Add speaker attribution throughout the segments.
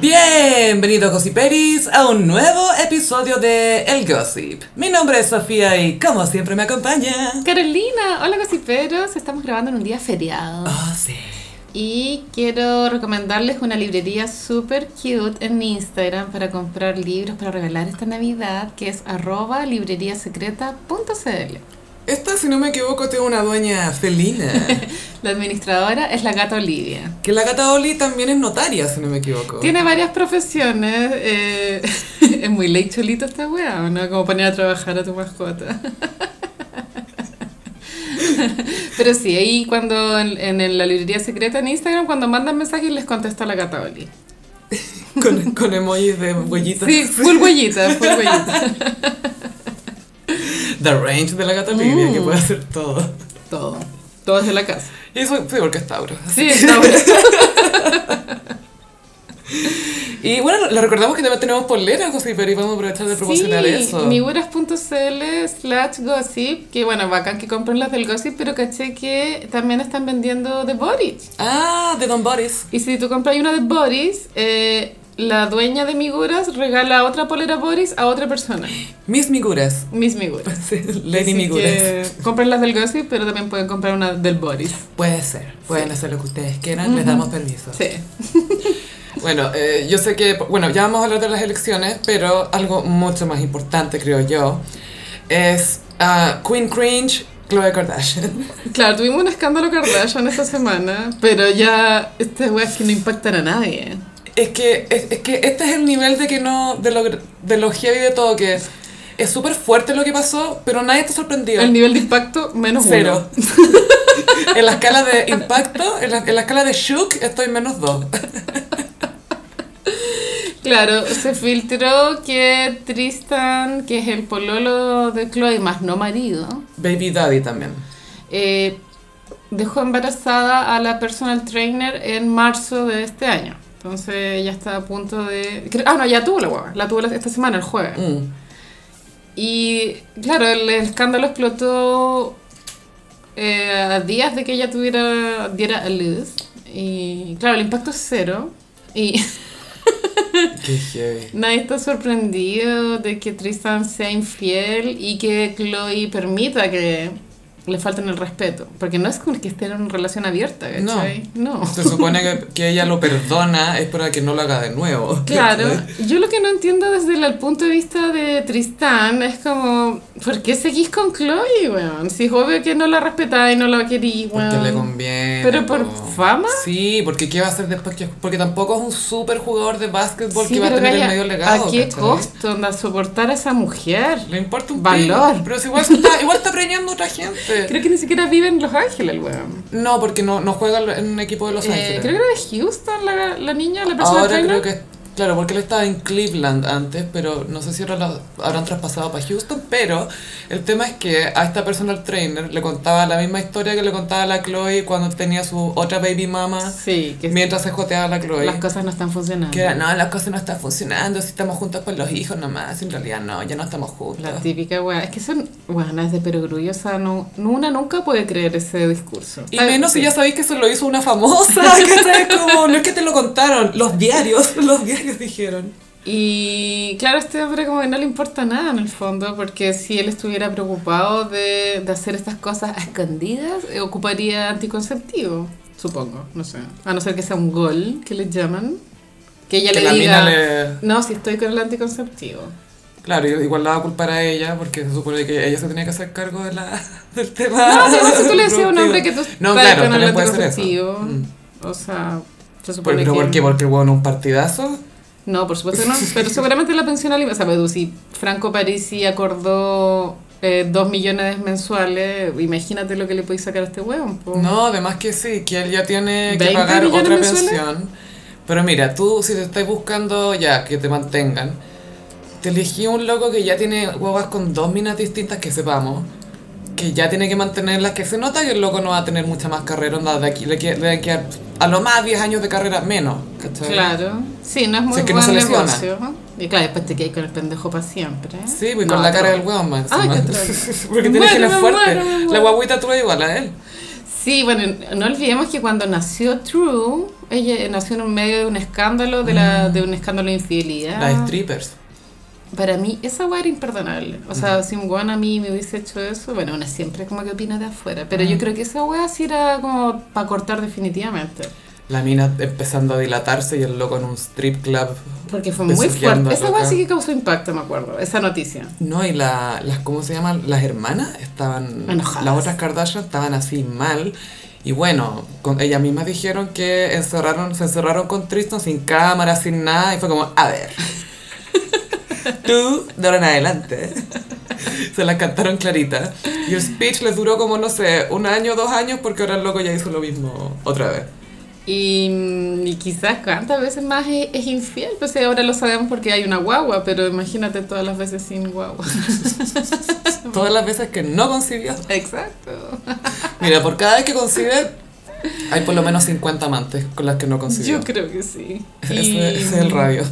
Speaker 1: Bienvenidos Gossiperis a un nuevo episodio de El Gossip. Mi nombre es Sofía y como siempre me acompaña.
Speaker 2: Carolina, hola gossiperos, estamos grabando en un día feriado
Speaker 1: Oh, sí.
Speaker 2: y quiero recomendarles una librería super cute en Instagram para comprar libros para regalar esta Navidad que es arroba libreriasecreta.cl
Speaker 1: Esta, si no me equivoco, tiene una dueña felina.
Speaker 2: La administradora es la gata Olivia.
Speaker 1: que la gata Oli también es notaria, si no me equivoco.
Speaker 2: Tiene varias profesiones, eh, es muy ley chulito esta wea, ¿o ¿no? Como poner a trabajar a tu mascota. Pero sí, ahí cuando en, en la librería secreta en Instagram, cuando mandan mensajes les contesta la gata Oli.
Speaker 1: Con, con emojis de huellitas.
Speaker 2: Sí, full huellita, full huellita.
Speaker 1: The range de la
Speaker 2: Mm.
Speaker 1: que puede hacer todo.
Speaker 2: Todo. Todo desde la casa.
Speaker 1: Y eso, sí, porque es Tauro.
Speaker 2: Sí, está bueno.
Speaker 1: Y bueno, le recordamos que también tenemos poleras, Gossiper, y vamos a aprovechar de promocionar
Speaker 2: Sí,
Speaker 1: eso.
Speaker 2: miguras.cl slash gossip, que bueno, bacán que compren las del gossip, pero caché que también están vendiendo de Boris.
Speaker 1: Ah, de Don Boris.
Speaker 2: Y si tú compras una de Boris, eh, la dueña de Miguras regala otra polera Boris a otra persona.
Speaker 1: Mis miguras.
Speaker 2: Mis Miguras.
Speaker 1: Sí, Lady
Speaker 2: Así
Speaker 1: Miguras.
Speaker 2: compren las del gossip, pero también pueden comprar una del Boris.
Speaker 1: Puede ser, pueden hacer lo que ustedes quieran, les damos permiso.
Speaker 2: Sí.
Speaker 1: Bueno, eh, yo sé que, bueno, ya vamos a hablar de las elecciones, pero algo mucho más importante, creo yo, es ah, Queen Cringe, Khloe Kardashian.
Speaker 2: Claro, tuvimos un escándalo Kardashian esta semana, pero ya estas weas que no impactan a nadie.
Speaker 1: Es que, es, es que este es el nivel de que no, de lo, de lo heavy de todo, que es súper fuerte lo que pasó, pero nadie está sorprendido.
Speaker 2: El nivel de impacto menos
Speaker 1: Cero.
Speaker 2: uno.
Speaker 1: en la escala de impacto, en la, en la escala de shook, estoy menos dos.
Speaker 2: Claro, se filtró que Tristan, que es el pololo de Chloe, más no marido,
Speaker 1: Baby Daddy también.
Speaker 2: eh, dejó embarazada a la personal trainer en marzo de este año. Entonces ella está a punto de... Ah, no, ya tuvo la guagua. La tuvo esta semana, el jueves.
Speaker 1: Mm.
Speaker 2: Y claro, el, escándalo explotó eh, a días de que ella tuviera, diera a luz. Y claro, el impacto es cero. Y
Speaker 1: Qué heavy.
Speaker 2: nadie está sorprendido de que Tristan sea infiel y que Chloe permita que le falten el respeto. Porque no es como que estén en una relación abierta, ¿cachai? No.
Speaker 1: Se supone que, que ella lo perdona es para que no lo haga de nuevo.
Speaker 2: Claro, yo lo que no entiendo desde el, el punto de vista de Tristán es como, ¿por qué seguís con Chloe, weón? Si es obvio que no la respetáis, no la querís, weón.
Speaker 1: Porque le conviene.
Speaker 2: Pero por
Speaker 1: po.
Speaker 2: fama.
Speaker 1: Sí, porque ¿qué va a hacer después? Que- Porque tampoco es un súper jugador de básquetbol
Speaker 2: Sí,
Speaker 1: que va a tener el medio legado.
Speaker 2: ¿A qué
Speaker 1: ¿cachai?
Speaker 2: costo anda soportar a esa mujer?
Speaker 1: Le importa un
Speaker 2: Valor.
Speaker 1: Pero si igual, está, igual está preñando a otra gente.
Speaker 2: Creo que ni siquiera vive en Los Ángeles, weón.
Speaker 1: No, porque no, no juega en un equipo de Los
Speaker 2: Eh,
Speaker 1: Ángeles.
Speaker 2: creo que era de Houston la, la niña, la persona
Speaker 1: Ahora creo que, claro, porque él estaba en Cleveland antes, pero no sé si ahora lo habrán traspasado para Houston, pero el tema es que a esta personal trainer le contaba la misma historia que le contaba a la Chloe cuando tenía su otra baby mama,
Speaker 2: Sí, que
Speaker 1: mientras se joteaba a la Chloe.
Speaker 2: las cosas no están funcionando.
Speaker 1: Que era, no, las cosas no están funcionando, si estamos juntos con los hijos nomás, en realidad no, ya no estamos juntos.
Speaker 2: La típica weá. Es que son weonas de perogrullo. O sea, no, una nunca puede creer ese discurso.
Speaker 1: Y menos si ya sabéis que se lo hizo una famosa, que como, no es que te lo contaron, los diarios, los diarios dijeron.
Speaker 2: Y claro, a este hombre como que no le importa nada en el fondo, porque si él estuviera preocupado de, de hacer estas cosas a escondidas, eh, ocuparía anticonceptivo, supongo, no sé. A no ser que sea un gol, que le llaman, que ella
Speaker 1: Que
Speaker 2: le
Speaker 1: la
Speaker 2: diga,
Speaker 1: le...
Speaker 2: no, si estoy con el anticonceptivo.
Speaker 1: Claro, igual la va a culpar a ella, porque se supone que ella se tenía que hacer cargo de la, del tema.
Speaker 2: No, si no, si tú le decías a un hombre que tú
Speaker 1: No,
Speaker 2: estás
Speaker 1: claro,
Speaker 2: con el anticonceptivo,
Speaker 1: Mm.
Speaker 2: o sea, se supone
Speaker 1: ¿Pero
Speaker 2: que...
Speaker 1: por qué? ¿Porque hubo un partidazo?
Speaker 2: No, por supuesto que no, pero seguramente la pensión alimentaria, o sea, pero si Franco Parisi acordó eh, dos millones mensuales, imagínate lo que le podéis sacar a este hueón. po.
Speaker 1: No, además que sí, que él ya tiene que
Speaker 2: 20
Speaker 1: pagar otra
Speaker 2: mensuales.
Speaker 1: pensión. Pero mira, tú si te estás buscando ya que te mantengan, te elegí un loco que ya tiene huevas con dos minas distintas que sepamos, que ya tiene que mantenerlas, que se nota que el loco no va a tener mucha más carrera, onda, de aquí le, que- le deben quedar a lo más 10 años de carrera menos, ¿cachai?
Speaker 2: Claro, sí, no es muy
Speaker 1: que no
Speaker 2: buen
Speaker 1: se
Speaker 2: negocio. Y claro, después te quedas con el pendejo para siempre.
Speaker 1: Sí, pues
Speaker 2: No,
Speaker 1: con la cara del hueón más
Speaker 2: qué.
Speaker 1: Porque tiene fuertes.
Speaker 2: muero, me
Speaker 1: La guaguita tuvo igual a él.
Speaker 2: Sí, bueno, no olvidemos que cuando nació True, ella nació en medio de un escándalo, de, la, de un escándalo de infidelidad.
Speaker 1: Las strippers.
Speaker 2: Para mí, esa weá era imperdonable. O sea, si un weón a mí me hubiese hecho eso, bueno, una siempre como que opina de afuera. Pero yo creo que esa weá sí era como para cortar definitivamente.
Speaker 1: La mina empezando a dilatarse y el loco en un strip club.
Speaker 2: Porque fue muy fuerte. Esa weá sí que causó impacto, me acuerdo. Esa noticia.
Speaker 1: No, y la, las, ¿cómo se llaman? Las hermanas estaban,
Speaker 2: Enojadas.
Speaker 1: las otras Kardashian estaban así mal. Y bueno, con, ellas mismas dijeron que encerraron, se encerraron con Tristan sin cámara, sin nada. Y fue como, a ver, tú, de ahora en adelante. Se las cantaron clarita. Y el speech les duró como, no sé, un año, dos años, porque ahora el loco ya hizo lo mismo otra vez.
Speaker 2: Y, mm, y quizás cuántas veces más es, es infiel. Pues ahora lo sabemos porque hay una guagua, pero imagínate todas las veces sin guagua.
Speaker 1: Todas las veces que no concibió.
Speaker 2: Exacto.
Speaker 1: Mira, por cada vez que concibe, hay por lo menos 50 amantes con las que no concibió.
Speaker 2: Yo creo que sí.
Speaker 1: Ese,
Speaker 2: Y-
Speaker 1: ese es el radio.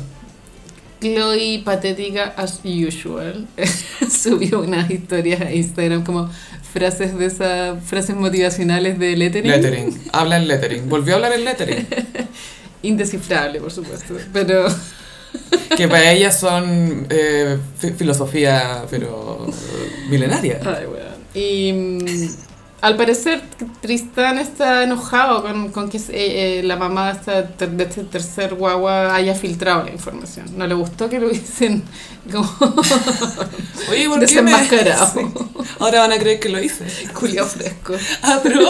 Speaker 2: Chloe, patética as usual, subió unas historias a Instagram como frases de esas frases motivacionales de lettering.
Speaker 1: Lettering. Habla en lettering. Volvió a hablar en lettering.
Speaker 2: Indescifrable, por supuesto. Pero
Speaker 1: Que para ella son eh, fi- filosofía, pero eh, milenaria.
Speaker 2: Ay, weón. Y mm, al parecer Tristán está enojado con, con que eh, eh, la mamá de, esta de este tercer guagua haya filtrado la información. No le gustó que lo hubiesen como
Speaker 1: Oye, ¿por qué me...?
Speaker 2: desenmascarado.
Speaker 1: Sí. Ahora van a creer que lo hice.
Speaker 2: Julio fresco.
Speaker 1: Ah, pero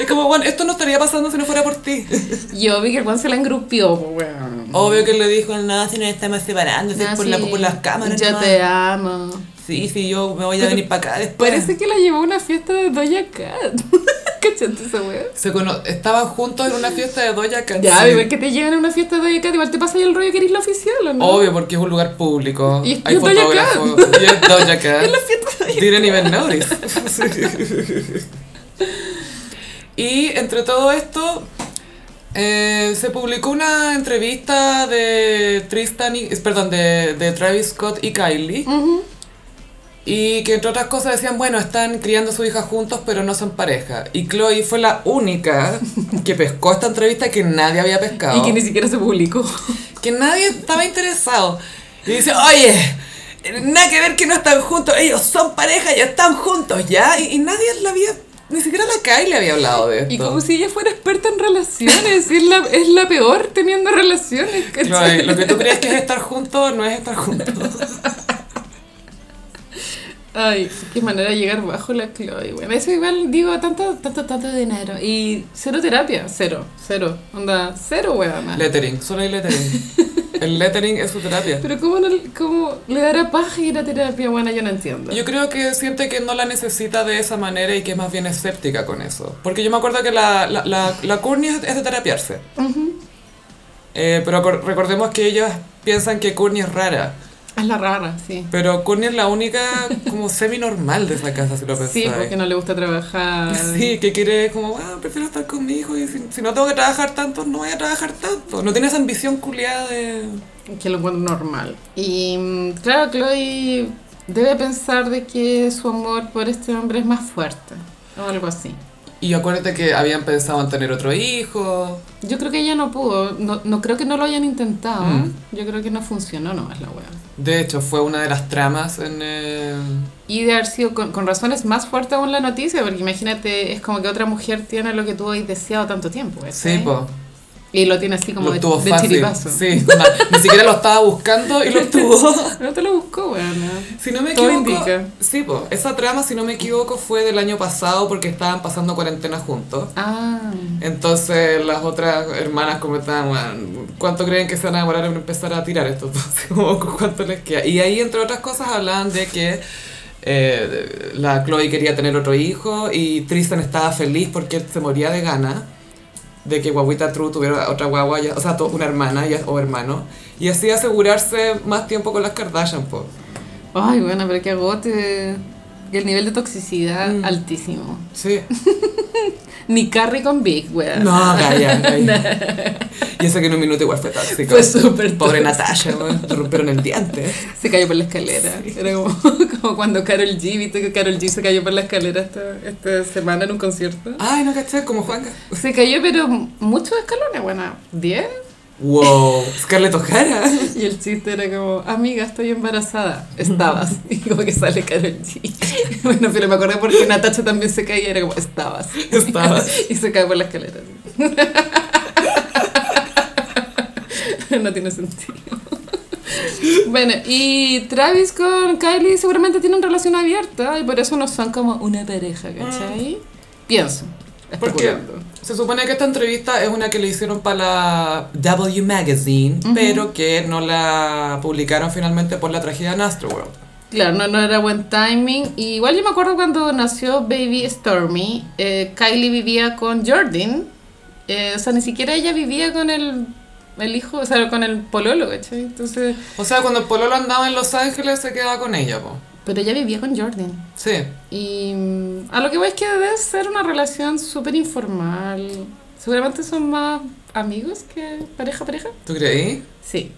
Speaker 1: es como, bueno, esto no estaría pasando si no fuera por ti.
Speaker 2: Yo vi que Juan se la engrupió, weón.
Speaker 1: Obvio que le dijo, no, si nos estamos separando, si es
Speaker 2: No,
Speaker 1: por,
Speaker 2: sí,
Speaker 1: la, por las cámaras.
Speaker 2: Yo
Speaker 1: nomás".
Speaker 2: te amo.
Speaker 1: Sí, sí, yo me voy a
Speaker 2: Pero
Speaker 1: venir para acá después.
Speaker 2: Parece que la llevó a una fiesta de Doja Cat. ¿Cachaste esa weá?
Speaker 1: Se cono- estaban juntos en una fiesta de Doja Cat.
Speaker 2: Ya,
Speaker 1: sí.
Speaker 2: que te lleven a una fiesta de Doja Cat, igual te pasa ahí el rollo que eres la oficial, ¿o no?
Speaker 1: Obvio, porque es un lugar público.
Speaker 2: Y es-
Speaker 1: Hay fotógrafos. Y es Doja Cat.
Speaker 2: Es la fiesta de Doja
Speaker 1: Didn't even notice. y entre todo esto, eh, se publicó una entrevista de Tristan y, perdón, de, de Travis Scott y Kylie. Y que entre otras cosas decían, bueno, están criando a su hija juntos, pero no son pareja. Y Chloe fue la única que pescó esta entrevista que nadie había pescado.
Speaker 2: Y que ni siquiera se publicó.
Speaker 1: que nadie estaba interesado. Y dice, oye, nada que ver que no están juntos, ellos son pareja, ya están juntos, ¿ya? Y, y nadie la había, ni siquiera la Kai le había hablado de esto.
Speaker 2: Y como si ella fuera experta en relaciones. y es, la, es la peor teniendo relaciones, ¿cachai?
Speaker 1: lo que tú crees que es estar juntos no es estar juntos.
Speaker 2: Ay, qué manera de llegar bajo la Chloe, bueno. Eso igual, digo, tanto, tanto, tanto dinero. Y cero terapia, cero, cero. Onda, cero, weón.
Speaker 1: Lettering, solo hay lettering. El lettering es su terapia.
Speaker 2: Pero ¿cómo, no, cómo le dará paja ir a terapia? Bueno, yo no entiendo.
Speaker 1: Yo creo que siente que no la necesita de esa manera y que es más bien escéptica con eso. Porque yo me acuerdo que la, la, la, la es de terapiarse. Eh, pero cor- recordemos que ellas piensan que Courtney es rara.
Speaker 2: Es la rara, sí.
Speaker 1: Pero Courtney es la única como semi-normal de esa casa, si lo pensáis.
Speaker 2: Sí, porque no le gusta trabajar.
Speaker 1: Sí, que quiere como, ah, prefiero estar con mi hijo y si, si no tengo que trabajar tanto, no voy a trabajar tanto. No tiene esa ambición culiada de...
Speaker 2: Que lo encuentro normal. Y mm, claro, Chloe debe pensar de que su amor por este hombre es más fuerte. O algo así.
Speaker 1: Y acuérdate que habían pensado en tener otro hijo.
Speaker 2: Yo creo que ella no pudo. No, no creo que no lo hayan intentado.
Speaker 1: Mm.
Speaker 2: Yo creo que no funcionó nomás la wea.
Speaker 1: De hecho, fue una de las tramas en... eh,
Speaker 2: Y de haber sido con, con razones más fuerte aún la noticia, porque imagínate, es como que otra mujer tiene lo que tú has deseado tanto tiempo.
Speaker 1: Sí, po.
Speaker 2: Y lo tiene así como
Speaker 1: Lo
Speaker 2: de,
Speaker 1: obtuvo
Speaker 2: de
Speaker 1: fácil.
Speaker 2: chiripazo.
Speaker 1: Sí, ni siquiera lo estaba buscando y lo obtuvo.
Speaker 2: No te lo buscó, weón.
Speaker 1: Si no me
Speaker 2: Todo
Speaker 1: equivoco,
Speaker 2: indica.
Speaker 1: sí, po, esa trama, si no me equivoco, fue del año pasado porque estaban pasando cuarentena juntos.
Speaker 2: Ah.
Speaker 1: Entonces las otras hermanas comentaban, "Bueno, ¿cuánto creen que se van a demorar en empezar a tirar esto? Entonces, como, ¿cuánto les queda? Y ahí, entre otras cosas, hablaban de que eh, la Chloe quería tener otro hijo y Tristan estaba feliz porque él se moría de gana de que Guaguita True tuviera otra guagua, ya- o sea, to- una hermana ya- o hermano, y así asegurarse más tiempo con las Kardashian, po.
Speaker 2: Ay, bueno, pero que agote. El nivel de toxicidad
Speaker 1: Mm.
Speaker 2: altísimo.
Speaker 1: Sí.
Speaker 2: Ni Carrie con Big, weón.
Speaker 1: No, calla, calla. Y que en un minuto igual fue
Speaker 2: súper
Speaker 1: Pobre. Natasha. Le rompieron el diente.
Speaker 2: Se cayó por la escalera. Era como, como cuando Carol G, viste que Carol G se cayó por la escalera esta, esta semana en un concierto.
Speaker 1: Ay, no caché, como Juanca.
Speaker 2: Se cayó, pero muchos escalones, bueno, 10.
Speaker 1: Wow, Scarlett O'Hara.
Speaker 2: Y el chiste era como, amiga, estoy embarazada. Estabas. Y como que sale Carol G. Bueno, pero me acordé porque Natacha también se caía, era como, estabas.
Speaker 1: Estabas.
Speaker 2: Y se cae por la escalera. No tiene sentido. Bueno, y Travis con Kylie seguramente tienen relación abierta y por eso no son como una pareja, ¿cachai? Pienso.
Speaker 1: Porque se supone que esta entrevista es una que le hicieron para la W Magazine, pero que no la publicaron finalmente por la tragedia en Astroworld.
Speaker 2: Claro, no, no era buen timing. Y igual yo me acuerdo cuando nació Baby Stormy, eh, Kylie vivía con Jordan. Eh, o sea, ni siquiera ella vivía con el, el hijo, o sea, con el pololo, ¿cachai? Entonces,
Speaker 1: O sea, cuando el Pololo andaba en Los Ángeles se quedaba con ella, po.
Speaker 2: pero ella vivía con Jordan.
Speaker 1: Sí.
Speaker 2: Y mm, a lo que voy es que debe ser una relación súper informal. Seguramente son más amigos que pareja pareja.
Speaker 1: ¿Tú creí?
Speaker 2: Sí.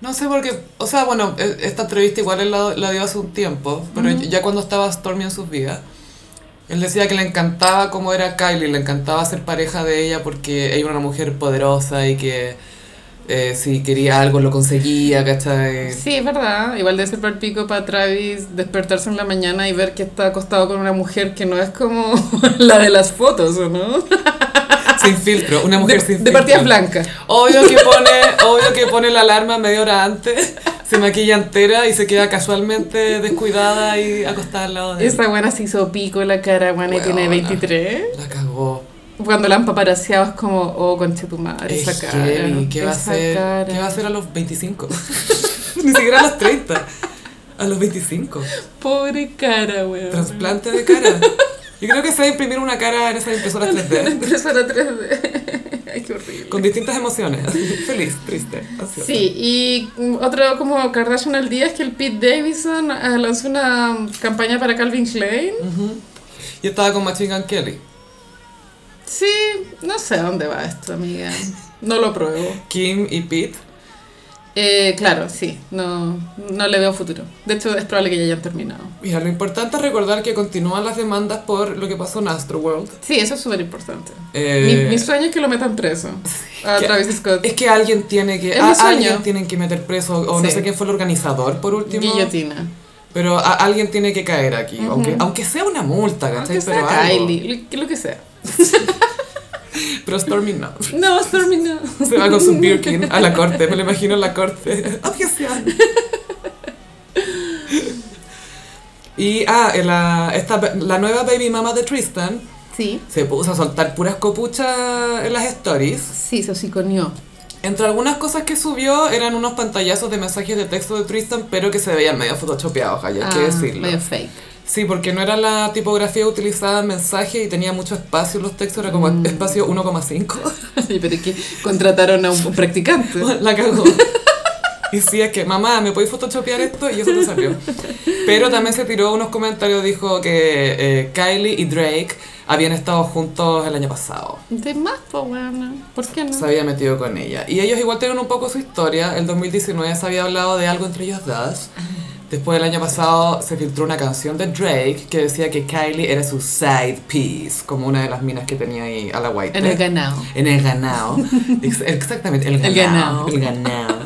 Speaker 1: No sé porque, o sea, bueno, e- esta entrevista igual él la, la dio hace un tiempo, pero ya cuando estaba Stormy en sus vidas, él decía que le encantaba cómo era Kylie, le encantaba ser pareja de ella porque ella era una mujer poderosa y que eh, si quería algo lo conseguía, ¿cachai?
Speaker 2: Sí, es verdad. Igual debe ser para pico para Travis despertarse en la mañana y ver que está acostado con una mujer que no es como la de las fotos, ¿o no?
Speaker 1: Sin filtro, una mujer
Speaker 2: de,
Speaker 1: sin
Speaker 2: de
Speaker 1: filtro.
Speaker 2: partidas blancas.
Speaker 1: Obvio que pone, obvio que pone la alarma media hora antes, se maquilla entera y se queda casualmente descuidada y acostada al lado de él.
Speaker 2: Esa buena se hizo pico en la cara, buena, y tiene
Speaker 1: Weona.
Speaker 2: 23.
Speaker 1: La cagó.
Speaker 2: Cuando la han paparaseado es como, oh, conche tu madre,
Speaker 1: Es
Speaker 2: esa cara.
Speaker 1: heavy. ¿Qué va a
Speaker 2: esa
Speaker 1: hacer?
Speaker 2: cara.
Speaker 1: ¿Qué va a hacer a los 25? Ni siquiera a los 30. A los 25.
Speaker 2: Pobre cara, weón.
Speaker 1: Trasplante de cara. Yo creo que se va a imprimir una cara en esa impresora 3D.
Speaker 2: Impresora 3D. Ay, qué horrible.
Speaker 1: Con distintas emociones. Feliz, triste, ansiosa.
Speaker 2: Sí, y otro como Kardashian al día es que el Pete Davidson eh, lanzó una campaña para Calvin Klein.
Speaker 1: Yo estaba con Machine Gun Kelly.
Speaker 2: Sí, no sé a dónde va esto, amiga. No lo pruebo.
Speaker 1: Kim y Pete.
Speaker 2: Eh, claro, sí, no, no le veo futuro. De hecho, es probable que ya hayan terminado.
Speaker 1: Mira, lo importante es recordar que continúan las demandas por lo que pasó en Astroworld.
Speaker 2: Sí, eso es súper importante.
Speaker 1: Eh,
Speaker 2: Mi, mi sueño es que lo metan preso a
Speaker 1: que-
Speaker 2: Travis Scott.
Speaker 1: Es que alguien tiene que. A- alguien tienen que meter preso, o no
Speaker 2: Sí.
Speaker 1: sé quién fue el organizador por último.
Speaker 2: Guillotina.
Speaker 1: Pero a- alguien tiene que caer aquí. aunque, aunque sea una multa, ¿cachai?
Speaker 2: Aunque sea
Speaker 1: Pero algo.
Speaker 2: Kylie, lo, lo que sea.
Speaker 1: Pero Stormy no.
Speaker 2: No, Stormy no.
Speaker 1: Se va con su Birkin a la corte. Me lo imagino en la corte. Objeción. Y, ah, en la, esta, la nueva baby mama de Tristan
Speaker 2: Sí.
Speaker 1: se puso a soltar puras copuchas en las stories.
Speaker 2: Sí, se hociconió.
Speaker 1: Entre algunas cosas que subió eran unos pantallazos de mensajes de texto de Tristan, pero que se veían medio photoshopeados, hay
Speaker 2: Ah,
Speaker 1: que decirlo.
Speaker 2: Medio fake.
Speaker 1: Sí, porque no era la tipografía utilizada en mensaje y tenía mucho espacio los textos, era como espacio 1,5.
Speaker 2: Ay, Pero es que contrataron a un practicante.
Speaker 1: La cagó. Y sí, es que, mamá, ¿me podéis photoshopear esto? Y eso te salió. Pero también se tiró unos comentarios, dijo que eh, Kylie y Drake habían estado juntos el año pasado.
Speaker 2: De más, pues bueno. ¿Por qué no?
Speaker 1: Se había metido con ella. Y ellos igual tienen un poco su historia. El 2019 se había hablado de algo entre ellos dos. Después del año pasado se filtró una canción de Drake que decía que Kylie era su side piece, como una de las minas que tenía ahí a la white.
Speaker 2: En el ganado.
Speaker 1: En el ganado. Ex- Exactamente, el ganado. El ganado.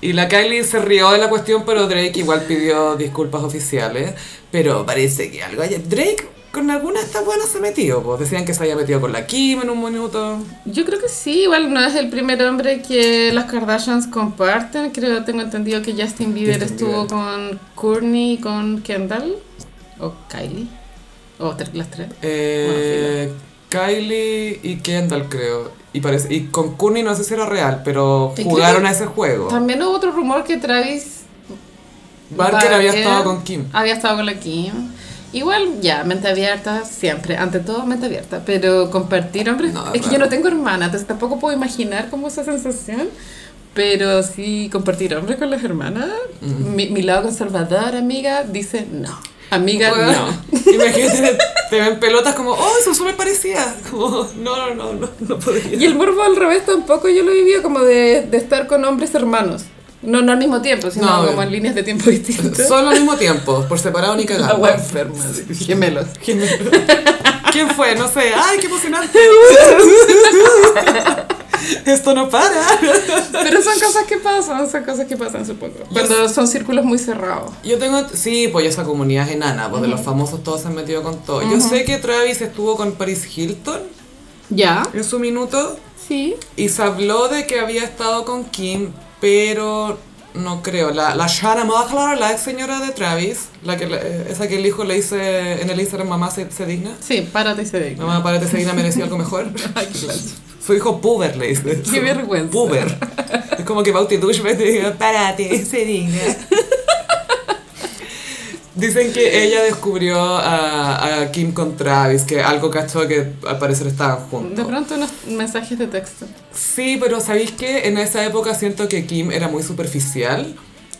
Speaker 1: Y la Kylie se rió de la cuestión, pero Drake igual pidió disculpas oficiales. Pero parece que algo haya... Drake con alguna de estas buenas se metió, pues decían que se había metido con la Kim en un minuto.
Speaker 2: Yo creo que sí, igual no es el primer hombre que las Kardashians comparten. Creo, tengo entendido que Justin Bieber
Speaker 1: Justin
Speaker 2: estuvo
Speaker 1: Bieber.
Speaker 2: con Courtney y con Kendall. O Kylie. O las tres.
Speaker 1: Eh, Kylie y Kendall creo. Y, parece, y con Courtney no sé si era real, pero
Speaker 2: Y
Speaker 1: jugaron a ese juego.
Speaker 2: También hubo otro rumor que Travis
Speaker 1: Barker había
Speaker 2: Barker
Speaker 1: estado con Kim.
Speaker 2: Había estado con la Kim. Igual, ya, mente abierta siempre. Ante todo, mente abierta. Pero compartir hombres.
Speaker 1: No,
Speaker 2: es que yo no tengo hermana, entonces tampoco puedo imaginar cómo esa sensación. Pero sí, compartir hombres con las hermanas. mi, mi lado conservador, amiga, dice no. Amiga, no.
Speaker 1: Imagínate, te ven pelotas como, oh, son súper parecidas. Como, no, no, no, no, no podría.
Speaker 2: Y el morbo al revés tampoco yo lo vivía como de, de estar con hombres hermanos. No, no al mismo tiempo, sino
Speaker 1: No,
Speaker 2: como
Speaker 1: eh.
Speaker 2: en líneas de tiempo distintas.
Speaker 1: Solo al mismo tiempo, por separado ni
Speaker 2: La
Speaker 1: cagando.
Speaker 2: wea enferma, así, gemelos.
Speaker 1: ¿Quién, ¿Quién fue? No sé. ¡Ay, qué emocionante! Esto no para.
Speaker 2: Pero son cosas que pasan, son cosas que pasan, supongo. Cuando son círculos muy cerrados.
Speaker 1: Yo tengo, sí, pues esa comunidad es enana, pues de los famosos todos se han metido con todo. Yo sé que Travis estuvo con Paris Hilton
Speaker 2: ¿Ya?
Speaker 1: en su minuto
Speaker 2: Sí.
Speaker 1: y se habló de que había estado con Kim, pero no creo. La, la Shana Mockler, la ex señora de Travis, la que, esa que el hijo le dice en el Instagram, mamá se, se digna.
Speaker 2: Sí, párate y se digna.
Speaker 1: Mamá, párate, se digna, mereció algo mejor.
Speaker 2: Ay.
Speaker 1: Su hijo Puber le dice.
Speaker 2: Qué vergüenza.
Speaker 1: Puber. Es como que Bauti Douchebag te diga, párate, se digna. Dicen que ella descubrió a, a Kim con Travis, que algo cachó que al parecer estaban
Speaker 2: De
Speaker 1: juntos.
Speaker 2: pronto unos mensajes de texto.
Speaker 1: Sí, pero ¿sabéis que En esa época siento que Kim era muy superficial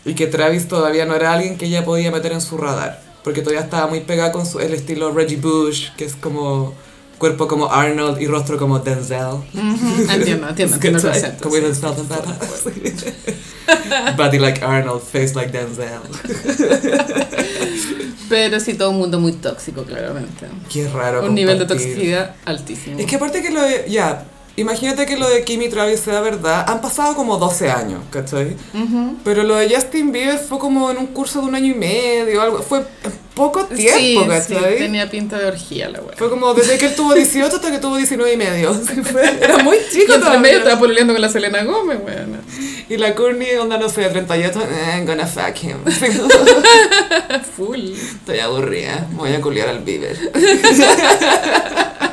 Speaker 1: y que Travis todavía no era alguien que ella podía meter en su radar. Porque todavía estaba muy pegada con su- el estilo Reggie Bush, que es como cuerpo como Arnold y rostro como Denzel.
Speaker 2: Ujú, Entiendo, entiendo, entiendo concepto.
Speaker 1: Como Pepper. Body like Arnold, face like Denzel.
Speaker 2: Pero sí, todo un mundo muy tóxico, claramente.
Speaker 1: Qué raro.
Speaker 2: Un nivel de
Speaker 1: compartir.
Speaker 2: toxicidad altísimo.
Speaker 1: Es que aparte que lo. Ya, imagínate que lo de Kim y Travis sea verdad. Han pasado como 12 años, ¿cachai?
Speaker 2: Ujú.
Speaker 1: Pero lo de Justin Bieber fue como en un curso de un año y medio, algo. Fue poco
Speaker 2: Sí,
Speaker 1: tiempo,
Speaker 2: sí,
Speaker 1: ¿cachai?
Speaker 2: tenía pinta de orgía la wea.
Speaker 1: Fue como desde que él tuvo 18 hasta que tuvo 19 y medio. Sí, Era muy
Speaker 2: Y
Speaker 1: chico
Speaker 2: entre
Speaker 1: todavía.
Speaker 2: medio estaba pololeando con la Selena Gómez, weón.
Speaker 1: Y la Courtney, onda, no sé, 38, eh, I'm gonna fuck him.
Speaker 2: Full.
Speaker 1: Estoy aburrida, voy a culiar al Bieber.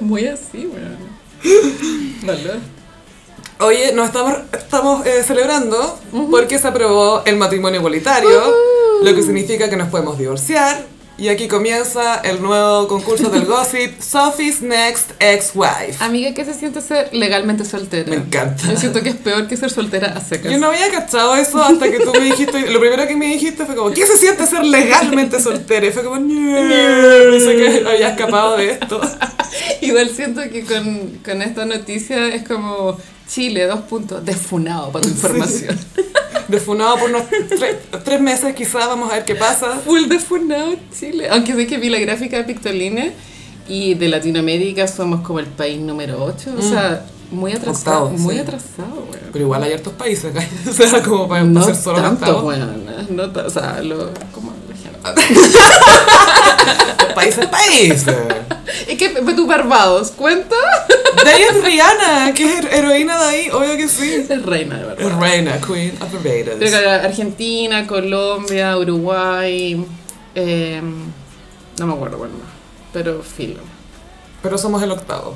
Speaker 2: Muy así, weón. Valor.
Speaker 1: Oye, nos estamos, estamos eh, celebrando porque se aprobó el matrimonio igualitario, lo que significa que nos podemos divorciar. Y aquí comienza el nuevo concurso del gossip, Sophie's Next Ex-Wife.
Speaker 2: Amiga, ¿qué se siente ser legalmente soltera?
Speaker 1: Me encanta.
Speaker 2: Yo siento que es peor que ser soltera a secas.
Speaker 1: Yo no había cachado eso hasta que tú me dijiste, lo primero que me dijiste fue como, ¿qué se siente ser legalmente soltera? Y fue como, pensé que había escapado de esto.
Speaker 2: Igual siento que con, con esta noticia es como Chile, dos puntos, desfunado para tu información.
Speaker 1: Defunado por unos tre- tres meses quizás, vamos a ver qué pasa.
Speaker 2: Full desfunado Chile. Aunque sé que vi la gráfica de Pictoline y de Latinoamérica somos como el país número 8. O sea, muy atrasado.
Speaker 1: Octavo,
Speaker 2: muy
Speaker 1: sí.
Speaker 2: atrasado, weón.
Speaker 1: Pero igual hay hartos países, ¿cachai? o sea, como para,
Speaker 2: No
Speaker 1: ser solo
Speaker 2: tanto, weón. No o sea, lo, como la gente.
Speaker 1: Países, países.
Speaker 2: Es que tu Barbados, ¿cuenta?
Speaker 1: De ahí es Rihanna, que es her- heroína de ahí, obvio que sí.
Speaker 2: Es reina de
Speaker 1: Es
Speaker 2: Barbados.
Speaker 1: reina, queen of Barbados.
Speaker 2: Pero claro, Argentina, Colombia, Uruguay, eh, no me acuerdo más, pero filo.
Speaker 1: Pero somos el octavo.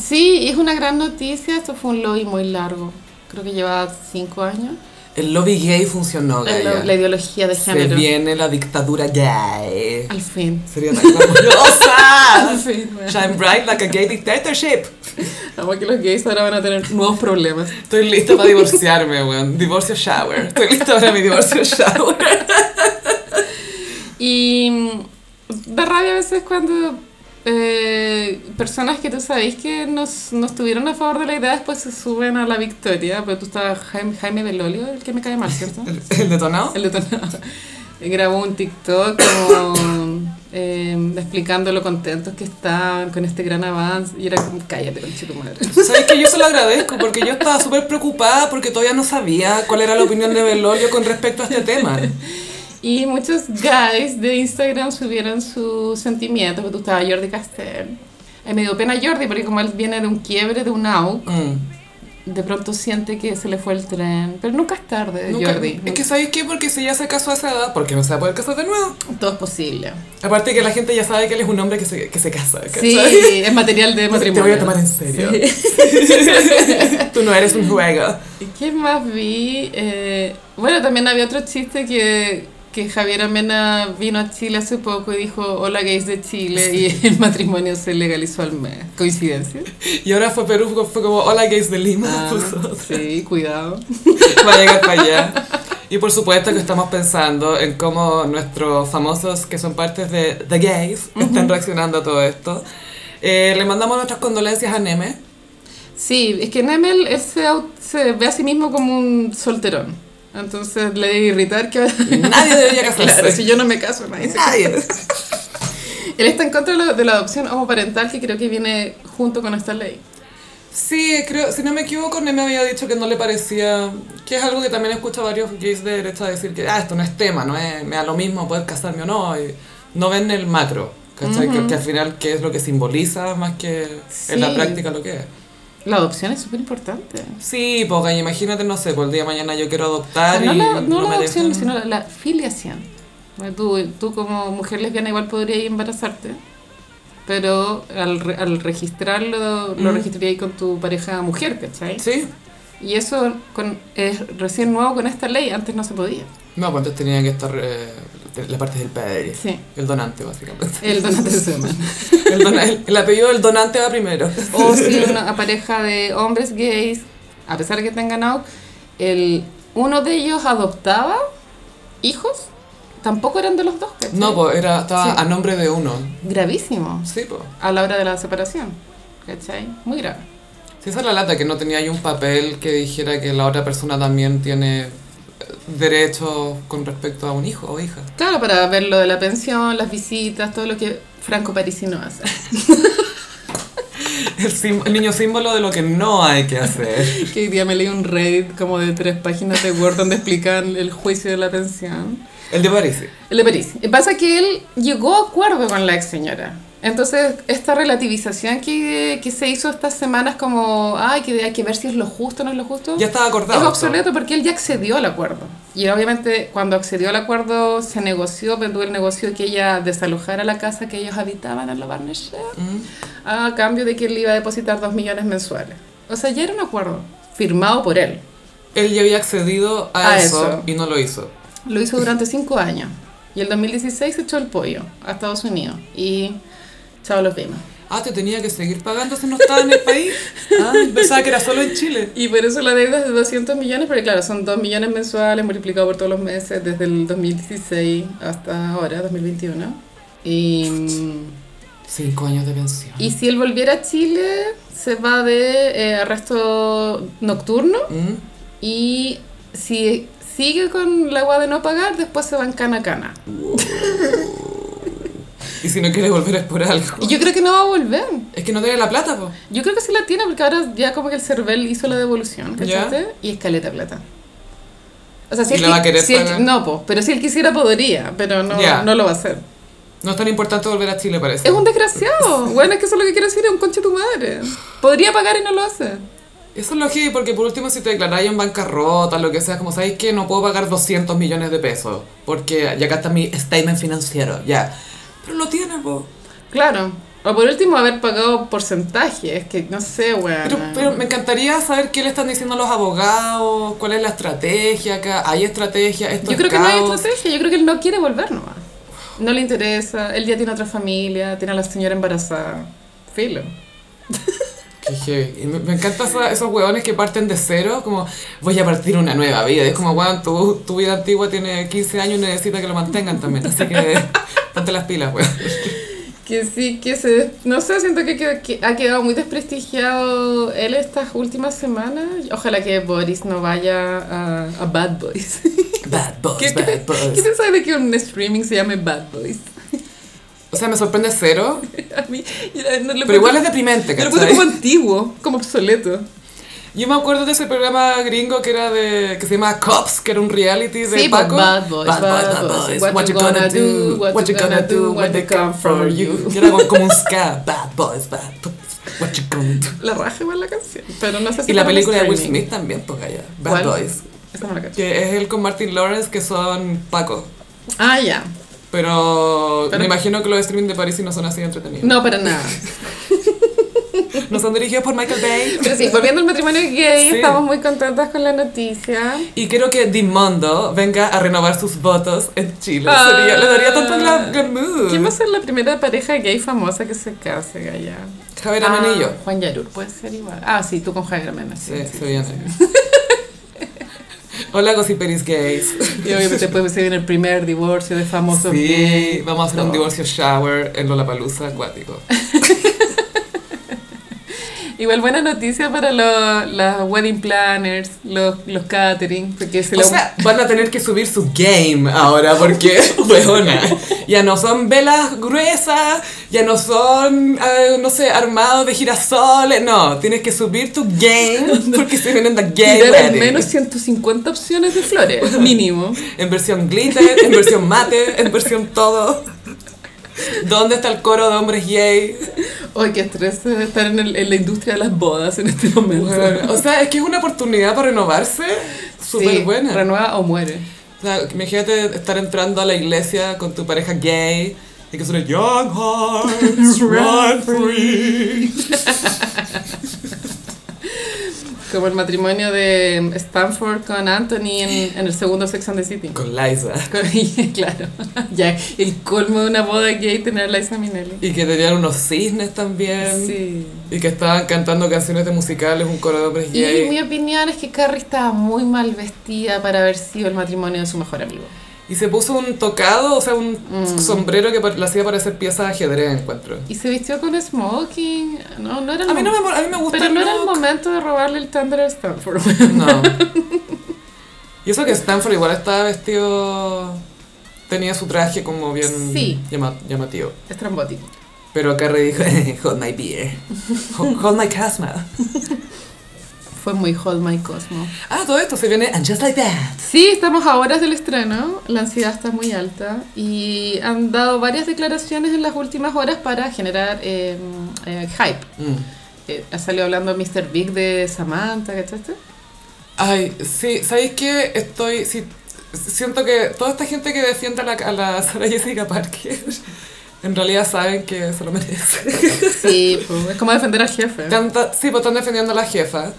Speaker 2: Sí, y es una gran noticia, esto fue un lobby muy largo, creo que llevaba cinco años.
Speaker 1: El lobby gay funcionó,
Speaker 2: La,
Speaker 1: Gaia.
Speaker 2: la ideología de
Speaker 1: Se
Speaker 2: género.
Speaker 1: viene la dictadura gay.
Speaker 2: Al fin.
Speaker 1: Sería tan glamurosa.
Speaker 2: Al fin. bueno.
Speaker 1: Shine bright like a gay dictatorship.
Speaker 2: Amo que los gays ahora van a tener nuevos problemas.
Speaker 1: Estoy lista para divorciarme, weón. Divorcio shower. Estoy lista para mi divorcio shower.
Speaker 2: Y mm, da rabia a veces cuando eh, personas que tú sabéis que no, s- no estuvieron a favor de la idea después se suben a la victoria. Pero tú estabas Jaime, Jaime Belolio, el que me cae mal, ¿cierto?
Speaker 1: ¿El, el detonado?
Speaker 2: El detonado. Grabó un TikTok como eh, explicando lo contentos que estaban con este gran avance. Y era como, cállate, con tu madre.
Speaker 1: ¿Sabes que yo se lo agradezco? Porque yo estaba súper preocupada porque todavía no sabía cuál era la opinión de Belolio con respecto a este tema.
Speaker 2: Y muchos guys de Instagram subieron sus sentimientos, porque tú estabas Jordi Castell. Y me dio pena Jordi, porque como él viene de un quiebre, de un AUC,
Speaker 1: Mm.
Speaker 2: de pronto siente que se le fue el tren. Pero nunca es tarde,
Speaker 1: Nunca-
Speaker 2: Jordi.
Speaker 1: Es que ¿sabes qué? Porque si ya se casó a esa edad, ¿por qué no se va a poder casar de nuevo?
Speaker 2: Todo es posible.
Speaker 1: Aparte que la gente ya sabe que él es un hombre que se, que se casa. ¿cachai?
Speaker 2: Sí, es material de
Speaker 1: Te
Speaker 2: matrimonio.
Speaker 1: voy a tomar en serio.
Speaker 2: Sí.
Speaker 1: Tú no eres un juego.
Speaker 2: ¿Y ¿Qué más vi? Eh, bueno, también había otro chiste que, que Javier Amena vino a Chile hace poco y dijo, hola gays de Chile, y el matrimonio se legalizó al mes. ¿Coincidencia?
Speaker 1: Y ahora fue Perú, fue como, hola gays de Lima.
Speaker 2: Ah,
Speaker 1: puso.
Speaker 2: sí, cuidado.
Speaker 1: Va a llegar para allá. Y por supuesto que estamos pensando en cómo nuestros famosos que son partes de The Gays están reaccionando a todo esto. Eh, le mandamos nuestras condolencias a Neme.
Speaker 2: Sí, es que Nemel se, se ve a sí mismo como un solterón. Entonces le debe irritar que...
Speaker 1: Nadie debería casarse.
Speaker 2: Claro, si yo no me caso, nadie se
Speaker 1: Nadie.
Speaker 2: Él está en contra de la, de la adopción homoparental que creo que viene junto con esta ley.
Speaker 1: Sí, creo, si no me equivoco, Neme había dicho que no le parecía, que es algo que también escucho a varios gays de derecha decir que, ah, esto no es tema, no es, me da lo mismo poder casarme o no, y no ven el macro, ¿cachai? que, que al final, ¿qué es lo que simboliza más que en la
Speaker 2: Sí.
Speaker 1: práctica lo que es?
Speaker 2: La adopción es súper importante.
Speaker 1: Sí, porque imagínate, no sé, por el día de mañana yo quiero adoptar
Speaker 2: no
Speaker 1: y
Speaker 2: la, no la
Speaker 1: me
Speaker 2: adopción,
Speaker 1: dejan.
Speaker 2: sino la, la filiación. Tú, tú como mujer lesbiana igual podrías embarazarte, pero al, re- al registrarlo, lo
Speaker 1: Mm.
Speaker 2: registrarías con tu pareja mujer, ¿cachai?
Speaker 1: Sí,
Speaker 2: Y eso con, es recién nuevo con esta ley, antes no se podía.
Speaker 1: no, pues entonces tenía que estar eh, la parte del padre,
Speaker 2: Sí.
Speaker 1: el donante básicamente.
Speaker 2: El donante de semen.
Speaker 1: El, dona- el- el apellido del donante va primero.
Speaker 2: O si una pareja de hombres gays, a pesar de que tengan out, el, uno de ellos adoptaba hijos, tampoco eran de los dos, ¿cachai?
Speaker 1: No, pues era, estaba
Speaker 2: Sí.
Speaker 1: a nombre de uno.
Speaker 2: Gravísimo.
Speaker 1: Sí, pues.
Speaker 2: a la hora de la separación. ¿Cachai? Muy grave.
Speaker 1: Sí, esa es la lata, que no tenía ahí un papel que dijera que la otra persona también tiene eh, derechos con respecto a un hijo o hija.
Speaker 2: Claro, para ver lo de la pensión, las visitas, todo lo que Franco Parisi no hace.
Speaker 1: El, el niño símbolo de lo que no hay que hacer.
Speaker 2: que hoy día me leí un Reddit como de tres páginas de Word donde explican el juicio de la pensión.
Speaker 1: El de París.
Speaker 2: El de Parisi. Pasa que él llegó a acuerdo con la ex señora. Entonces, esta relativización que, que se hizo estas semanas como, ay, que hay que ver si es lo justo o no es lo justo.
Speaker 1: Ya estaba acordado.
Speaker 2: Es obsoleto porque él ya accedió al acuerdo. Y obviamente cuando accedió al acuerdo se negoció, pero el negocio que ella desalojara la casa que ellos habitaban en la Barnechea
Speaker 1: Mm.
Speaker 2: a cambio de que él iba a depositar 2 millones mensuales. O sea, ya era un acuerdo firmado por él.
Speaker 1: Él ya había accedido a,
Speaker 2: A
Speaker 1: eso,
Speaker 2: eso.
Speaker 1: y no lo hizo.
Speaker 2: Lo hizo durante 5 años. Y el 2016 se echó el pollo a Estados Unidos. Y chao los vimos.
Speaker 1: Ah, te tenía que seguir pagando si no estaba en el país. Ah, pensaba que era solo en Chile.
Speaker 2: Y por eso la deuda es de 200 millones, porque claro, son 2 millones mensuales multiplicados por todos los meses desde el 2016 hasta ahora, 2021. Y,
Speaker 1: Cinco años de pensión.
Speaker 2: y si él volviera a Chile, se va de eh, arresto nocturno
Speaker 1: Mm.
Speaker 2: y si sigue con la agua de no pagar, después se va en cana a cana.
Speaker 1: Y si no quiere volver es por algo.
Speaker 2: Y yo creo que no va a volver.
Speaker 1: Es que no tiene la plata, pues.
Speaker 2: Yo creo que sí la tiene porque ahora ya como que el CERVEL hizo la devolución, ¿cachaste? Y es caleta plata. O sea, si
Speaker 1: ¿Y
Speaker 2: él
Speaker 1: va a querer
Speaker 2: si él- no, po, pero si él quisiera podría, pero no,
Speaker 1: Ya.
Speaker 2: no lo va a hacer.
Speaker 1: No es tan importante volver a Chile, parece.
Speaker 2: Es un desgraciado. bueno, es que eso es lo que quiero decir, es un conche tu madre. Podría pagar y no lo hace.
Speaker 1: Eso es lo que, porque por último si te declaráis en bancarrota, lo que sea, como sabéis que no puedo pagar 200 millones de pesos, porque ya acá está mi statement financiero, ya. Pero lo tiene, po.
Speaker 2: Claro. O por último, haber pagado porcentaje. Es que no sé, weón.
Speaker 1: Pero, pero me encantaría saber qué le están diciendo los abogados, cuál es la estrategia acá, hay estrategia, esto
Speaker 2: Yo
Speaker 1: es
Speaker 2: creo que no hay estrategia, yo creo que él no quiere volver nomás. No le interesa, él ya tiene otra familia, tiene a la señora embarazada. Filo.
Speaker 1: Me, me encantan esos hueones que parten de cero, como voy a partir una nueva vida. Y es como, weón, tu, tu vida antigua tiene 15 años y necesita que lo mantengan también. Así que ponte las pilas, weón.
Speaker 2: Que sí, que se... No sé, siento que, que- que ha quedado muy desprestigiado él estas últimas semanas. Ojalá que Boris no vaya a, a Bad Boys.
Speaker 1: Bad boys,
Speaker 2: ¿Qué, qué,
Speaker 1: bad boys.
Speaker 2: ¿Qué pensáis de que un streaming se llame Bad Boys?
Speaker 1: O sea, me sorprende cero,
Speaker 2: A mí, no,
Speaker 1: pero igual es deprimente,
Speaker 2: Yo lo encuentro como
Speaker 1: ¿cachai?
Speaker 2: antiguo, como obsoleto.
Speaker 1: Yo me acuerdo de ese programa gringo que era de, que se llama Cops, que era un reality de
Speaker 2: Sí, pues,
Speaker 1: Paco.
Speaker 2: Bad Boys, Bad Boys. What you gonna do, what you gonna do when they come for you.
Speaker 1: Y era como, un ska, Bad Boys, Bad Boys, what you gonna do.
Speaker 2: La raja igual la canción, pero no sé si
Speaker 1: Y la película de Will. Smith también, pues allá, Bad
Speaker 2: ¿Cuál?
Speaker 1: Boys.
Speaker 2: Esa no la cacho.
Speaker 1: Que es él con Martin Lawrence, que son Paco.
Speaker 2: Ah, ya.
Speaker 1: Pero,
Speaker 2: Pero-
Speaker 1: me imagino que los streaming de París no son así entretenidos.
Speaker 2: No, para nada.
Speaker 1: No son dirigidos por Michael Bay.
Speaker 2: Pero sí, volviendo al matrimonio gay,
Speaker 1: Sí.
Speaker 2: estamos muy contentas con la noticia.
Speaker 1: Y quiero que Dimondo venga a renovar sus votos en Chile.
Speaker 2: Ah.
Speaker 1: Sería, le daría tanto glam- glamour.
Speaker 2: ¿Quién va a ser la primera pareja gay famosa que se case, Gaya?
Speaker 1: Javier.
Speaker 2: Ah, Juan Yarur, puede ser igual. Ah, sí, tú con Javier Amena. Sí,
Speaker 1: Sí,
Speaker 2: sí,
Speaker 1: viene. Hola, gossiperis gays.
Speaker 2: Y obviamente después se viene el primer divorcio de famosos
Speaker 1: Sí,
Speaker 2: gays.
Speaker 1: vamos a hacer un
Speaker 2: Todo.
Speaker 1: divorcio shower en Lollapalooza acuático.
Speaker 2: Igual buena noticia para los, las wedding planners, los, los catering, porque se
Speaker 1: O
Speaker 2: lo...
Speaker 1: sea, van a tener que subir su game ahora porque, weona, ya no son velas gruesas, ya no son, eh, no sé, armados de girasoles, no, tienes que subir tu game porque se vienen the gay
Speaker 2: tirar al menos 150 opciones de flores, mínimo.
Speaker 1: En versión glitter, en versión mate, en versión todo. ¿Dónde está el coro de hombres gay?
Speaker 2: Ay, qué estrés estar en, el- en la industria de las bodas en este momento.
Speaker 1: Bueno, o sea, es que es una oportunidad para renovarse súper
Speaker 2: Sí,
Speaker 1: buena.
Speaker 2: Renueva o muere.
Speaker 1: O sea, imagínate estar entrando a la iglesia con tu pareja gay y que suene Young Hearts Run Free.
Speaker 2: Como el matrimonio de Stanford con Anthony en, en el segundo Sex and the City.
Speaker 1: Con Liza.
Speaker 2: Con- claro, ya, el colmo de una boda gay tener a Liza Minnelli.
Speaker 1: Y que tenían unos cisnes también.
Speaker 2: Sí.
Speaker 1: Y que estaban cantando canciones de musicales, un coro de hombres
Speaker 2: Y
Speaker 1: gay.
Speaker 2: mi opinión es que Carrie estaba muy mal vestida para haber sido el matrimonio de su mejor amigo.
Speaker 1: Y se puso un tocado, o sea, un
Speaker 2: Mm.
Speaker 1: sombrero que le hacía parecer piezas de ajedrez, encuentro.
Speaker 2: Y se vistió con smoking. No, no era el
Speaker 1: A mí, no me, a mí me gusta
Speaker 2: Pero no era el momento de robarle el Thunder a Stanford.
Speaker 1: No. Y eso que Stanford igual estaba vestido... Tenía su traje como bien
Speaker 2: Sí.
Speaker 1: llama- llamativo.
Speaker 2: Estrambótico.
Speaker 1: Pero Carrie dijo, hold my beer. Hold, hold my Casma.
Speaker 2: Fue muy Hold My Cosmo.
Speaker 1: Ah, todo esto se viene And Just Like That.
Speaker 2: Sí, estamos a horas del estreno, la ansiedad está muy alta y han dado varias declaraciones en las últimas horas para generar eh, eh, hype.
Speaker 1: Mm.
Speaker 2: Eh, ha salido hablando Mr. Big de Samantha, ¿cachaste?
Speaker 1: Ay, sí, ¿sabéis qué? Estoy... Sí, siento que toda esta gente que defiende a la, a la Sarah Jessica Parker en realidad saben que se lo merece.
Speaker 2: Sí, pues, es como defender al jefe.
Speaker 1: Tanta- sí, pues están defendiendo a la jefa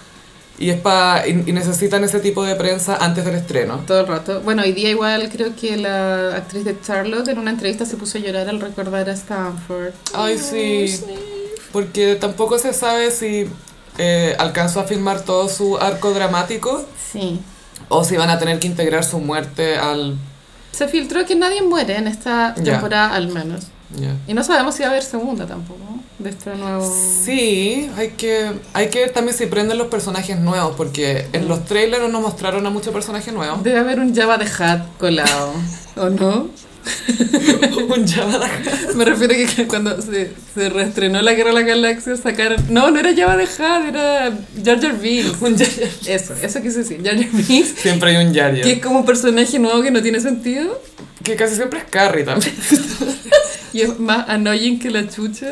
Speaker 1: y, es pa, y, y necesitan ese tipo de prensa antes del estreno.
Speaker 2: Todo el rato. Bueno, hoy día igual creo que la actriz de Charlotte en una entrevista se puso a llorar al recordar a Stanford.
Speaker 1: Ay, sí. Porque tampoco se sabe si eh, alcanzó a filmar todo su arco dramático
Speaker 2: Sí.
Speaker 1: o si van a tener que integrar su muerte al...
Speaker 2: Se filtró que nadie muere en esta temporada al menos.
Speaker 1: ya.
Speaker 2: Y no sabemos si va a haber segunda tampoco, de este nuevo...
Speaker 1: Sí, hay que, hay que ver también si prenden los personajes nuevos, porque en los trailers no nos mostraron a muchos personajes nuevos.
Speaker 2: Debe haber un Java de Hat colado, ¿o no?
Speaker 1: Un Java
Speaker 2: Me refiero a que cuando se, se reestrenó La Guerra de la Galaxia sacaron... No, no era Java de Hat, era Jar Jar Binks.
Speaker 1: Un Jar Jar.
Speaker 2: Eso, eso quise decir, Jar Jar Binks.
Speaker 1: Siempre hay un Jar Jar.
Speaker 2: Que es como un personaje nuevo que no tiene sentido
Speaker 1: Que casi siempre es Carrie también.
Speaker 2: y es más annoying que la chucha.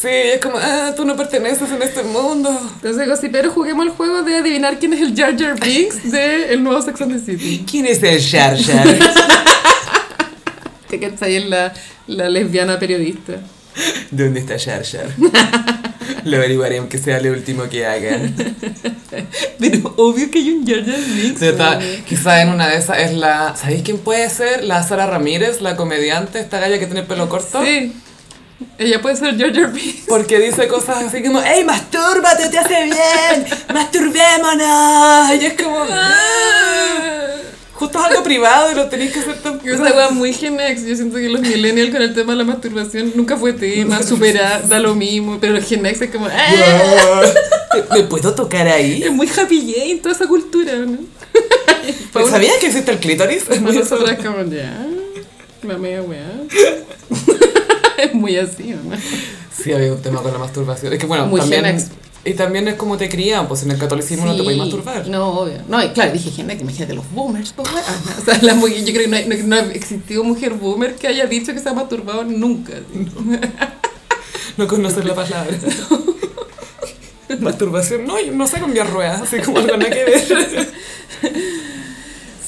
Speaker 1: Sí, es como, ah, tú no perteneces en este mundo.
Speaker 2: Entonces, gossiperos, juguemos el juego de adivinar quién es el Jar Jar Binks de el nuevo Sex and the City.
Speaker 1: ¿Quién es el Jar Jar?
Speaker 2: Que cachai es la, la lesbiana periodista.
Speaker 1: ¿Dónde está Jar Jar? Lo averiguaré aunque sea lo último que hagan.
Speaker 2: Pero obvio que hay un Jar Jar
Speaker 1: quizá en una de esas es la... ¿Sabéis quién puede ser? La Sara Ramírez, la comediante, esta galla que tiene el pelo corto.
Speaker 2: Sí. Ella puede ser Jar Binks.
Speaker 1: Porque dice cosas así como, ¡Ey, mastúrbate, te hace bien! ¡Masturbémonos! Y es como... "Ah". Justo es algo privado y lo tenéis que hacer tan...
Speaker 2: Esa wea muy Gen X. Yo siento que los millennials con el tema de la masturbación nunca fue tema, supera, da lo mismo. Pero los Gen X es como, ¡ah!
Speaker 1: ¿Me puedo tocar ahí?
Speaker 2: Es muy happy Jane toda esa cultura, ¿no?
Speaker 1: Pues, ¿Sabías que existe el clítoris? Es muy eso.
Speaker 2: Nosotras como, ya, la media wea. es muy así, ¿no?
Speaker 1: Sí, había un tema con la masturbación. Es que bueno,
Speaker 2: Muy
Speaker 1: también...
Speaker 2: Gen X.
Speaker 1: Y también es como te crían, pues en el catolicismo no te puedes masturbar.
Speaker 2: No, obvio. No, y claro, dije Gen X, imagínate los boomers, pues. O sea, la mu- yo creo que no, hay- no, no ha existido mujer boomer que haya dicho que se ha masturbado nunca. así.
Speaker 1: No conocer la palabra. Masturbación, no, yo no sé cambiar ruedas, así como algo nada que ver.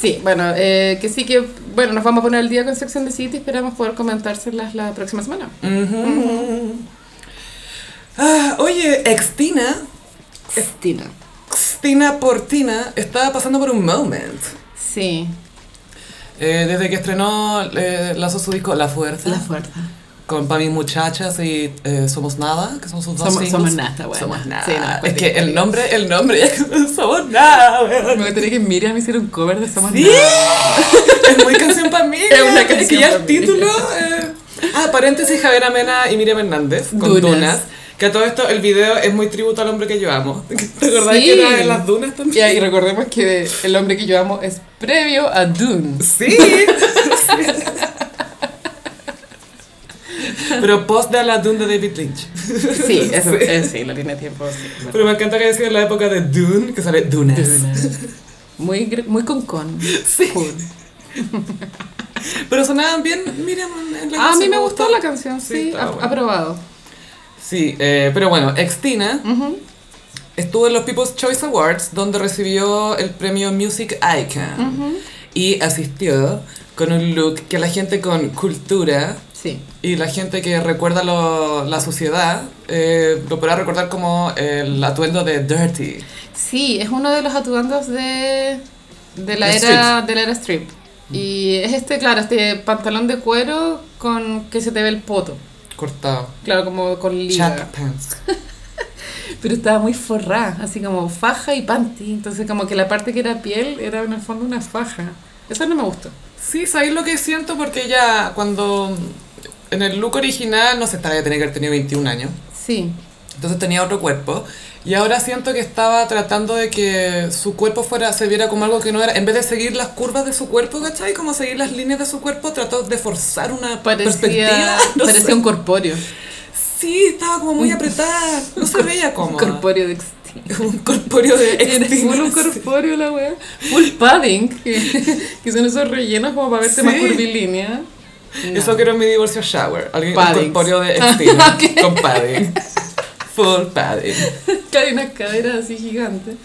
Speaker 2: Sí, bueno, eh, que sí que, bueno, nos vamos a poner al día con and the City, esperamos poder comentárselas la próxima semana.
Speaker 1: Ujú. Ah, oye, Extina,
Speaker 2: Estina.
Speaker 1: Extina Portina, estaba pasando por un moment.
Speaker 2: Sí,
Speaker 1: Eh, desde que estrenó, eh, lanzó su disco La Fuerza,
Speaker 2: la fuerza.
Speaker 1: con para mis muchachas y eh, Somos Nada, que son sus dos
Speaker 2: Somos-
Speaker 1: singles.
Speaker 2: Somos Nada, bueno.
Speaker 1: Somos Nada.
Speaker 2: Sí, no,
Speaker 1: es que el nombre, el nombre, Somos Nada, weón.
Speaker 2: Me gustaría que Miriam hiciera un cover de Somos
Speaker 1: Sí,
Speaker 2: Nada.
Speaker 1: es muy canción para mí.
Speaker 2: Es una
Speaker 1: que
Speaker 2: canción
Speaker 1: ya
Speaker 2: pa'
Speaker 1: el título. eh. Ah, paréntesis, Javier Amena y Miriam Hernández con
Speaker 2: Dunas.
Speaker 1: Dunas. Que a todo esto el video es muy tributo al hombre que yo amo. ¿Te acordás
Speaker 2: Sí.
Speaker 1: que era en las dunas
Speaker 2: Y
Speaker 1: también?
Speaker 2: ahí recordemos que el hombre que yo amo es previo a Dune.
Speaker 1: Sí. Pero post de la Dune de David Lynch.
Speaker 2: Sí, eso, eh, sí, línea de tiempo, sí.
Speaker 1: Pero me encanta que decía en la época de Dune, que sale Dunas.
Speaker 2: Muy, muy con con.
Speaker 1: Sí.
Speaker 2: Cool.
Speaker 1: Pero sonaban bien, Miriam. en la
Speaker 2: Ah, a mí me gustó la canción,
Speaker 1: Sí,
Speaker 2: sí, aprobado.
Speaker 1: Sí, eh, pero bueno, Extina estuvo en los People's Choice Awards, donde recibió el premio Music Icon. Y asistió con un look que la gente con cultura
Speaker 2: Sí.
Speaker 1: y la gente que recuerda lo- la sociedad eh, lo podrá recordar como el atuendo de Dirty.
Speaker 2: Sí, es uno de los atuendos de, de, la, era, de la era strip. Y es este, claro, este pantalón de cuero con que se te ve el poto.
Speaker 1: Cortado.
Speaker 2: Claro, como con liga.
Speaker 1: Chat pants.
Speaker 2: Pero estaba muy forrada, así como faja y panty. Entonces como que la parte que era piel era en el fondo una faja. Eso no me gustó.
Speaker 1: Sí, ¿sabéis lo que siento? Porque ella cuando... En el look original, no sé, estaba ya tenía que haber tenido 21 años.
Speaker 2: Sí.
Speaker 1: Entonces tenía otro cuerpo. Y ahora siento que estaba tratando de que su cuerpo fuera, se viera como algo que no era. En vez de seguir las curvas de su cuerpo, ¿cachai? Como seguir las líneas de su cuerpo, trató de forzar una perspectiva.
Speaker 2: Parecía,
Speaker 1: No
Speaker 2: parecía
Speaker 1: sé.
Speaker 2: un corpóreo.
Speaker 1: Sí, estaba como muy apretada. No se veía como.
Speaker 2: Un corpóreo de.
Speaker 1: Un corpóreo de extinto.
Speaker 2: full un corpóreo la wea. Full padding. Que, que son esos rellenos como para verte más
Speaker 1: Sí.
Speaker 2: curvilínea. No.
Speaker 1: Eso quiero en mi divorcio shower. Alguien un corpóreo de extinto.
Speaker 2: Ok.
Speaker 1: Con padding. Full padding.
Speaker 2: hay unas caderas así gigantes.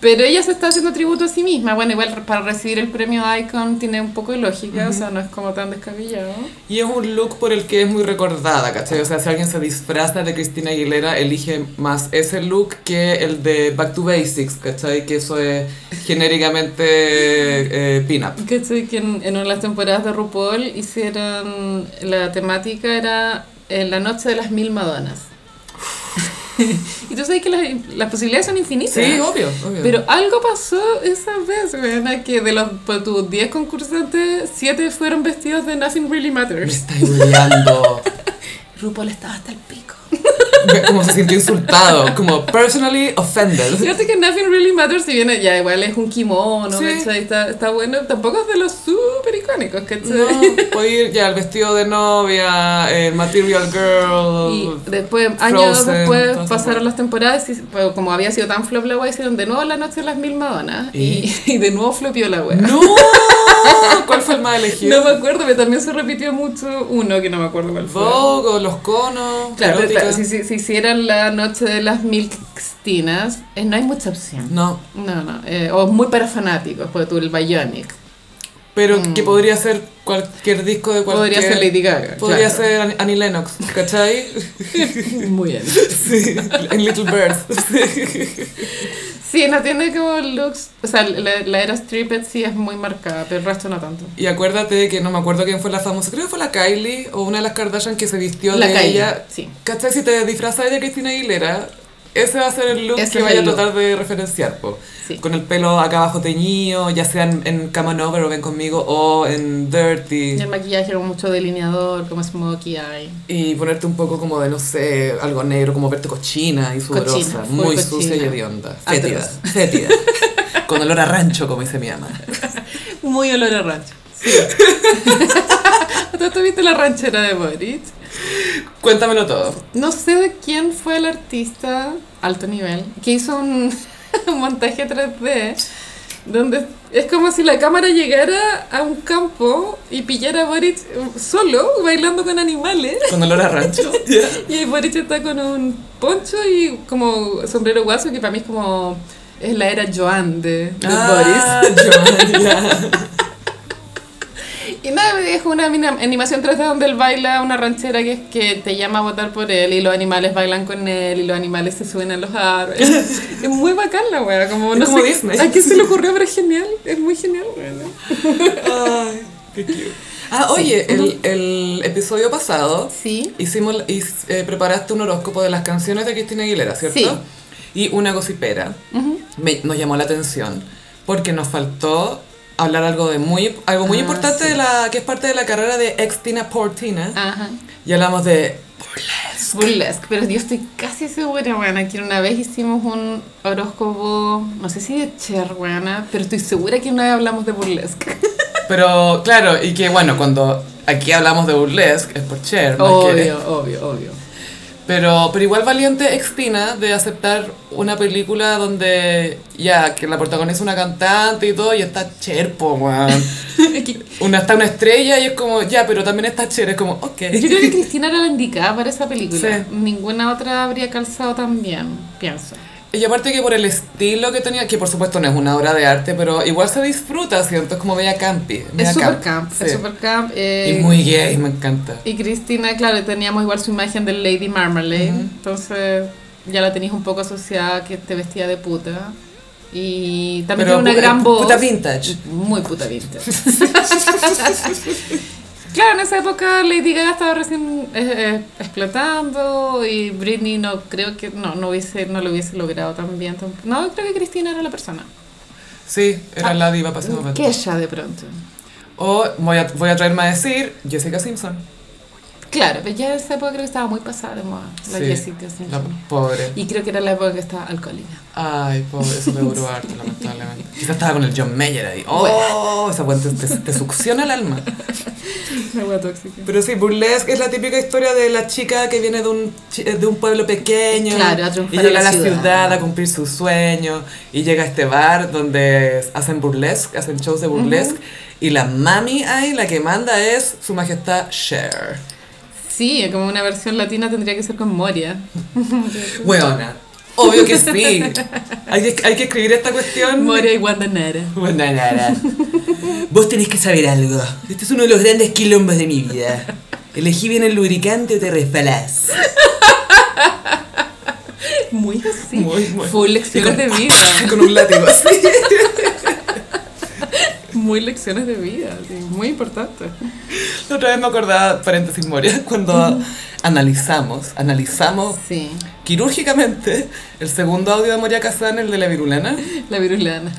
Speaker 2: Pero ella se está haciendo tributo a sí misma. Bueno, igual para recibir el premio Icon tiene un poco de lógica, o sea, no es como tan descabellado.
Speaker 1: Y es un look por el que es muy recordada, ¿cachai? O sea, si alguien se disfraza de Cristina Aguilera, elige más ese look que el de Back to Basics, ¿cachai? Que eso es genéricamente eh, pin-up.
Speaker 2: ¿Cachai? Que en, en una de las temporadas de RuPaul hicieron. La temática era en la noche de las mil Madonas. y tú sabes que las, las posibilidades son infinitas.
Speaker 1: Sí, obvio, obvio.
Speaker 2: Pero algo pasó esa vez, weona, que de los pues, tus 10 concursantes, 7 fueron vestidos de Nothing Really
Speaker 1: Me
Speaker 2: Matters.
Speaker 1: estáis odiando.
Speaker 2: RuPaul estaba hasta el pico.
Speaker 1: Como se sintió insultado, como personally offended.
Speaker 2: Fíjate que Nothing Really Matters, si bien ya igual es un kimono,
Speaker 1: Sí.
Speaker 2: Está, está bueno, tampoco es de los súper icónicos, ¿cachai?
Speaker 1: No, puede ir ya el vestido de novia, el Material Girl.
Speaker 2: Y después, años
Speaker 1: Frozen,
Speaker 2: después,
Speaker 1: todas esas
Speaker 2: pasaron las temporadas y pues, como había sido tan flop la wea, hicieron de nuevo la noche de las mil Madonas y, y de nuevo flopió la wea.
Speaker 1: ¡No! ¿Cuál fue el más elegido?
Speaker 2: No me acuerdo, pero también se repitió mucho uno que no me acuerdo cuál fue.
Speaker 1: Vogue o los conos.
Speaker 2: Claro, claro, si, si, si hicieran la noche de las mil eh, no hay mucha opción.
Speaker 1: No,
Speaker 2: No, no. eh, o muy para fanáticos, porque tú el Bionic.
Speaker 1: Pero que podría ser cualquier disco de cualquier...
Speaker 2: Mm. Podría ser Lady Gaga.
Speaker 1: Podría
Speaker 2: claro.
Speaker 1: ser Annie- Lennox, ¿cachai?
Speaker 2: Muy bien.
Speaker 1: Sí, en Little Birds.
Speaker 2: Sí, no tiene como looks. O sea, la, la era stripped sí es muy marcada, pero el resto no tanto.
Speaker 1: Y acuérdate que no me acuerdo quién fue la famosa, creo que fue la Kylie o una de las Kardashian que se vistió
Speaker 2: La
Speaker 1: de
Speaker 2: Kylie,
Speaker 1: ella.
Speaker 2: sí.
Speaker 1: ¿Cachai? Si te disfrazas de Cristina Aguilera, ese va a ser el look
Speaker 2: Ese
Speaker 1: que vaya a tratar de referenciar, po.
Speaker 2: Sí.
Speaker 1: Con el pelo acá abajo teñido, ya sea en, en Come On Over o Ven Conmigo o en Dirty.
Speaker 2: Y el maquillaje con mucho delineador, como smokey eye.
Speaker 1: Y ponerte un poco como de, no sé, algo negro, como verte cochina y sudorosa.
Speaker 2: Cochina,
Speaker 1: muy
Speaker 2: cochina.
Speaker 1: sucia y hedionda. Fétida. Fétida. Con olor a rancho, como dice mi ama.
Speaker 2: Muy olor a rancho. Sí. ¿Tú tuviste la ranchera de Boric?
Speaker 1: Cuéntamelo todo.
Speaker 2: No sé de quién fue el artista, alto nivel, que hizo un, un montaje 3D donde es como si la cámara llegara a un campo y pillara a Boric solo bailando con animales.
Speaker 1: Con olor a rancho.
Speaker 2: Y ahí Boric está con un poncho y como sombrero guaso, que para mí es como. Es la era Joan de, de
Speaker 1: Ah,
Speaker 2: Boris.
Speaker 1: Joan, ya.
Speaker 2: Y nada, me dejó una animación 3D donde él baila una ranchera que es que te llama a votar por él y los animales bailan con él y los animales se suben a los árboles. es muy bacán la wea, como
Speaker 1: Es
Speaker 2: no
Speaker 1: como
Speaker 2: sé.
Speaker 1: Disney.
Speaker 2: ¿A quién se le ocurrió? Pero es genial, es muy genial.
Speaker 1: Ay, qué cute. Ah, oye, el, el episodio pasado
Speaker 2: Sí.
Speaker 1: hicimos, eh, preparaste un horóscopo de las canciones de Cristina Aguilera, ¿cierto?
Speaker 2: Sí.
Speaker 1: Y una gocipera me- nos llamó la atención porque nos faltó hablar algo de muy algo muy
Speaker 2: Ah,
Speaker 1: importante
Speaker 2: sí.
Speaker 1: de la que es parte de la carrera de ex Tina Portina
Speaker 2: Ajá.
Speaker 1: y hablamos de
Speaker 2: Burlesque, pero yo estoy casi segura, bueno, que una vez hicimos un horóscopo, no sé si de Cher, buena, pero estoy segura que una vez hablamos de burlesque.
Speaker 1: pero claro y que bueno cuando aquí hablamos de burlesque es por Cher más que-
Speaker 2: Obvio, obvio, obvio.
Speaker 1: Pero, pero igual valiente ex Tina de aceptar una película donde ya que la protagoniza una cantante y todo y está Cher, po, weón. Una, está una estrella y es como, ya, pero también está Cher, es como, ok.
Speaker 2: Yo creo que Cristina era la indicada para esa película.
Speaker 1: Sí.
Speaker 2: Ninguna otra habría calzado tan bien, pienso.
Speaker 1: Y aparte que por el estilo que tenía, que por supuesto no es una obra de arte, pero igual se disfruta, siento, es como media campi.
Speaker 2: Es super camp,
Speaker 1: sí.
Speaker 2: es super camp. eh,
Speaker 1: Y muy gay, me encanta.
Speaker 2: Y Cristina, claro, teníamos igual su imagen de Lady Marmalade, entonces ya la tenéis un poco asociada que te vestía de puta. Y también
Speaker 1: Pero
Speaker 2: tiene una gran voz.
Speaker 1: puta vintage.
Speaker 2: Muy puta vintage. claro, en esa época Lady Gaga estaba recién eh, eh, explotando y Britney no creo que no, no, hubiese, no lo hubiese logrado tan bien. No, creo que Cristina era la persona.
Speaker 1: Sí, era
Speaker 2: Ah,
Speaker 1: la diva momento.
Speaker 2: Que ella de pronto.
Speaker 1: O voy a, voy a traerme a decir Jessica Simpson.
Speaker 2: Claro, pero ya en esa época creo que estaba muy pasada de moda, la
Speaker 1: Sí,
Speaker 2: Jessica
Speaker 1: La
Speaker 2: Simpson.
Speaker 1: pobre.
Speaker 2: Y creo que era la época que estaba alcohólica.
Speaker 1: Ay, pobre, eso le duró harto, lamentablemente. Quizás estaba con el John Mayer ahí. ¡Oh! Esa weá te, te, succiona el alma.
Speaker 2: La wea tóxica.
Speaker 1: Pero sí, Burlesque es la típica historia de la chica que viene de un, de un pueblo pequeño.
Speaker 2: Claro, a
Speaker 1: y llega
Speaker 2: a la
Speaker 1: ciudad.
Speaker 2: ciudad.
Speaker 1: a cumplir su sueño. Y llega a este bar donde hacen burlesque, hacen shows de burlesque. Y la mami ahí, la que manda es su majestad Cher.
Speaker 2: Sí, como una versión latina tendría que ser con Moria.
Speaker 1: Weona. Obvio que sí. Hay que, hay que escribir esta cuestión.
Speaker 2: Moria y Wanda Nara.
Speaker 1: Bueno, nada. Vos tenés que saber algo. Este es uno de los grandes quilombos de mi vida. Elegí bien el lubricante o te resbalás.
Speaker 2: Muy así.
Speaker 1: Muy, muy.
Speaker 2: Full lecciones de vida.
Speaker 1: Con un látigo así.
Speaker 2: Muy lecciones de vida. Muy importante.
Speaker 1: La otra vez me acordaba, paréntesis Moria, cuando analizamos, analizamos
Speaker 2: Sí,
Speaker 1: quirúrgicamente el segundo audio de Moria Kazan, el de la virulana,
Speaker 2: la virulana.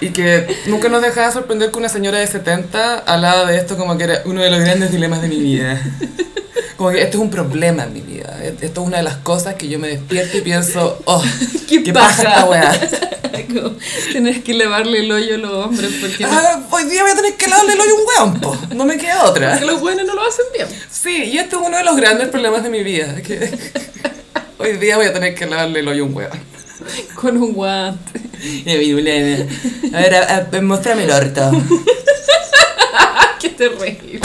Speaker 1: y que nunca nos dejaba sorprender que una señora de 70 hablaba de esto como que era uno de los grandes dilemas de mi vida. Como que esto es un problema en mi vida. Esto es una de las cosas que yo me despierto y pienso, oh,
Speaker 2: ¡Qué
Speaker 1: qué, weá.
Speaker 2: Tienes que lavarle el hoyo a los hombres porque, no-
Speaker 1: Ah, hoy día voy a tener que lavarle el hoyo a un weón, po. No me queda otra.
Speaker 2: porque los buenos no lo hacen bien.
Speaker 1: Sí, y este es uno de los grandes problemas de mi vida. Que hoy día voy a tener que lavarle el hoyo a un weón.
Speaker 2: Con un guante.
Speaker 1: A ver, a, a, muéstrame el orto.
Speaker 2: ¡Qué terrible!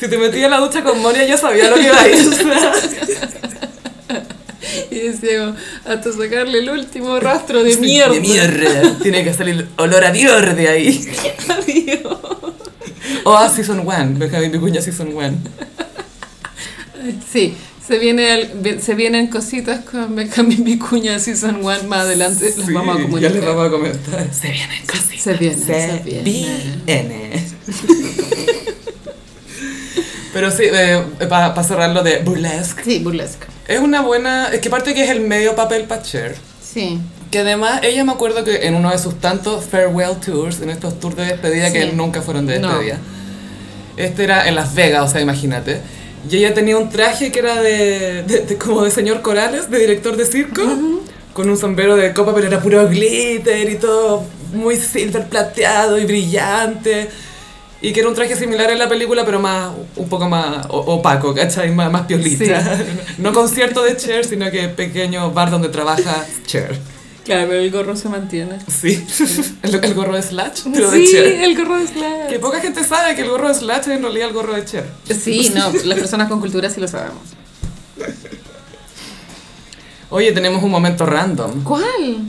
Speaker 1: Si te metí en la ducha con Moria, ya sabía lo que iba a ir.
Speaker 2: Y decía, como, hasta sacarle el último rastro de mierda.
Speaker 1: De mierda. Tiene que salir olor a Dior de ahí.
Speaker 2: Adiós.
Speaker 1: O a Season 1. Benjamín Vicuña Season 1.
Speaker 2: Sí, se, viene se vienen cositas con Benjamín Vicuña Season 1 más adelante. Las vamos a
Speaker 1: ya
Speaker 2: comunicar.
Speaker 1: les vamos a comentar. Se vienen cositas.
Speaker 2: Se viene, se
Speaker 1: Se
Speaker 2: viene.
Speaker 1: Pero sí, para cerrarlo de burlesque.
Speaker 2: Sí, burlesque.
Speaker 1: Es una buena. Es que aparte que es el medio papel para Cher.
Speaker 2: Sí.
Speaker 1: Que además, ella me acuerdo que en uno de sus tantos farewell tours, en estos tours de despedida que
Speaker 2: Sí.
Speaker 1: nunca fueron de
Speaker 2: No.
Speaker 1: despedida, este era en Las Vegas, o sea, imagínate. Y ella tenía un traje que era de, de- de- como de señor Corales, de director de circo, con un sombrero de copa, pero era puro glitter y todo muy silver plateado y brillante. Y que era un traje similar en la película, pero más, un poco más opaco, ¿cachai? Más, más piolita. No concierto de Cher, sino que pequeño bar donde trabaja Cher.
Speaker 2: Claro, pero el gorro se mantiene.
Speaker 1: Sí, el, el gorro de Slash, pero de
Speaker 2: sí, el gorro de Slash.
Speaker 1: Que poca gente sabe que el gorro de Slash es en realidad el gorro de Cher.
Speaker 2: Sí, no, las personas con cultura sí lo sabemos.
Speaker 1: Oye, tenemos un momento random.
Speaker 2: ¿Cuál?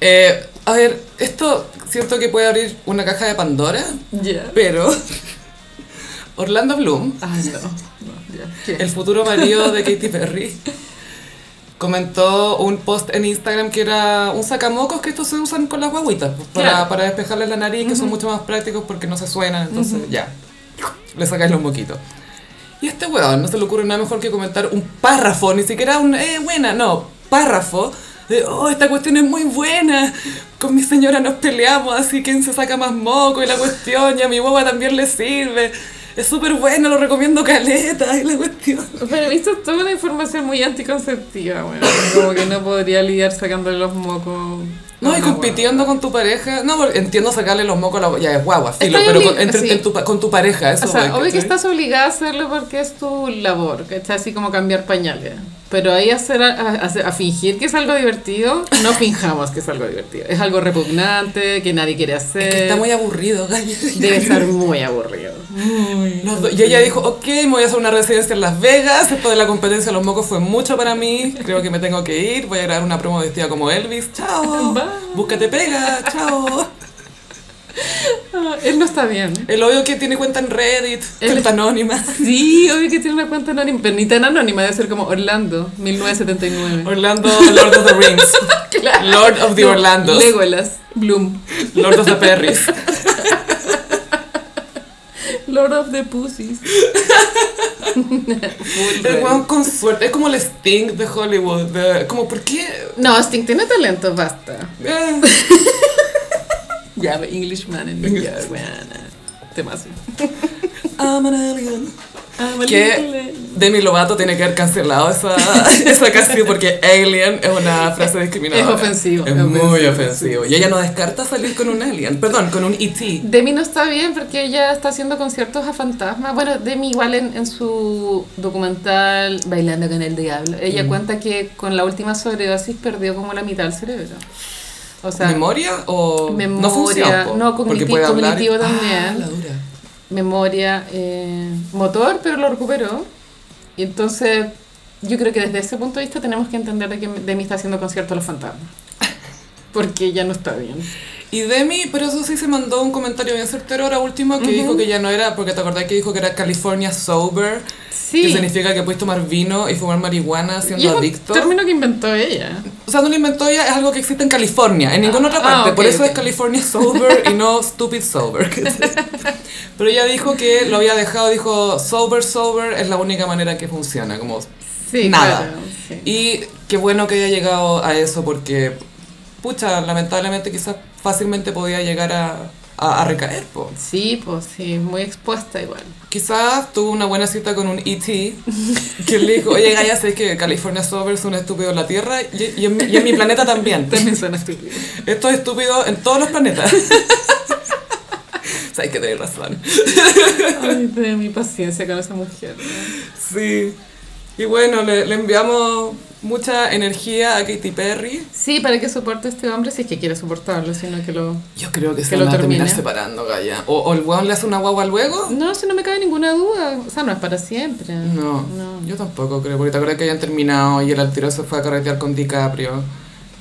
Speaker 1: Eh, a ver, esto siento que puede abrir una caja de Pandora,
Speaker 2: Ya.
Speaker 1: pero Orlando Bloom,
Speaker 2: no. no. ¿Qué?
Speaker 1: el futuro marido de Katy Perry, comentó un post en Instagram que era un sacamocos que estos se usan con las guaguitas pues, para,
Speaker 2: Claro.
Speaker 1: para despejarle la nariz, que son mucho más prácticos porque no se suenan, entonces ya, le sacáis los moquitos. Y a este weón no se le ocurre nada mejor que comentar un párrafo, ni siquiera un, eh, buena, no, párrafo. De, oh, esta cuestión es muy buena. Con mi señora nos peleamos, así que se saca más moco y la cuestión, y a mi guagua también le sirve. Es súper bueno, lo recomiendo caleta, y la cuestión.
Speaker 2: Pero he visto toda una información muy anticonceptiva, bueno, como que no podría lidiar sacándole los mocos.
Speaker 1: No,
Speaker 2: a
Speaker 1: y compitiendo con tu pareja. No, porque entiendo sacarle los mocos a la. Ya es guagua, filo, pero con, entre-
Speaker 2: sí.
Speaker 1: en tu con tu pareja, eso.
Speaker 2: O sea, obvio que estás obligada a hacerlo porque es tu labor, ¿cachai? Así como cambiar pañales. Pero ahí hacer a, a- a fingir que es algo divertido, no finjamos que es algo divertido. Es algo repugnante, que nadie quiere hacer.
Speaker 1: Es que está muy aburrido, gallo.
Speaker 2: Debe estar muy aburrido.
Speaker 1: Dos- y ella dijo, ok, me voy a hacer una residencia en Las Vegas, esto de la competencia de los mocos fue mucho para mí, creo que me tengo que ir, voy a grabar una promo vestida como Elvis, chao,
Speaker 2: Bye.
Speaker 1: búscate pega, chao.
Speaker 2: Ah, él no está bien.
Speaker 1: El obvio que tiene cuenta en Reddit,
Speaker 2: Él
Speaker 1: cuenta
Speaker 2: es-
Speaker 1: anónima.
Speaker 2: Sí, obvio que tiene una cuenta anónima, pero ni tan anónima, debe ser como Orlando, 1979.
Speaker 1: Orlando, Lord of the Rings,
Speaker 2: Claro.
Speaker 1: Lord of the
Speaker 2: No,
Speaker 1: Orlandos,
Speaker 2: Legolas, Bloom,
Speaker 1: Lord of the Perrys.
Speaker 2: Lord of the Pussies.
Speaker 1: El weón con suerte, es como el Sting de Hollywood, de- como, ¿por qué?
Speaker 2: No, Sting tiene talento, basta.
Speaker 1: Eh,
Speaker 2: Ya, yeah, Englishman en New York, bueno. Temazo.
Speaker 1: I'm an alien. Que Demi Lovato tiene que haber cancelado esa, esa canción porque alien es una frase discriminadora.
Speaker 2: Es ofensivo,
Speaker 1: Es
Speaker 2: es
Speaker 1: muy
Speaker 2: ofensivo.
Speaker 1: Y ella no descarta salir con un alien. Perdón, con un E E.T.
Speaker 2: Demi no está bien porque ella está haciendo conciertos a fantasmas. Bueno, Demi igual en, en su documental Bailando con el Diablo, ella
Speaker 1: Mm.
Speaker 2: cuenta que con la última sobredosis perdió como la mitad del cerebro. O sea,
Speaker 1: ¿Memoria o
Speaker 2: memoria,
Speaker 1: no funciona?
Speaker 2: no,
Speaker 1: Porque
Speaker 2: cogniti-
Speaker 1: puede y-
Speaker 2: cognitivo
Speaker 1: Ah,
Speaker 2: también.
Speaker 1: la dura.
Speaker 2: memoria, eh, motor, pero lo recuperó. Y entonces, yo creo que desde ese punto de vista tenemos que entender de que Demi está haciendo concierto a los fantasmas. Porque ya no está bien.
Speaker 1: Y Demi, pero eso sí se mandó un comentario bien certero ahora último que dijo que ya no era, porque te acordás que dijo que era California sober,
Speaker 2: Sí.
Speaker 1: que significa que puedes tomar vino y fumar marihuana
Speaker 2: y
Speaker 1: siendo
Speaker 2: es
Speaker 1: adicto.
Speaker 2: un término que inventó ella.
Speaker 1: O sea, no lo inventó ella, es algo que existe en California, en ninguna otra
Speaker 2: Ah,
Speaker 1: parte.
Speaker 2: ok,
Speaker 1: Por eso
Speaker 2: ok.
Speaker 1: es California sober y no stupid sober. Pero ella dijo que lo había dejado, dijo, sober, sober es la única manera que funciona, como
Speaker 2: Sí,
Speaker 1: Nada.
Speaker 2: claro. sí.
Speaker 1: Y qué bueno que haya llegado a eso porque, pucha, lamentablemente quizás fácilmente podía llegar a, a, a recaer. Po.
Speaker 2: Sí, pues sí, muy expuesta igual.
Speaker 1: Quizás tuvo una buena cita con un E.T. que le dijo, oye, Gaia, sé que California Sober es un estúpido en la Tierra y, y en, mi- y en mi planeta también.
Speaker 2: También suena estúpido.
Speaker 1: Esto es estúpido en todos los planetas. o sea, hay que tener razón.
Speaker 2: Ay, de mi paciencia con esa mujer. ¿no?
Speaker 1: Sí. Y bueno, le, le enviamos mucha energía a Katy Perry.
Speaker 2: Sí, para que soporte a este hombre, si es que quiere soportarlo, sino que lo...
Speaker 1: Yo creo que,
Speaker 2: Que
Speaker 1: se
Speaker 2: lo
Speaker 1: van a terminar separando, Gaya. O, o el weón le hace una guagua luego.
Speaker 2: No, si no me cabe ninguna duda. O sea, no es para siempre.
Speaker 1: No,
Speaker 2: No.
Speaker 1: yo tampoco creo, porque te acuerdas que habían terminado y el al tiro se fue a carretear con DiCaprio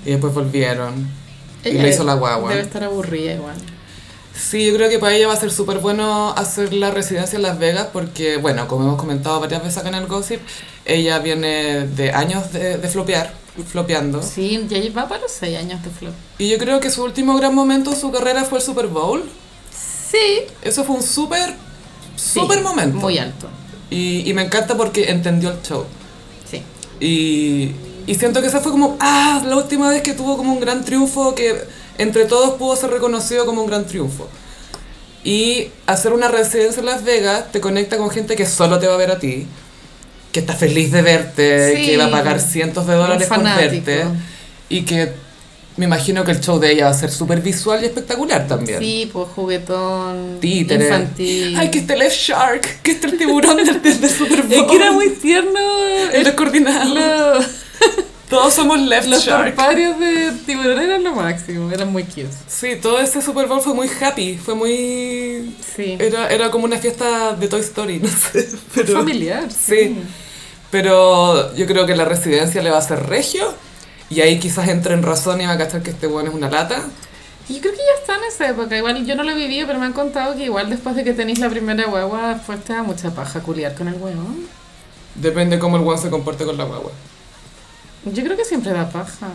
Speaker 1: y después volvieron y le hizo la guagua.
Speaker 2: Debe estar aburrida igual.
Speaker 1: Sí, yo creo que para ella va a ser súper bueno hacer la residencia en Las Vegas porque, bueno, como hemos comentado varias veces acá en el Gossip, ella viene de años de, de flopear, flopeando.
Speaker 2: Sí, ya va para los 6 años de flop.
Speaker 1: Y yo creo que su último gran momento en su carrera fue el Super Bowl.
Speaker 2: Sí.
Speaker 1: Eso fue un súper,
Speaker 2: sí,
Speaker 1: súper momento.
Speaker 2: Muy alto.
Speaker 1: Y, y me encanta porque entendió el show.
Speaker 2: Sí.
Speaker 1: Y, y siento que esa fue como, ah, la última vez que tuvo como un gran triunfo que entre todos pudo ser reconocido como un gran triunfo. Y hacer una residencia en Las Vegas te conecta con gente que solo te va a ver a ti, que está feliz de verte,
Speaker 2: Sí.
Speaker 1: que va a pagar cientos de dólares por verte. Y que me imagino que el show de ella va a ser súper visual y espectacular también.
Speaker 2: Sí, pues juguetón.
Speaker 1: Títere.
Speaker 2: Infantil.
Speaker 1: Ay, que está el F-Shark, que está el tiburón del, del, Super Bowl.
Speaker 2: Es que era muy tierno.
Speaker 1: El descoordinado.
Speaker 2: Lo-
Speaker 1: Todos somos Left
Speaker 2: los
Speaker 1: Shark.
Speaker 2: parparios de tiburón eran lo máximo. Eran muy cute.
Speaker 1: Sí, todo ese Super Bowl fue muy happy, fue muy...
Speaker 2: Sí.
Speaker 1: Era, era como una fiesta de Toy Story, no sé. Pero,
Speaker 2: Familiar.
Speaker 1: Sí. pero yo creo que la residencia le va a hacer regio y ahí quizás entre en razón y va a cachar que este bueno es una lata.
Speaker 2: Yo creo que ya está en esa época. Igual yo no lo he vivido, pero me han contado que igual después de que tenéis la primera guagua, después te da mucha paja culiar con el huevo.
Speaker 1: Depende cómo el one se comporte con la guagua.
Speaker 2: Yo creo que siempre da paja.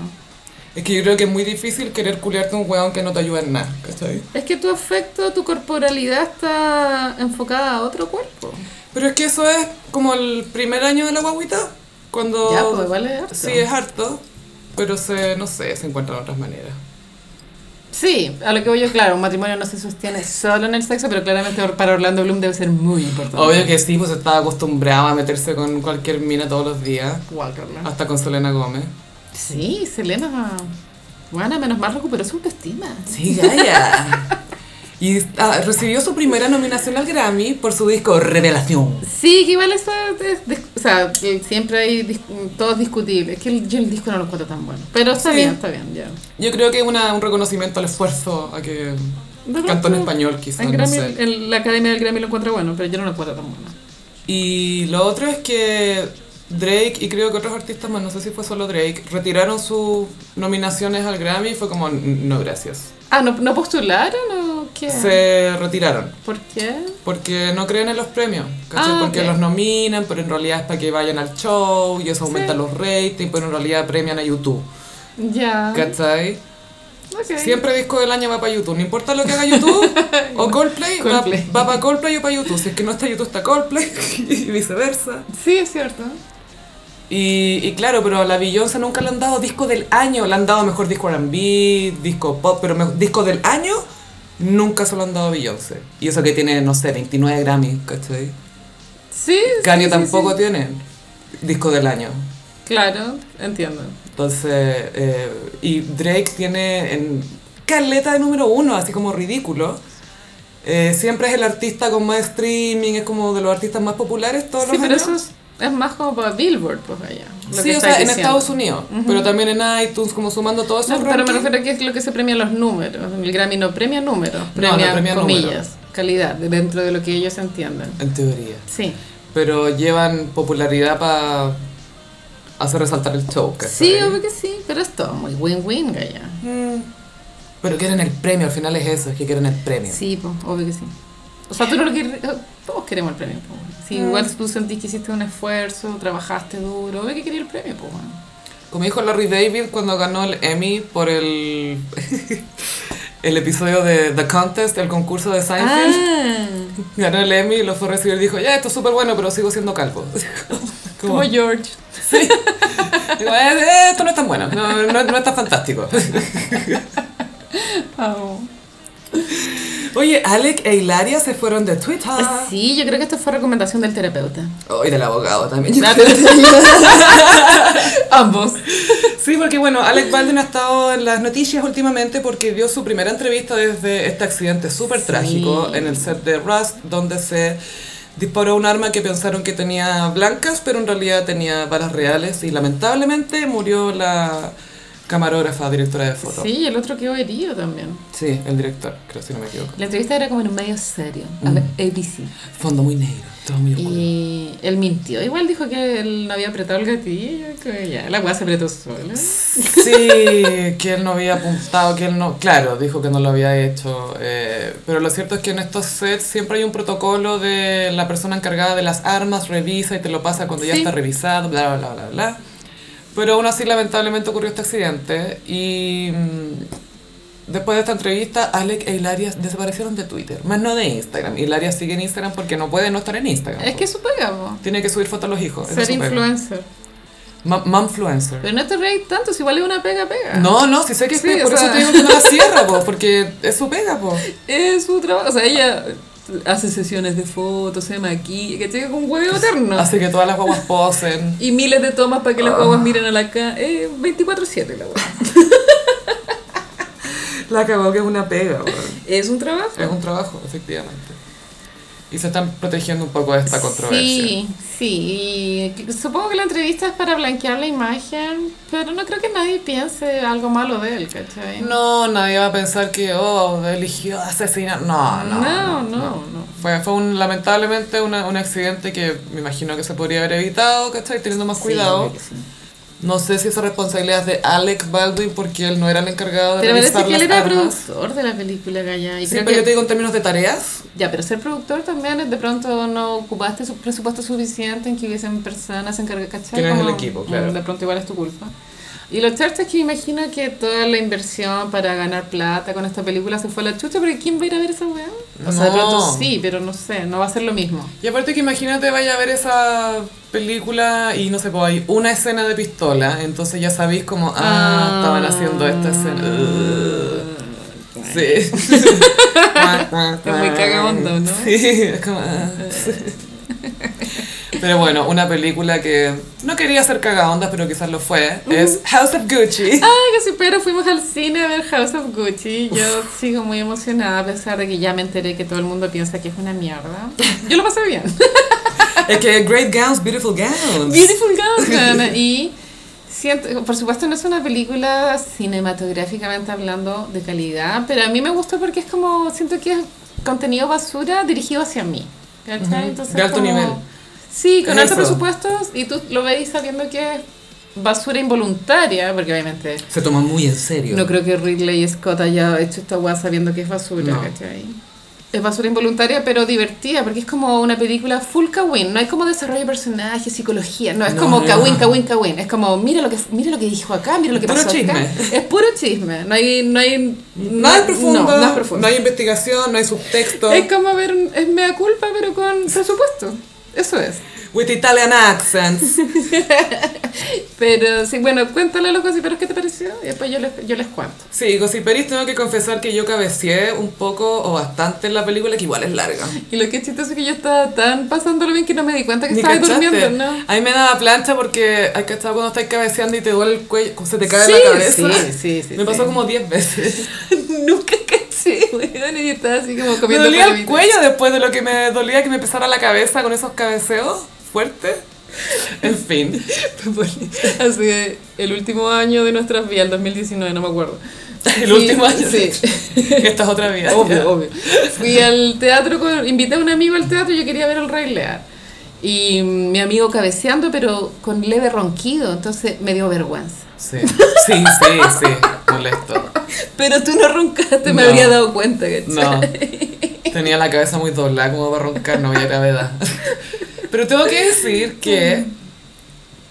Speaker 1: Es que yo creo que es muy difícil querer culiarte un weón que no te ayuda en nada, ¿cachai?
Speaker 2: Es que tu afecto, tu corporalidad está enfocada a otro cuerpo.
Speaker 1: Pero es que eso es como el primer año de la guaguita, cuando...
Speaker 2: Ya, pues igual es harto.
Speaker 1: Sí, es harto, pero se, no sé, se encuentran otras maneras.
Speaker 2: Sí, a lo que voy yo, claro, un matrimonio no se sostiene solo en el sexo, pero claramente para Orlando Bloom debe ser muy importante.
Speaker 1: Obvio que sí, pues estaba acostumbrado a meterse con cualquier mina todos los días,
Speaker 2: Guácala.
Speaker 1: hasta con Selena Gómez.
Speaker 2: Sí, Selena. Bueno, menos mal recuperó su autoestima.
Speaker 1: Sí, Gaia. y ah, recibió su primera nominación al Grammy por su disco Revelación.
Speaker 2: Sí, que igual eso es, dis- o sea, que siempre hay dis- todo es discutible. Es que el- yo el disco no lo encuentro tan bueno. Pero está
Speaker 1: Sí.
Speaker 2: bien, está bien, ya.
Speaker 1: Yo creo que es un reconocimiento al esfuerzo a que cantó en español, quizás, no sé.
Speaker 2: el- la academia del Grammy lo encuentra bueno, pero yo no lo encuentro tan bueno.
Speaker 1: Y lo otro es que Drake y creo que otros artistas más, no sé si fue solo Drake, retiraron sus nominaciones al Grammy y fue como, no gracias.
Speaker 2: Ah, ¿no, no postularon o qué?
Speaker 1: Se retiraron.
Speaker 2: ¿Por qué?
Speaker 1: Porque no creen en los premios, ¿cachai?
Speaker 2: Ah,
Speaker 1: Porque los nominan, pero en realidad es para que vayan al show y eso aumenta
Speaker 2: Sí.
Speaker 1: los ratings, pero en realidad premian a YouTube,
Speaker 2: Ya.
Speaker 1: ¿cachai?
Speaker 2: Ok.
Speaker 1: Siempre disco del año va para YouTube, no importa lo que haga YouTube o Coldplay, va-
Speaker 2: Coldplay.
Speaker 1: va, para Coldplay o para YouTube. Si es que no está YouTube, está Coldplay y viceversa.
Speaker 2: Sí, es cierto.
Speaker 1: Y, y claro, pero a la Beyoncé nunca le han dado disco del año, le han dado mejor disco R&B, disco pop, pero me- disco del año nunca se lo han dado a Beyoncé. Y eso que tiene, no sé, 29 Grammy, ¿cachai?
Speaker 2: Sí,
Speaker 1: Kanye
Speaker 2: sí,
Speaker 1: tampoco
Speaker 2: sí.
Speaker 1: tiene disco del año.
Speaker 2: Claro, entiendo.
Speaker 1: Entonces, eh, y Drake tiene en caleta de número uno, así como ridículo. Eh, siempre es el artista con más streaming, es como de los artistas más populares todos
Speaker 2: Sí,
Speaker 1: los
Speaker 2: pero
Speaker 1: años.
Speaker 2: eso es, es más como para Billboard, pues allá.
Speaker 1: Sí, o sea, en. Estados Unidos, pero también en iTunes, como sumando todos esos
Speaker 2: No, pero me refiero a que es lo que se premia los números. El Grammy no premia números,
Speaker 1: no
Speaker 2: premia,
Speaker 1: premia
Speaker 2: comillas, calidad, de- dentro de lo que ellos entiendan.
Speaker 1: En teoría.
Speaker 2: Sí.
Speaker 1: Pero llevan popularidad para hacer resaltar el show.
Speaker 2: Sí, obvio que sí, pero es todo muy win-win, Gaya.
Speaker 1: Mm. Pero quieren el premio, al final es eso, es que quieren el premio.
Speaker 2: Sí, pues, obvio que sí. O sea, tú no lo quieres, todos queremos el premio, pues. Si
Speaker 1: Mm.
Speaker 2: igual tú sentís que hiciste un esfuerzo, trabajaste duro, obvio que querías el premio, pues. bueno.
Speaker 1: Como dijo Larry David cuando ganó el Emmy por el, el episodio de The Contest, el concurso de Seinfeld.
Speaker 2: Ah,
Speaker 1: Ganó el Emmy y lo fue a recibir y dijo, ya, esto es súper bueno, pero sigo siendo calvo.
Speaker 2: como
Speaker 1: Como,
Speaker 2: George.
Speaker 1: digo, "Eh, eh, esto no es tan bueno, no, no, no es tan fantástico. Oye, Alec e Hilaria se fueron de Twitter.
Speaker 2: Sí, yo creo que esto fue recomendación del terapeuta.
Speaker 1: Hoy del abogado también.
Speaker 2: Ambos.
Speaker 1: Sí, porque bueno, Alec Baldwin ha estado en las noticias últimamente porque dio su primera entrevista desde este accidente súper
Speaker 2: Sí.
Speaker 1: trágico en el set de Rust, donde se disparó un arma que pensaron que tenía blancas, pero en realidad tenía balas reales y lamentablemente murió la camarógrafa, directora de foto.
Speaker 2: Sí, el otro quedó herido también.
Speaker 1: Sí, el director, creo si no me equivoco.
Speaker 2: La entrevista era como en un medio serio,
Speaker 1: Mm.
Speaker 2: ABC.
Speaker 1: Fondo muy negro, todo muy oscuro.
Speaker 2: Y él mintió. Igual dijo que él no había apretado el gatillo, que ya, la weá se apretó sola.
Speaker 1: Sí, que él no había apuntado, que él no... Claro, dijo que no lo había hecho. eh, pero lo cierto es que en estos sets siempre hay un protocolo de la persona encargada de las armas, revisa y te lo pasa cuando ya está revisado, bla, bla, bla, bla, bla. Pero aún así, lamentablemente, ocurrió este accidente y... mm, Después de esta entrevista, Alec e Hilaria desaparecieron de Twitter, más no de Instagram. Hilaria sigue en Instagram porque no puede no estar en Instagram.
Speaker 2: Es
Speaker 1: po.
Speaker 2: que eso pega, po.
Speaker 1: Tiene que subir fotos a los hijos.
Speaker 2: Ser
Speaker 1: es su
Speaker 2: influencer.
Speaker 1: Ma- Momfluencer.
Speaker 2: Pero no te reís tanto, si igual es una pega, pega.
Speaker 1: No, no, si sé que
Speaker 2: Sí,
Speaker 1: sí, por eso
Speaker 2: sea.
Speaker 1: te digo que no la cierra, po, porque es su pega, po.
Speaker 2: Es su trabajo. O sea, ella hace sesiones de fotos, se maquilla, que tiene un huevo eterno.
Speaker 1: Hace que todas las guaguas posen.
Speaker 2: Y miles de tomas para que las
Speaker 1: Ah.
Speaker 2: guaguas miren a la cara. Eh, 24-7 la hueá.
Speaker 1: La cagó que es una pega.
Speaker 2: Es un trabajo.
Speaker 1: Es un trabajo, efectivamente. Y se están protegiendo un poco de esta controversia.
Speaker 2: Sí, sí. y Supongo que la entrevista es para blanquear la imagen, pero no creo que nadie piense algo malo de él, ¿cachai?
Speaker 1: No, nadie va a pensar que, oh, eligió asesinar. No, no.
Speaker 2: no, no. no.
Speaker 1: Fue, fue un, lamentablemente una- un accidente que me imagino que se podría haber evitado, ¿cachai? Teniendo más
Speaker 2: Sí,
Speaker 1: cuidado.
Speaker 2: sí.
Speaker 1: No sé si esa responsabilidad es de Alec Baldwin porque él no era el encargado de
Speaker 2: Pero parece
Speaker 1: revisar
Speaker 2: que él
Speaker 1: las
Speaker 2: era
Speaker 1: armas.
Speaker 2: productor de la película, Gaya. Y
Speaker 1: Sí,
Speaker 2: creo
Speaker 1: pero yo te
Speaker 2: que
Speaker 1: digo en términos de tareas,
Speaker 2: Ya, pero ser productor también es de pronto no ocupaste su presupuesto suficiente en que hubiesen personas encargadas, ¿cachai?
Speaker 1: Que no es el equipo, claro.
Speaker 2: mm, De pronto igual es tu culpa. Y lo cierto es que imagino que toda la inversión para ganar plata con esta película se fue a la chucha, porque ¿quién va a ir a ver esa weá? O sea, de
Speaker 1: No.
Speaker 2: pronto sí, pero no sé, no va a ser lo mismo.
Speaker 1: Y aparte que imagínate vaya a ver esa película y no sé, pues hay una escena de pistola, entonces ya sabéis como, ah, estaban haciendo esta escena. Sí.
Speaker 2: Es muy cagabondo, ¿no?
Speaker 1: Sí, es como... ah, sí. Pero bueno, una película que no quería ser cagaondas, pero quizás lo fue, es House of Gucci.
Speaker 2: Ay, que sí, pero fuimos al cine a ver House of Gucci. Yo sigo muy emocionada a pesar de que ya me enteré que todo el mundo piensa que es una mierda. Yo lo pasé bien.
Speaker 1: Es que Great Gowns, Beautiful Gowns.
Speaker 2: Beautiful Girls. Y siento, por supuesto no es una película cinematográficamente hablando de calidad, pero a mí me gustó porque es como, siento que es contenido basura dirigido hacia mí.
Speaker 1: De alto
Speaker 2: como-
Speaker 1: nivel.
Speaker 2: Sí, con
Speaker 1: Es
Speaker 2: altos
Speaker 1: eso.
Speaker 2: presupuestos y tú lo veis sabiendo que es basura involuntaria, porque obviamente
Speaker 1: Se toma muy en serio.
Speaker 2: no creo que Ridley Scott haya hecho esta weá sabiendo que es basura,
Speaker 1: No.
Speaker 2: ¿cachai? Es basura involuntaria, pero divertida, porque es como una película full Kawin. No hay como desarrollo de personajes, psicología. No, es
Speaker 1: No,
Speaker 2: como
Speaker 1: no.
Speaker 2: Kawin, Kawin, Kawin. Es como, mira lo que, mira lo que dijo acá, mira lo que
Speaker 1: Puro
Speaker 2: pasó
Speaker 1: chisme.
Speaker 2: acá. Es puro chisme. No hay, no hay,
Speaker 1: Nada profundo,
Speaker 2: No, nada profundo.
Speaker 1: no hay investigación, no hay subtexto.
Speaker 2: Es como ver, un- es mea culpa, pero con presupuesto. Eso es.
Speaker 1: With Italian accents.
Speaker 2: Pero sí, bueno, cuéntale a los gossiperos qué te pareció y después yo les, yo les cuento.
Speaker 1: Sí, Gossiperis tengo que confesar que yo cabeceé un poco o bastante en la película, que igual es larga.
Speaker 2: Y lo que es chistoso es que yo estaba tan pasándolo bien que no me di cuenta que
Speaker 1: Ni
Speaker 2: estaba durmiendo, ¿no?
Speaker 1: A mí me daba plancha porque hay que estar cuando estás cabeceando y te duele el cuello, se te cae
Speaker 2: Sí,
Speaker 1: la cabeza.
Speaker 2: sí, sí, sí,
Speaker 1: me pasó como 10 veces.
Speaker 2: Nunca weón, y estaba así como
Speaker 1: Me
Speaker 2: comiendo
Speaker 1: dolía el cuello después de lo que me dolía que me pesara la cabeza con esos cabeceos fuertes. En fin.
Speaker 2: Hace el último año de nuestras vidas, el 2019, no me acuerdo.
Speaker 1: El último año.
Speaker 2: Sí,
Speaker 1: Esta es otra vida.
Speaker 2: obvio,
Speaker 1: ya.
Speaker 2: obvio. Fui al teatro, con, invité a un amigo al teatro y yo quería ver el Rey Lear. Y mi amigo cabeceando, pero con leve ronquido, entonces me dio vergüenza.
Speaker 1: Sí, sí, sí, sí. Molesto.
Speaker 2: Pero tú no roncaste, me
Speaker 1: No.
Speaker 2: habría dado cuenta, ¿cachai?
Speaker 1: No. Tenía la cabeza muy doblada como para roncar, no había gravedad. Pero tengo que decir que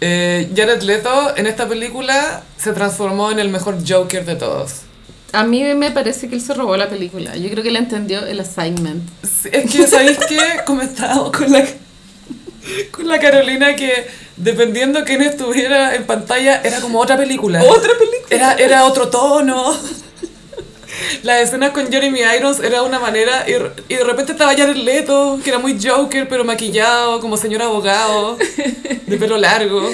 Speaker 1: eh, Jared Leto en esta película se transformó en el mejor Joker de todos.
Speaker 2: A mí me parece que él se robó la película. Yo creo que él entendió el assignment.
Speaker 1: Sí, Es que, ¿sabéis qué? Comentábamos con la, con la Carolina que dependiendo quién estuviera en pantalla, era como otra película.
Speaker 2: Otra película.
Speaker 1: Era, era otro tono. Las escenas con Jeremy Irons era una manera y, y de repente estaba Jared Leto, que era muy Joker, pero maquillado, como señor abogado, de pelo largo.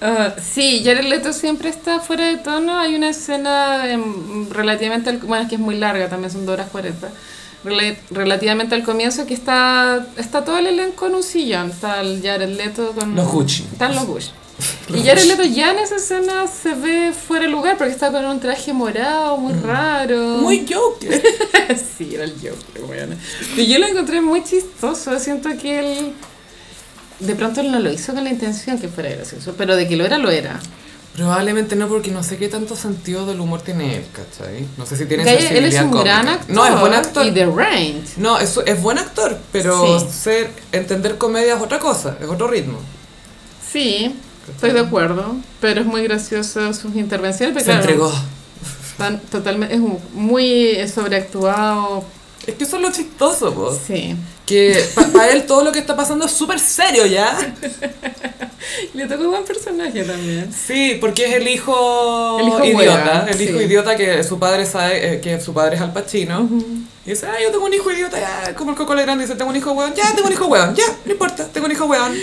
Speaker 2: Ah, sí, Jared Leto siempre está fuera de tono. Hay una escena em, relativamente, bueno, es que es muy larga, también son 2 horas 40. Rela- relativamente al comienzo que está está todo el elenco en un sillón. Está el Jared Leto con...
Speaker 1: Los Gucci.
Speaker 2: Están los Gucci. Y Jared Leto ya en esa escena se ve fuera de lugar porque está con un traje morado muy raro.
Speaker 1: Muy Joker.
Speaker 2: sí, era el Joker, weón. Y yo lo encontré muy chistoso. Siento que él. De pronto él no lo hizo con la intención que fuera gracioso, pero de que lo era, lo era.
Speaker 1: Probablemente no, porque no sé qué tanto sentido del humor tiene él, ¿cachai? No sé si tiene
Speaker 2: Que él es
Speaker 1: sensibilidad
Speaker 2: un
Speaker 1: cómica.
Speaker 2: gran actor.
Speaker 1: No, es buen actor.
Speaker 2: Y de range.
Speaker 1: No, es, es buen actor, pero
Speaker 2: Sí.
Speaker 1: ser, entender comedia es otra cosa, es otro ritmo.
Speaker 2: Sí, estoy de acuerdo. Pero es muy gracioso sus intervenciones.
Speaker 1: Se
Speaker 2: claro,
Speaker 1: entregó.
Speaker 2: están totalmente, es un- muy sobreactuado.
Speaker 1: Es que eso es lo chistoso, po.
Speaker 2: Sí.
Speaker 1: Que para él todo lo que está pasando es súper serio ya.
Speaker 2: Le tocó buen personaje también.
Speaker 1: Sí, porque es el hijo,
Speaker 2: El hijo
Speaker 1: idiota, el hijo
Speaker 2: sí.
Speaker 1: idiota que su padre sabe eh, que su padre es Al Pacino. Y dice, ah, yo tengo un hijo idiota, ya, como el Coco Legrand dice, tengo un hijo hueón, ya, tengo un hijo hueón, ya, no importa, tengo un hijo hueón.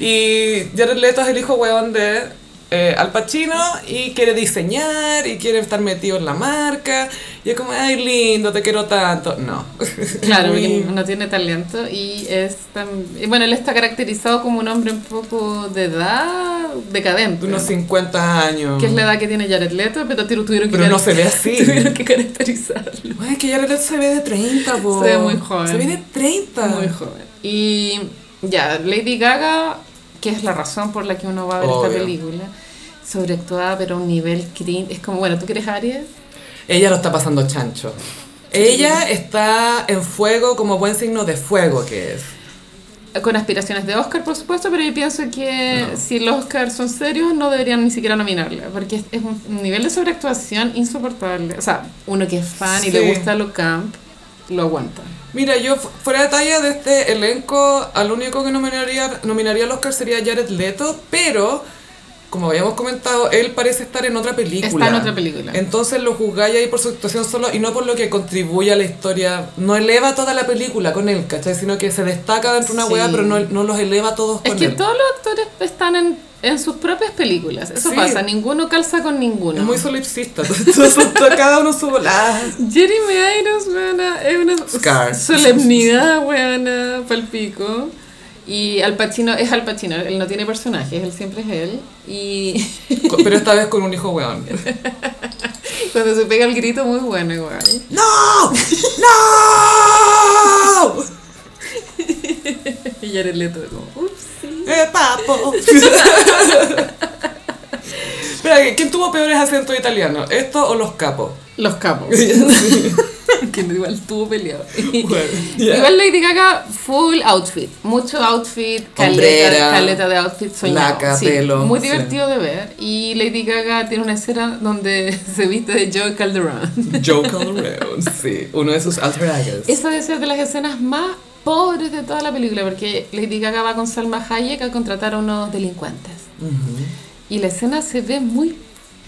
Speaker 1: Y Jared Leto es el hijo hueón de eh, Al Pacino y quiere diseñar y quiere estar metido en la marca. Y es como, ay, lindo, te quiero tanto. No.
Speaker 2: Claro, porque no tiene talento y es tan... y Bueno, él está caracterizado como un hombre un poco de edad decadente.
Speaker 1: de unos 50 años.
Speaker 2: Que es la edad que tiene Jared Leto, pero tu- tuvieron que,
Speaker 1: Pero no se ve así.
Speaker 2: tuvieron que caracterizarlo.
Speaker 1: Ay, que Jared Leto se ve de 30, po.
Speaker 2: Se ve muy joven.
Speaker 1: Se ve de 30.
Speaker 2: Muy joven. Y ya, Lady Gaga, que es la razón por la que uno va a ver
Speaker 1: Obvio.
Speaker 2: esta película, sobreactuada pero a un nivel cringe. Es como, bueno, ¿tú quieres Aries?
Speaker 1: Ella lo está pasando chancho. Ella está en fuego como buen signo de fuego que es.
Speaker 2: Con aspiraciones de Oscar, por supuesto, pero yo pienso que
Speaker 1: No.
Speaker 2: si los Oscars son serios, no deberían ni siquiera nominarla, porque es, un nivel de sobreactuación insoportable. O sea, uno que es fan y le gusta lo camp, lo aguanta.
Speaker 1: Mira, yo fu- fuera de talla de este elenco, al único que nominaría, nominaría al Oscar sería Jared Leto, pero como habíamos comentado, él parece estar en otra película.
Speaker 2: Está en otra película.
Speaker 1: Entonces lo juzgáis ahí por su actuación solo y no por lo que contribuye a la historia. No eleva toda la película con él, ¿cachai? Sino que se destaca dentro de una
Speaker 2: Sí.
Speaker 1: weá, pero no, no los eleva todos
Speaker 2: Es
Speaker 1: con
Speaker 2: que
Speaker 1: él.
Speaker 2: todos los actores están en, en sus propias películas. Eso
Speaker 1: Sí.
Speaker 2: pasa, ninguno calza con ninguno.
Speaker 1: Es muy solipsista, cada uno su volada.
Speaker 2: Jeremy Irons, weona, es una
Speaker 1: Scar.
Speaker 2: solemnidad, weona, palpico. Y Al Pacino es Al Pacino, él no tiene personajes, él siempre es él. Y
Speaker 1: Pero esta vez con un hijo weón.
Speaker 2: cuando se pega el grito, muy bueno igual.
Speaker 1: ¡No! ¡No!
Speaker 2: Y Jared Leto como.
Speaker 1: ¡Eh, papo! Espera, ¿quién tuvo peores acentos italianos? ¿Esto o los capos?
Speaker 2: Los capos. que igual estuvo peleado.
Speaker 1: Bueno.
Speaker 2: Igual Lady Gaga, full outfit. Mucho outfit,
Speaker 1: Hombrera,
Speaker 2: caleta, caleta de outfit soñado.
Speaker 1: laca,
Speaker 2: Sí,
Speaker 1: pelo,
Speaker 2: Muy
Speaker 1: sí.
Speaker 2: divertido de ver. Y Lady Gaga tiene una escena donde se viste de Joe Calderón.
Speaker 1: Joe Calderón, sí, uno de sus alter egos.
Speaker 2: Esa debe ser de las escenas más pobres de toda la película, porque Lady Gaga va con Salma Hayek a contratar a unos delincuentes. Y la escena se ve muy,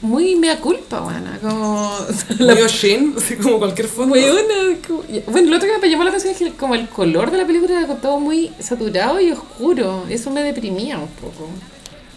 Speaker 2: muy mea culpa, buena. Como.
Speaker 1: Muy Oshin, así como cualquier fondo.
Speaker 2: Weona, como- Bueno, lo otro que me llamó la atención es que como el color de la película era todo muy saturado y oscuro. Eso me deprimía un poco.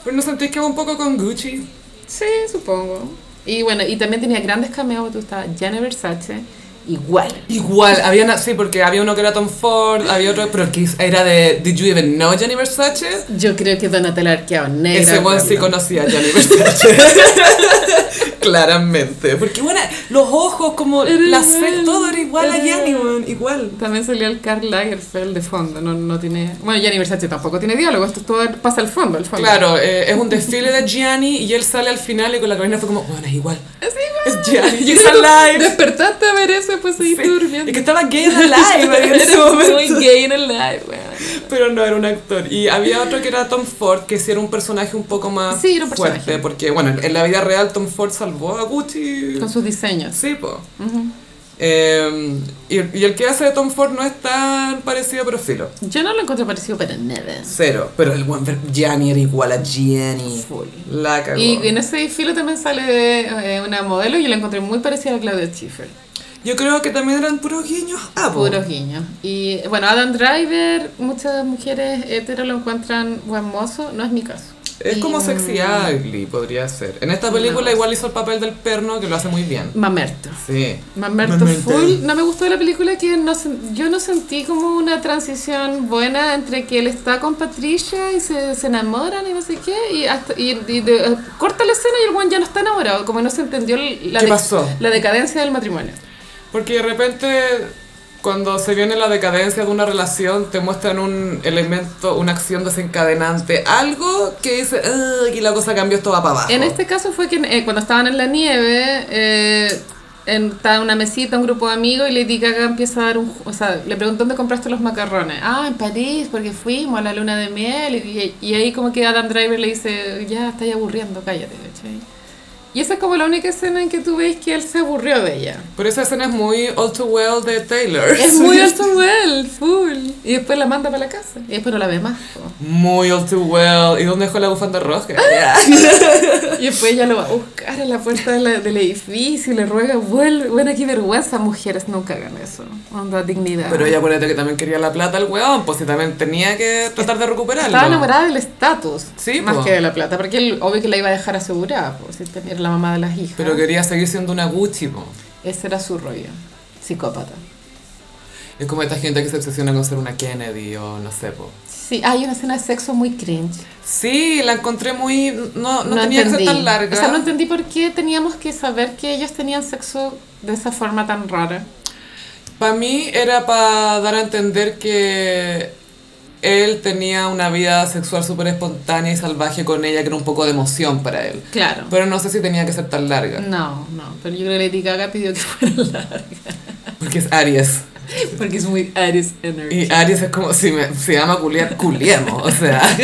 Speaker 1: ¿Pero no sentís que va un poco con Gucci?
Speaker 2: Sí, supongo. Y bueno, y también tenía grandes cameos. Tú estaba Gianni Versace, igual.
Speaker 1: Igual, había una, sí, porque había uno que era Tom Ford, había otro, pero que era de Did You Even Know Gianni Versace?
Speaker 2: Yo creo que Donatella Arqueado negra.
Speaker 1: Ese buen sí conocía a Gianni Versace. Claramente. Porque bueno, los ojos, como la ce- todo era igual a Gianni,
Speaker 2: igual. También salía el Karl Lagerfeld de fondo, no, no tiene... Bueno, Gianni Versace tampoco tiene diálogo, esto todo pasa al fondo, al fondo.
Speaker 1: Claro, eh, es un desfile de Gianni y él sale al final y con la cabina fue como, bueno, es igual.
Speaker 2: Es.
Speaker 1: Es Gianni, it's alive.
Speaker 2: Despertaste a ver eso y después seguiste
Speaker 1: Sí,
Speaker 2: durmiendo.
Speaker 1: Y que estaba gay and alive en ese momento.
Speaker 2: muy gay en el live, weón.
Speaker 1: Pero no era un actor. Y había otro que era Tom Ford, que sí era un personaje un poco más
Speaker 2: Sí, era un personaje.
Speaker 1: fuerte. Porque, bueno, en la vida real Tom Ford salvó a Gucci.
Speaker 2: Con sus diseños.
Speaker 1: Sí, po. Eh, y, y el que hace de Tom Ford no es tan parecido, pero filo.
Speaker 2: Yo no lo encuentro parecido para nada.
Speaker 1: Cero. Pero el buen Gianni era igual a Gianni.
Speaker 2: Full.
Speaker 1: La cagó.
Speaker 2: Y en ese filo también sale eh, una modelo y yo la encontré muy parecida a Claudia Schiffer.
Speaker 1: Yo creo que también eran puros guiños. Ah.
Speaker 2: Puros guiños. Y bueno, Adam Driver, muchas mujeres hetero lo encuentran buen mozo, no es mi caso.
Speaker 1: Es
Speaker 2: Y,
Speaker 1: como
Speaker 2: mm,
Speaker 1: sexy ugly, podría ser. En esta película
Speaker 2: No.
Speaker 1: igual hizo el papel del perno, que lo hace muy bien.
Speaker 2: Mamerto.
Speaker 1: Sí.
Speaker 2: Mamerto
Speaker 1: Mamerto.
Speaker 2: full. No me gustó de la película que no, yo no sentí como una transición buena entre que él está con Patricia y se, se enamoran y no sé qué. Y, hasta, y, y de- corta la escena y el one ya no está enamorado. Como no se entendió la,
Speaker 1: ¿Qué
Speaker 2: de-
Speaker 1: pasó?
Speaker 2: la decadencia del matrimonio.
Speaker 1: Porque de repente, cuando se viene la decadencia de una relación, te muestran un elemento, una acción desencadenante, algo que dice, y la cosa cambió, esto va para abajo.
Speaker 2: En este caso fue que eh, cuando estaban en la nieve, eh, en, estaba una mesita, un grupo de amigos, y Lady Gaga empieza a dar un... O sea, le preguntó dónde compraste los macarrones. Ah, en París, porque fuimos a la luna de miel. Y, y ahí como que Adam Driver le dice, ya, estáis aburriendo, cállate, ¿cachai? Y esa es como la única escena en que tú ves que él se aburrió de ella.
Speaker 1: Pero esa escena es muy all too well de Taylor.
Speaker 2: Es muy alto well, full. Y después la manda para la casa. Y después no la ve más.
Speaker 1: Muy all too well. ¿Y dónde dejó la bufanda roja?
Speaker 2: Y después ella lo va a buscar a la puerta de la- del edificio y le ruega, vuelve. Bueno, qué vergüenza, mujeres nunca hagan eso. Onda, dignidad.
Speaker 1: Pero ella acuérdate que también quería la plata al weón, pues si también tenía que tratar de recuperarlo.
Speaker 2: Estaba enamorada del estatus,
Speaker 1: Sí,
Speaker 2: más
Speaker 1: po.
Speaker 2: que de la plata, porque él, obvio que la iba a dejar asegurada, pues, si tenía la mamá de las hijas.
Speaker 1: Pero quería seguir siendo una Gucci, po.
Speaker 2: Ese era su rollo, psicópata.
Speaker 1: Es como esta gente que se obsesiona con ser una Kennedy o no sé, po.
Speaker 2: Sí, hay una escena de sexo muy cringe.
Speaker 1: Sí, la encontré muy... No, no, tenía que ser tan larga.
Speaker 2: O sea, no entendí por qué teníamos que saber que ellos tenían sexo de esa forma tan rara.
Speaker 1: Para mí era para dar a entender que él tenía una vida sexual súper espontánea y salvaje con ella, que era un poco de emoción para él.
Speaker 2: Claro.
Speaker 1: Pero no sé si tenía que ser tan larga.
Speaker 2: No, no, pero yo creo que Lady Gaga pidió que fuera larga.
Speaker 1: Porque es Aries.
Speaker 2: Porque es muy Aries Energy.
Speaker 1: Y Aries es como si me, se llama culiar, culiemos. O sea,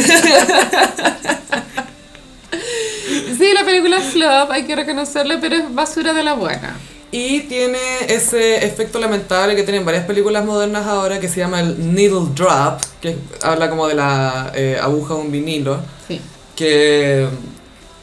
Speaker 2: Sí, la película es flop, hay que reconocerle, pero es basura de la buena.
Speaker 1: Y tiene ese efecto lamentable que tienen varias películas modernas ahora que se llama el needle drop, que habla como de la eh, aguja de un vinilo,
Speaker 2: Sí.
Speaker 1: que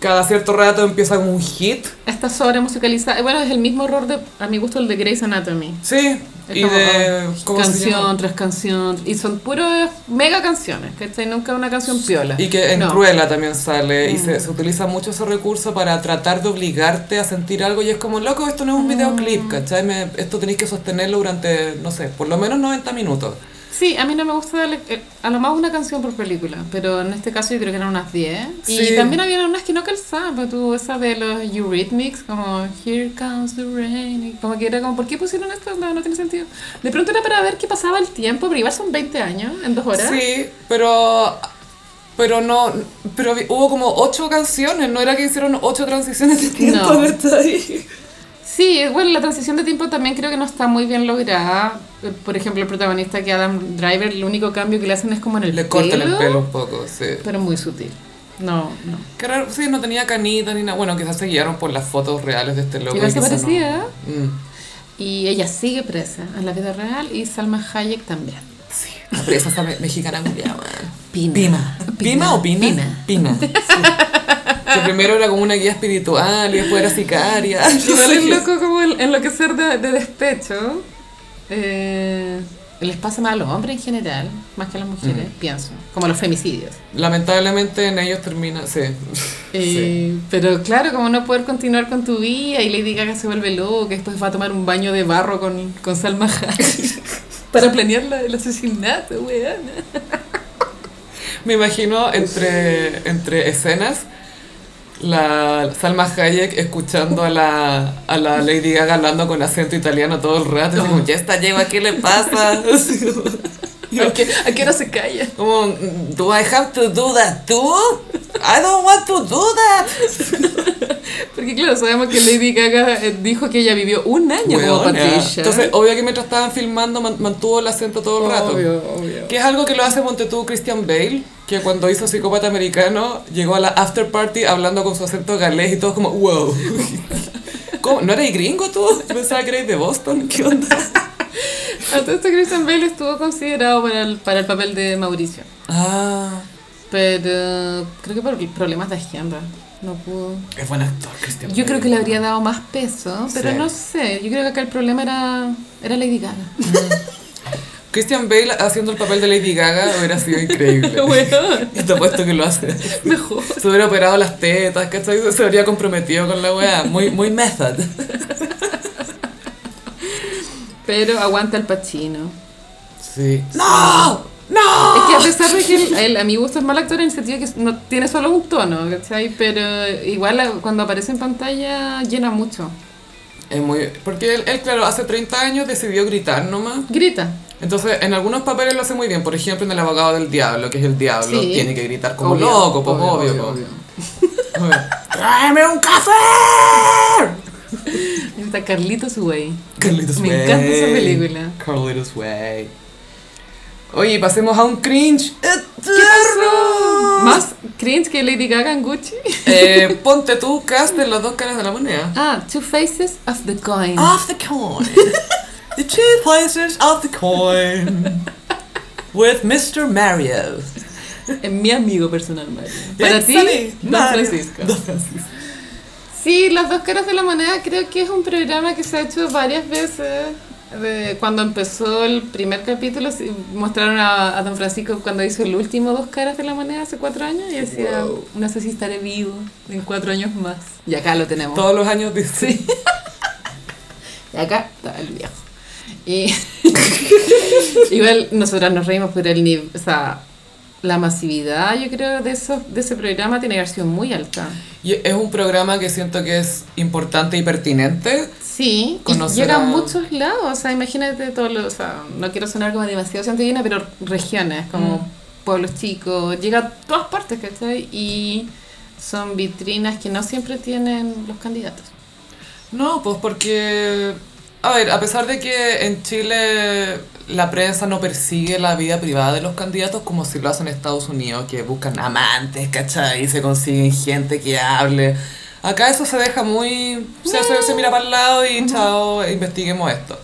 Speaker 1: cada cierto rato empieza como un hit.
Speaker 2: Está sobre musicalizada. Bueno, es el mismo error de, a mi gusto, el de Grey's Anatomy.
Speaker 1: Sí,
Speaker 2: Es
Speaker 1: y
Speaker 2: como,
Speaker 1: de...
Speaker 2: oh,
Speaker 1: ¿cómo se llama?
Speaker 2: canción tras canción. Y son puras mega canciones, ¿cachai? Nunca una canción piola.
Speaker 1: Y que en
Speaker 2: No.
Speaker 1: Cruella también sale y
Speaker 2: Mm.
Speaker 1: se, se utiliza mucho ese recurso para tratar de obligarte a sentir algo y es como, loco, esto no es un
Speaker 2: Mm.
Speaker 1: videoclip, ¿cachai? Me- esto tenéis que sostenerlo durante, no sé, por lo menos 90 minutos.
Speaker 2: Sí, a mí no me gusta darle, eh, a lo más una canción por película, pero en este caso yo creo que eran unas 10.
Speaker 1: Sí.
Speaker 2: Y también había unas que no calzaban, pero tú esa de los Eurythmics, como Here Comes the Rain, y como que era como, ¿por qué pusieron esto? No, no tiene sentido. De pronto era para ver qué pasaba el tiempo, pero igual son 20 años, en dos horas.
Speaker 1: Sí, pero... Pero no, pero hubo como ocho canciones, no era que hicieron ocho transiciones de tiempo,
Speaker 2: No.
Speaker 1: ¿cachai?
Speaker 2: Sí, bueno, la transición de tiempo también creo que no está muy bien lograda. Eh, Por ejemplo, el protagonista que Adam Driver, el único cambio que le hacen es como en el
Speaker 1: Le
Speaker 2: pelo,
Speaker 1: cortan el pelo un poco, sí.
Speaker 2: pero muy sutil. No, no.
Speaker 1: Qué raro, sí, no tenía canita ni nada. Bueno, quizás se guiaron por las fotos reales de este loco.
Speaker 2: Igual
Speaker 1: y
Speaker 2: se
Speaker 1: quizás no.
Speaker 2: parecía.
Speaker 1: Mm.
Speaker 2: Y ella sigue presa en la vida real y Salma Hayek también.
Speaker 1: Sí, la presa esa me- mexicana.
Speaker 2: Pina.
Speaker 1: Pima. ¿Pima o Pina?
Speaker 2: Pina.
Speaker 1: Pina. sí. Que primero era como una guía espiritual y después era sicaria.
Speaker 2: Igual es loco como el enloquecer de, de despecho. Eh, les pasa más a los hombres en general, más que a las mujeres, pienso. Como los femicidios.
Speaker 1: Lamentablemente en ellos termina, sí.
Speaker 2: Eh, Pero claro, como no poder continuar con tu vida y Lady Gaga se vuelve loca, después va a tomar un baño de barro con, con Salma para planear la- el asesinato, weona.
Speaker 1: Me imagino entre, entre escenas la Salma Hayek escuchando a la, a la Lady Gaga hablando con acento italiano todo el rato. así como, ya está lleva, ¿qué le pasa? Como-
Speaker 2: ¿A qué, a qué hora se calla?
Speaker 1: Como, do I have to do that too? I don't want to do that.
Speaker 2: Porque claro, sabemos que Lady Gaga eh, dijo que ella vivió un año como
Speaker 1: Weona.
Speaker 2: Patricia.
Speaker 1: Entonces, obvio que mientras estaban filmando man- mantuvo el acento todo el rato.
Speaker 2: Obvio, obvio.
Speaker 1: Que es algo que lo hace Monte tú Christian Bale, que cuando hizo Psicópata Americano llegó a la after party hablando con su acento galés y todos como, wow. ¿Cómo? ¿No eres gringo tú? Pensaba que erais de Boston. ¿Qué onda?
Speaker 2: A todo esto Christian Bale estuvo considerado para el, para el papel de Mauricio.
Speaker 1: Ah,
Speaker 2: Pero creo que por problemas de agenda no pudo.
Speaker 1: es buen actor Christian
Speaker 2: Yo creo que le habría dado más peso, pero
Speaker 1: Sí.
Speaker 2: no sé. Yo creo que acá el problema era, era Lady Gaga.
Speaker 1: Christian Bale haciendo el papel de Lady Gaga hubiera sido increíble.
Speaker 2: bueno,
Speaker 1: Y te apuesto que lo hace.
Speaker 2: mejor.
Speaker 1: Se hubiera operado las tetas, ¿cachai? Se habría comprometido con la weá. Muy, muy method.
Speaker 2: Pero aguanta el Pacino.
Speaker 1: Sí. ¡No! ¡No!
Speaker 2: Es que a pesar de que a mi gusto es mal actor en el sentido que no tiene solo un tono, ¿cachai? Pero igual cuando aparece en pantalla llena mucho.
Speaker 1: Es muy... Porque él, él, claro, hace 30 años decidió gritar nomás.
Speaker 2: Grita.
Speaker 1: Entonces, en algunos papeles lo hace muy bien. Por ejemplo, en El abogado del diablo, que es el diablo,
Speaker 2: Sí.
Speaker 1: tiene que gritar como
Speaker 2: Obvio,
Speaker 1: loco, pues obvio.
Speaker 2: obvio, obvio.
Speaker 1: ¡Tráeme un café!
Speaker 2: Está Carlitos Way.
Speaker 1: Carlitos
Speaker 2: Me
Speaker 1: Way.
Speaker 2: encanta esa película.
Speaker 1: Carlitos Way. Oye, pasemos a un cringe.
Speaker 2: ¿Qué pasó? Más cringe que Lady Gaga en Gucci.
Speaker 1: Eh, ponte tú, cast en las dos caras de la moneda.
Speaker 2: Ah, Two Faces of the Coin.
Speaker 1: Of the coin. the two places of the coin. With Mr. Mario.
Speaker 2: Es mi amigo personal, Mario. Para ti, Don. Francisco.
Speaker 1: Don Francisco.
Speaker 2: Sí, Las dos caras de la moneda creo que es un programa que se ha hecho varias veces. De cuando empezó el primer capítulo, mostraron a, a Don Francisco cuando hizo el último Dos caras de la moneda hace cuatro años y decía, no sé si estaré vivo en cuatro años más. Y acá lo tenemos.
Speaker 1: Todos los años dice.
Speaker 2: Sí. Y acá está el viejo. Y igual nosotras nos reímos por el nivel, o sea, la masividad, yo creo, de, esos, de ese programa tiene que haber sido muy alta.
Speaker 1: Y es un programa que siento que es importante y pertinente.
Speaker 2: Sí, y llega a muchos lados, o sea, imagínate todos los, o sea, no quiero sonar como demasiado santiaguina, pero regiones, como pueblos chicos, llega a todas partes, ¿cachai? Y son vitrinas que no siempre tienen los candidatos.
Speaker 1: No, pues porque A ver, a pesar de que en Chile la prensa no persigue la vida privada de los candidatos como si lo hacen en Estados Unidos, que buscan amantes, ¿cachai? Y se consiguen gente que hable. Acá eso se deja muy... Se, se, se mira para el lado y chao, investiguemos esto.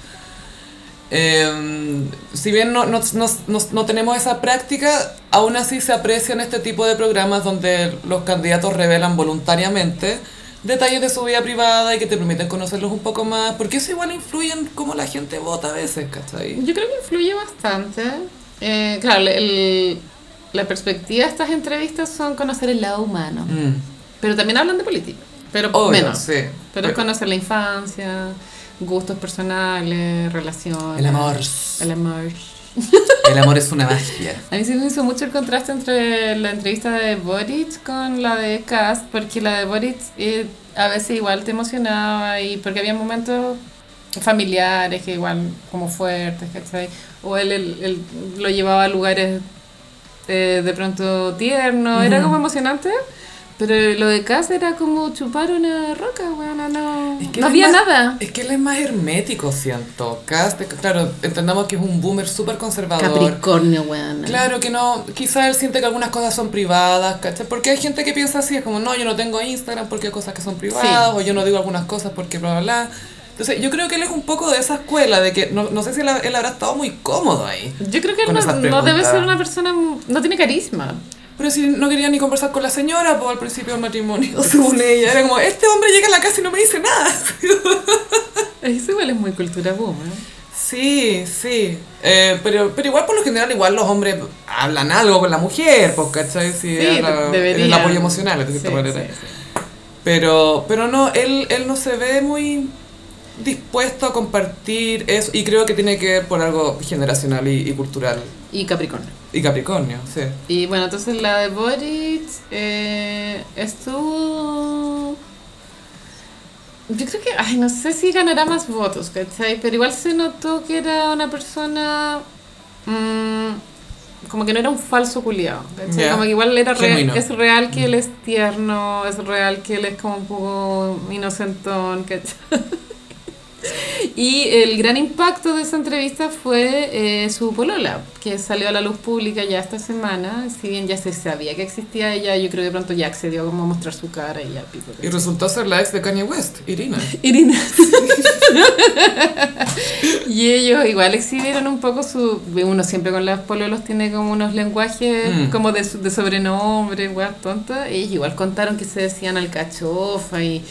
Speaker 1: Eh, si bien no, no, no, no, no tenemos esa práctica, aún así se aprecian este tipo de programas donde los candidatos revelan voluntariamente detalles de su vida privada y que te permiten conocerlos un poco más, porque eso igual influye en cómo la gente vota a veces, ¿cachai?
Speaker 2: Yo creo que influye bastante. Eh, claro, el, la perspectiva de estas entrevistas son conocer el lado humano,
Speaker 1: Mm.
Speaker 2: pero también hablan de política, pero
Speaker 1: Obvio,
Speaker 2: menos.
Speaker 1: sí.
Speaker 2: Pero
Speaker 1: Pero-
Speaker 2: es conocer la infancia, gustos personales, relaciones.
Speaker 1: El amor.
Speaker 2: El amor.
Speaker 1: El amor es una magia.
Speaker 2: A mí sí me hizo mucho el contraste entre la entrevista de Boric con la de Cast, porque la de Boric eh, a veces igual te emocionaba y porque había momentos familiares que igual como fuertes, ¿cachai? O él, él- él lo llevaba a lugares eh, de pronto tiernos, era como emocionante. Pero lo de Cast era como chupar una roca, weón, no,
Speaker 1: Es que
Speaker 2: no había
Speaker 1: más-
Speaker 2: nada.
Speaker 1: Es que él es más hermético, siento. Cast, claro, entendamos que es un boomer súper conservador.
Speaker 2: Capricornio, weón.
Speaker 1: Claro que no, quizás él siente que algunas cosas son privadas, ¿cachai? Porque hay gente que piensa así, es como, no, yo no tengo Instagram porque hay cosas que son privadas, o yo no digo algunas cosas porque bla, bla, bla. Entonces, yo creo que él es un poco de esa escuela, de que no, no sé si él, él habrá estado muy cómodo ahí.
Speaker 2: Yo creo que él no, no debe ser una persona, no tiene carisma.
Speaker 1: Pero si no quería ni conversar con la señora, pues al principio del matrimonio, según ella, era como, este hombre llega a la casa y no me dice nada.
Speaker 2: Eso igual es muy cultura boom, ¿eh?
Speaker 1: Sí, sí. Eh, pero, pero igual por lo general, igual los hombres hablan algo con la mujer, pues, ¿cachai? Sí,
Speaker 2: Sí, deberían.
Speaker 1: el apoyo emocional, de
Speaker 2: Sí,
Speaker 1: cierta manera.
Speaker 2: sí.
Speaker 1: Pero, pero no, él, él no se ve muy dispuesto a compartir eso y creo que tiene que ver por algo generacional y, y cultural.
Speaker 2: Y Capricornio.
Speaker 1: Y Capricornio, sí.
Speaker 2: Y bueno, entonces la de Boric eh, estuvo... Yo creo que, ay, no sé si ganará más votos, ¿cachai? Pero igual se notó que era una persona... mm, como que no era un falso culiado, ¿cachai? Como que igual era real, es real que él es tierno, es real que él es como un poco inocentón, ¿cachai? Y el gran impacto de esa entrevista fue eh, su polola, que salió a la luz pública ya esta semana. Si bien ya se sabía que existía ella, yo creo que de pronto ya accedió como a mostrar su cara y ya pico.
Speaker 1: Y resultó ser la ex de Kanye West, Irina.
Speaker 2: Irina. y ellos igual exhibieron un poco su... Uno siempre con las pololos tiene como unos lenguajes
Speaker 1: Mm.
Speaker 2: como de, de sobrenombre, weas tontas. Ellos igual contaron que se decían alcachofa y,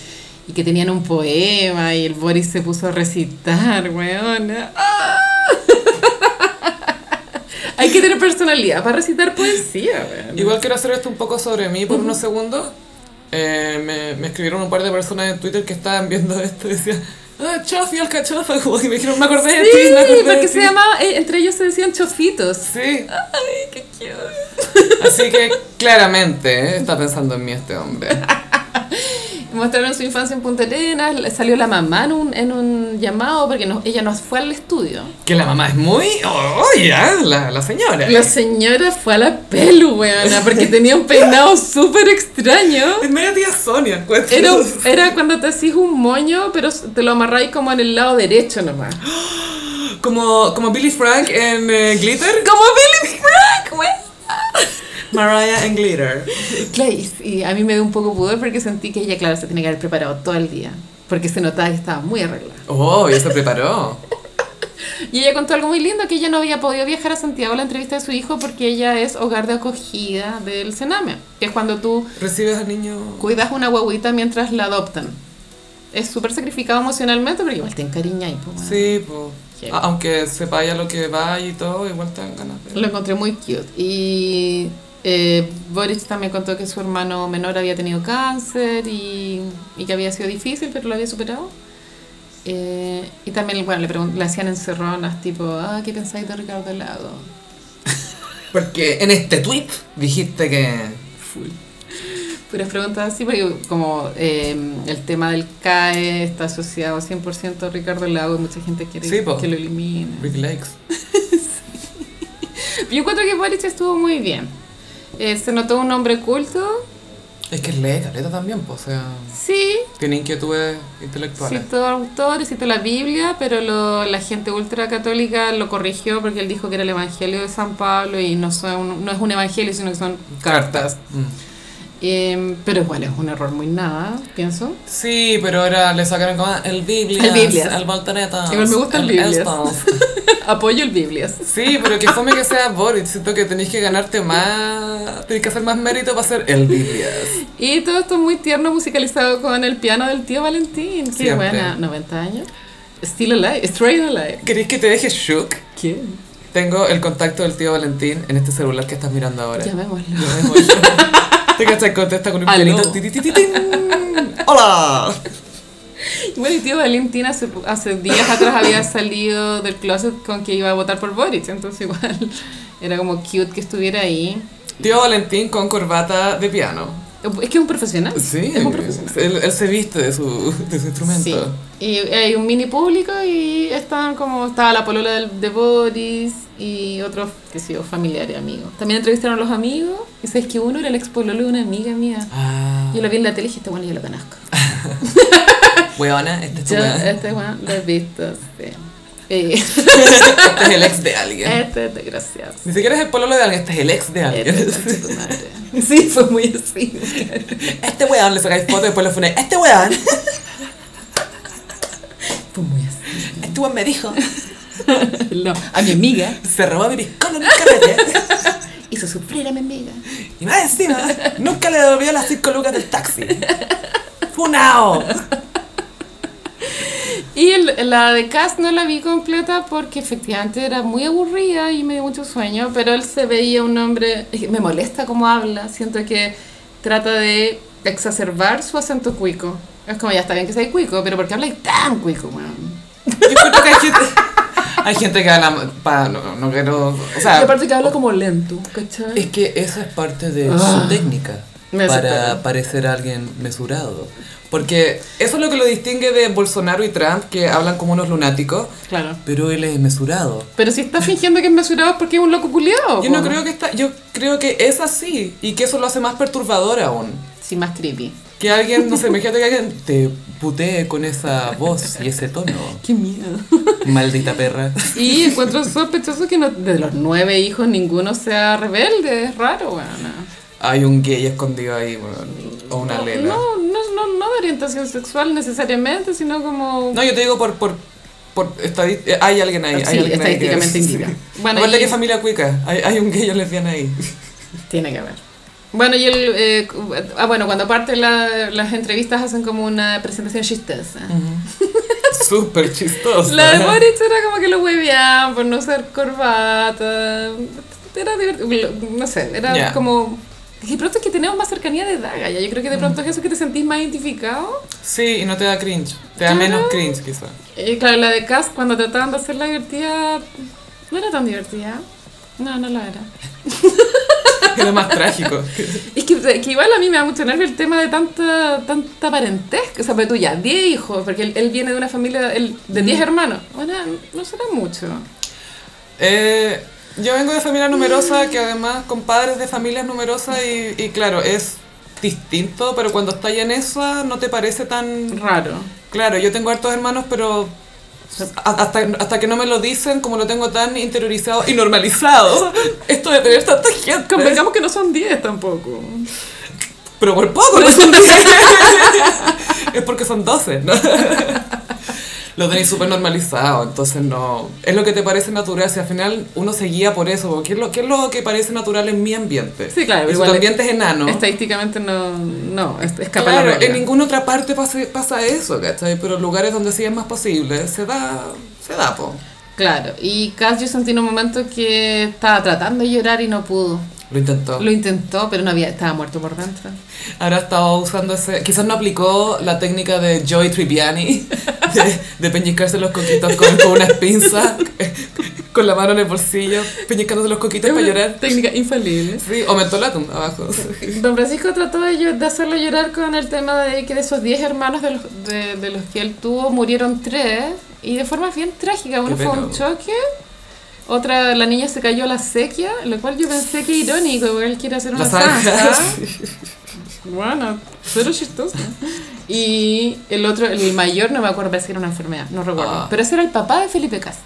Speaker 2: y que tenían un poema y el Boris se puso a recitar, weón. ¡Ah! Hay que tener personalidad para recitar poesía, weón.
Speaker 1: Igual quiero hacer esto un poco sobre mí por unos segundos. Eh, me, me escribieron un par de personas en Twitter que estaban viendo esto y decían, ah, Chofi, alcachofa, como que me dijeron, me acordé de ti, me
Speaker 2: Sí,
Speaker 1: acordé de
Speaker 2: porque
Speaker 1: ti".
Speaker 2: se llama, eh, entre ellos se decían chofitos.
Speaker 1: Sí,
Speaker 2: Ay, qué cute.
Speaker 1: así que claramente eh, está pensando en mí este hombre.
Speaker 2: Mostraron su infancia en Punta Arenas, salió la mamá en un, en un llamado porque no- ella no fue al estudio.
Speaker 1: Que la mamá es muy... ¡Oye! la, la señora.
Speaker 2: La señora fue a la pelu, weona, porque tenía un peinado súper extraño.
Speaker 1: Es media tía Sonia.
Speaker 2: Era, era cuando te hacís un moño, pero te lo amarráis como en el lado derecho nomás.
Speaker 1: Como, como Billy Frank en eh, Glitter.
Speaker 2: ¡Como Billy Frank, weón!
Speaker 1: Mariah en Glitter.
Speaker 2: Claro, y, a mí me dio un poco pudor porque sentí que ella, claro, se tenía que haber preparado todo el día. Porque se notaba que estaba muy arreglada.
Speaker 1: Oh, ya se preparó.
Speaker 2: Y ella contó algo muy lindo, que ella no había podido viajar a Santiago a la entrevista de su hijo porque ella es hogar de acogida del Sename, que es cuando tú
Speaker 1: ¿Recibes al niño?
Speaker 2: cuidas una guaguita mientras la adoptan. Es súper sacrificado emocionalmente, pero igual te encariña y pues.
Speaker 1: Sí, pues. Aunque sepa ya lo que va y todo, igual te dan ganas de...
Speaker 2: Lo encontré muy cute. Y eh, Boris también contó que su hermano menor había tenido cáncer y, y que había sido difícil, pero lo había superado. Eh, y también, bueno, le, le hacían encerronas, tipo, ah, ¿qué pensáis de Ricardo Lago?
Speaker 1: Porque en este tweet dijiste que...
Speaker 2: Full. Puras preguntas así, porque como eh, el tema del CAE está asociado 100% a Ricardo Lago y mucha gente quiere
Speaker 1: Sí,
Speaker 2: que lo elimine.
Speaker 1: Rick Lakes.
Speaker 2: Yo encuentro que Boric estuvo muy bien. Eh, se notó un hombre culto,
Speaker 1: Es que lee caleta también, pues, o sea,
Speaker 2: Sí,
Speaker 1: tiene inquietudes intelectuales.
Speaker 2: todo autor, citó la Biblia, pero lo- la gente ultracatólica lo corrigió porque él dijo que era el Evangelio de San Pablo y no, son, no es un evangelio, sino que son cartas.
Speaker 1: Mm.
Speaker 2: Em, pero igual es un error muy nada, pienso.
Speaker 1: Sí, pero ahora le sacaron como el Biblias,
Speaker 2: El Biblias.
Speaker 1: el
Speaker 2: Igual me gusta el Biblias.
Speaker 1: estos.
Speaker 2: Apoyo el Biblias.
Speaker 1: Sí, pero que fome que sea Boris. Siento que tenéis que ganarte más. Tenéis que hacer más mérito para ser el Biblias.
Speaker 2: Y todo esto muy tierno musicalizado con el piano del tío Valentín. Qué
Speaker 1: Siempre.
Speaker 2: buena, 90 años. Still alive, straight alive.
Speaker 1: ¿Queréis que te deje shook?
Speaker 2: ¿Quién?
Speaker 1: Tengo el contacto del tío Valentín en este celular que estás mirando ahora.
Speaker 2: Llamémoslo.
Speaker 1: Llamémoslo. Te cachas, contesta con un pianito. ¡Hola!
Speaker 2: Bueno, y tío Valentín hace, hace días atrás había salido del closet con que iba a votar por Boric, entonces igual era como cute que estuviera ahí.
Speaker 1: Tío Valentín con corbata de piano.
Speaker 2: Es que es un profesional.
Speaker 1: Sí,
Speaker 2: Es un profesional.
Speaker 1: él, él se viste de su, de su instrumento.
Speaker 2: Sí. Y hay un mini público y están como, estaba la polola del- de Boris y otros, qué sé yo, familiares, amigos. También entrevistaron a los amigos y sabes que uno era el ex pololo de una amiga mía.
Speaker 1: Ah,
Speaker 2: Yo lo vi en la tele y dije, bueno, yo lo conozco.
Speaker 1: Weona, este es tu
Speaker 2: Yo, este bueno, lo he visto, sí.
Speaker 1: Este es el ex de alguien.
Speaker 2: este es desgraciado.
Speaker 1: Ni siquiera es el pololo de alguien, este es el ex de alguien.
Speaker 2: Este tu madre. Sí, fue muy así.
Speaker 1: Este weón le sacáis foto y después lo funé. Este weón,
Speaker 2: Fue muy así.
Speaker 1: este weón me dijo,
Speaker 2: No, a mi amiga
Speaker 1: se robó mi piscola en un carrete.
Speaker 2: hizo sufrir a mi amiga.
Speaker 1: Y más encima, nunca le devolvió las 5 lucas del taxi. ¡Funao!
Speaker 2: Y el- la de Cast no la vi completa porque efectivamente era muy aburrida y me dio mucho sueño, pero él se veía un hombre, me molesta cómo habla, siento que trata de exacerbar su acento cuico. Es como, ya está bien que sea cuico, pero ¿por qué habláis tan cuico, weón?
Speaker 1: Hay gente, que habla. Pa, no, no quiero. O
Speaker 2: Y
Speaker 1: sea,
Speaker 2: aparte que habla como lento, ¿cachai?
Speaker 1: es que esa es parte de
Speaker 2: Ah.
Speaker 1: su técnica
Speaker 2: Me
Speaker 1: para parecer alguien mesurado. Porque eso es lo que lo distingue de Bolsonaro y Trump, que hablan como unos lunáticos,
Speaker 2: Claro.
Speaker 1: pero él es mesurado.
Speaker 2: Pero si está fingiendo que es mesurado es porque es un loco culiado.
Speaker 1: Yo no creo que está, yo creo que es así y que eso lo hace más perturbador aún.
Speaker 2: Sí, más creepy.
Speaker 1: Que alguien, no sé, imagínate que alguien te putee con esa voz y ese tono.
Speaker 2: Qué miedo.
Speaker 1: Maldita perra.
Speaker 2: Y encuentro sospechoso que no, de los nueve hijos ninguno sea rebelde, es raro, weón.
Speaker 1: Hay un gay escondido ahí, weón. O una
Speaker 2: No,
Speaker 1: lela.
Speaker 2: no, no, no de orientación sexual necesariamente, sino como...
Speaker 1: No, yo te digo por, por, por eh, hay alguien ahí.
Speaker 2: Sí,
Speaker 1: hay alguien ahí que-
Speaker 2: estadísticamente
Speaker 1: sí.
Speaker 2: indica. Bueno,
Speaker 1: Aparte
Speaker 2: y-
Speaker 1: que familia cuica, hay, hay un gay o lesbiana ahí.
Speaker 2: Tiene que haber. Bueno, y el... eh, ah, bueno, cuando parte la- las entrevistas hacen como una presentación chistosa.
Speaker 1: Súper chistoso.
Speaker 2: La de Boric era como que lo hueveaban por no usar corbata. Era divertido. No sé, era como. Y de pronto es que tenemos más cercanía de Daga. Ya. Yo creo que de pronto es eso que te sentís más identificado.
Speaker 1: Sí, y no te da cringe. Te da menos cringe, quizá.
Speaker 2: Y claro, la de Cast, cuando trataban de hacerla divertida, no era tan divertida. No, no la era.
Speaker 1: Era más trágico.
Speaker 2: Es que, que igual a mí me da mucho nervio el tema de tanta, tanta parentesca. O sea, pero tú ya, 10 hijos, porque él, él viene de una familia él- de 10 hermanos. Bueno, no será mucho.
Speaker 1: Eh, yo vengo de familia numerosa, que además con padres de familias numerosas y, y claro, es distinto, pero cuando estás en esa no te parece tan...
Speaker 2: Raro.
Speaker 1: Claro, yo tengo hartos hermanos, pero hasta, hasta que no me lo dicen, como lo tengo tan interiorizado y normalizado, esto de tener tanta gente...
Speaker 2: Convengamos que no son 10 tampoco.
Speaker 1: Pero por poco, no son 10. es porque son 12, ¿no? Lo tenéis súper normalizado, entonces no... Es lo que te parece natural, si al final uno se guía por eso, porque ¿qué es lo, qué es lo que parece natural en mi ambiente?
Speaker 2: Sí, claro, igual
Speaker 1: ambiente es enano.
Speaker 2: Estadísticamente no, no, es- escapa
Speaker 1: Claro, en ninguna otra parte pasa, pasa eso, ¿cachai? Pero en lugares donde sí es más posible, se da, se da, po.
Speaker 2: Claro, y Cass yo sentí en un momento que estaba tratando de llorar y no pudo.
Speaker 1: Lo intentó.
Speaker 2: Lo intentó, pero no había, estaba muerto por dentro.
Speaker 1: Ahora estaba usando ese... Quizás no aplicó la técnica de Joy Tribbiani, de, de peñiscarse los coquitos con, con unas pinzas, con la mano en el bolsillo, peñiscándose los coquitos para llorar.
Speaker 2: Técnica infalible.
Speaker 1: Sí, o mentolatum abajo.
Speaker 2: Don Francisco trató de, de hacerlo llorar con el tema de que de esos 10 hermanos de los, de, de los que él tuvo, murieron 3 y de forma bien trágica. Uno fue un choque, otra, la niña se cayó a la sequía, lo cual yo pensé que irónico, porque él quiere hacer una
Speaker 1: zanja.
Speaker 2: Bueno, cero chistoso. Y el otro, el mayor, no me acuerdo, parece que era una enfermedad, no recuerdo.
Speaker 1: Ah.
Speaker 2: Pero ese era el papá de Felipe Cast.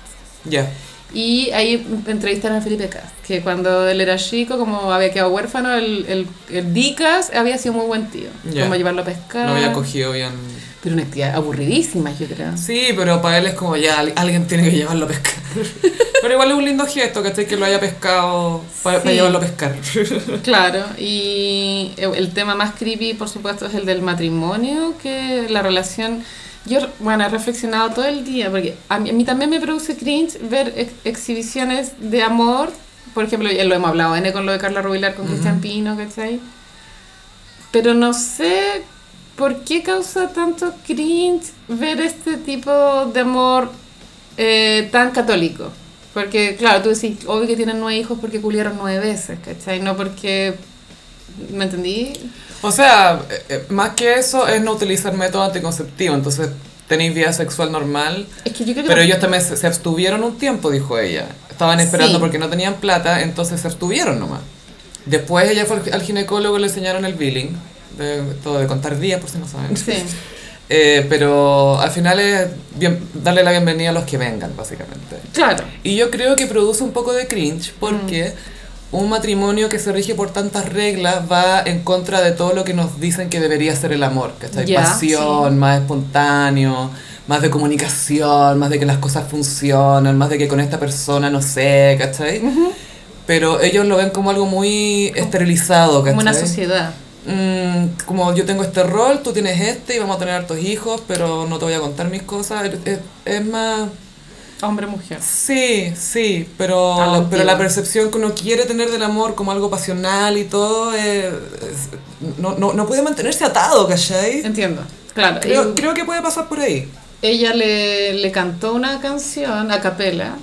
Speaker 1: Ya.
Speaker 2: Y ahí entrevistaron a Felipe Cast, que cuando él era chico, como había quedado huérfano, el, el, el Dicas había sido muy buen tío.
Speaker 1: Ya.
Speaker 2: Como llevarlo a pescar.
Speaker 1: No había cogido bien.
Speaker 2: Pero una actividad aburridísima, yo creo.
Speaker 1: Sí, pero para él es como ya al- alguien tiene que llevarlo a pescar. pero igual es un lindo gesto, ¿cachai? Que lo haya pescado para, para
Speaker 2: Sí.
Speaker 1: llevarlo a pescar.
Speaker 2: Claro, y el tema más creepy, por supuesto, es el del matrimonio, que la relación... Yo, bueno, he reflexionado todo el día, porque a mí, a mí también me produce cringe ver ex- exhibiciones de amor. Por ejemplo, ya lo hemos hablado, con lo de Carla Rubilar con Cristian Pino, ¿cachai? Pero no sé por qué causa tanto cringe ver este tipo de amor eh, tan católico. Porque, claro, tú decís, obvio que tienen nueve hijos porque culieron nueve veces, ¿cachai? No porque... ¿Me entendí?
Speaker 1: O sea, eh, eh, más que eso es no utilizar método anticonceptivo. Entonces tenéis vida sexual normal.
Speaker 2: Es que yo creo que...
Speaker 1: Pero ellos también se, se abstuvieron un tiempo, dijo ella. Estaban esperando
Speaker 2: Sí.
Speaker 1: porque no tenían plata, entonces se abstuvieron nomás. Después ella fue al- ginecólogo y le enseñaron el billing. De, todo de contar días, por si no saben.
Speaker 2: Sí.
Speaker 1: Eh, pero al final es bien, darle la bienvenida a los que vengan, básicamente.
Speaker 2: Claro.
Speaker 1: Y yo creo que produce un poco de cringe porque un matrimonio que se rige por tantas reglas va en contra de todo lo que nos dicen que debería ser el amor, ¿cachai?
Speaker 2: Ya,
Speaker 1: Pasión, más espontáneo, más de comunicación, más de que las cosas funcionan, más de que con esta persona no sé, ¿cachai? Pero ellos lo ven como algo muy esterilizado, ¿cachai?
Speaker 2: Como una sociedad.
Speaker 1: Mm, como yo tengo este rol, tú tienes este y vamos a tener hartos hijos, pero no te voy a contar mis cosas. Es- es más...
Speaker 2: Hombre-mujer.
Speaker 1: Sí, sí, pero, pero la percepción que uno quiere tener del amor como algo pasional y todo, eh, no, no, no puede mantenerse atado, ¿cachai?
Speaker 2: Entiendo. Claro.
Speaker 1: Creo,
Speaker 2: y
Speaker 1: creo que puede pasar por ahí.
Speaker 2: ella le, le cantó una canción a capela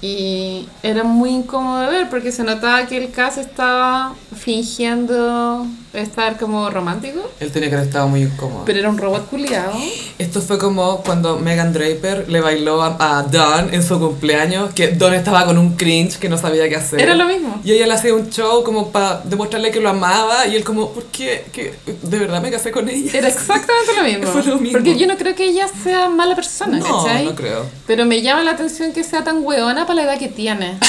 Speaker 2: y era muy incómodo de ver porque se notaba que el caso estaba fingiendo estar como romántico,
Speaker 1: Él tenía que haber estado muy incómodo.
Speaker 2: pero era un robot culiado.
Speaker 1: Esto fue como cuando Megan Draper le bailó a, a Dawn en su cumpleaños, que Dawn estaba con un cringe que no sabía qué hacer.
Speaker 2: Era lo mismo.
Speaker 1: Y ella le hacía un show como para demostrarle que lo amaba y él como, ¿por qué? ¿Qué? ¿De verdad me casé con ella?
Speaker 2: Era exactamente lo mismo.
Speaker 1: Fue lo mismo.
Speaker 2: Porque yo no creo que ella sea mala persona,
Speaker 1: No,
Speaker 2: ¿cachai?
Speaker 1: no creo.
Speaker 2: Pero me llama la atención que sea tan hueona para la edad que tiene.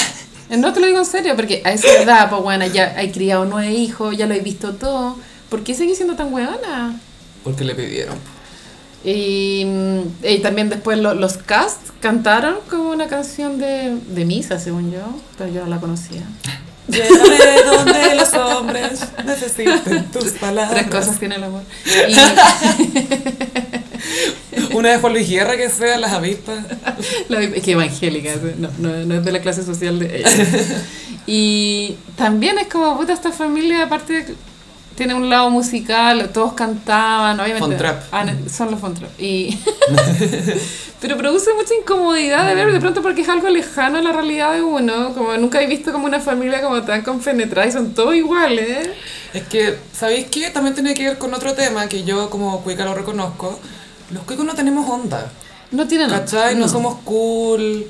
Speaker 2: No te lo digo en serio, porque a esa edad, pues bueno, ya hay criado nueve hijos, ya lo he visto todo. ¿Por qué sigue siendo tan hueona?
Speaker 1: Porque le pidieron.
Speaker 2: Y, mm, y también después lo- los cast cantaron como una canción de, de misa, según yo, pero yo no la conocía.
Speaker 1: Llévame donde los hombres necesiten tus palabras.
Speaker 2: Tres cosas tiene el amor.
Speaker 1: Una de Juan Luis Guerra que sea las avispas.
Speaker 2: La, es que evangélica, no, no, no es de la clase social de ella. Y también es como, puta, esta familia aparte tiene un lado musical, todos cantaban, obviamente.
Speaker 1: Fontrap.
Speaker 2: Ah, son los Fontrap. Y Pero produce mucha incomodidad de ver de pronto porque es algo lejano a la realidad de uno. Como nunca he visto como una familia como tan compenetrada y son todos iguales.
Speaker 1: Es que, ¿sabéis qué? También tiene que ver con otro tema que yo como cuica lo reconozco. Los cuicos no tenemos onda.
Speaker 2: No tienen
Speaker 1: ¿Cachai? No somos cool.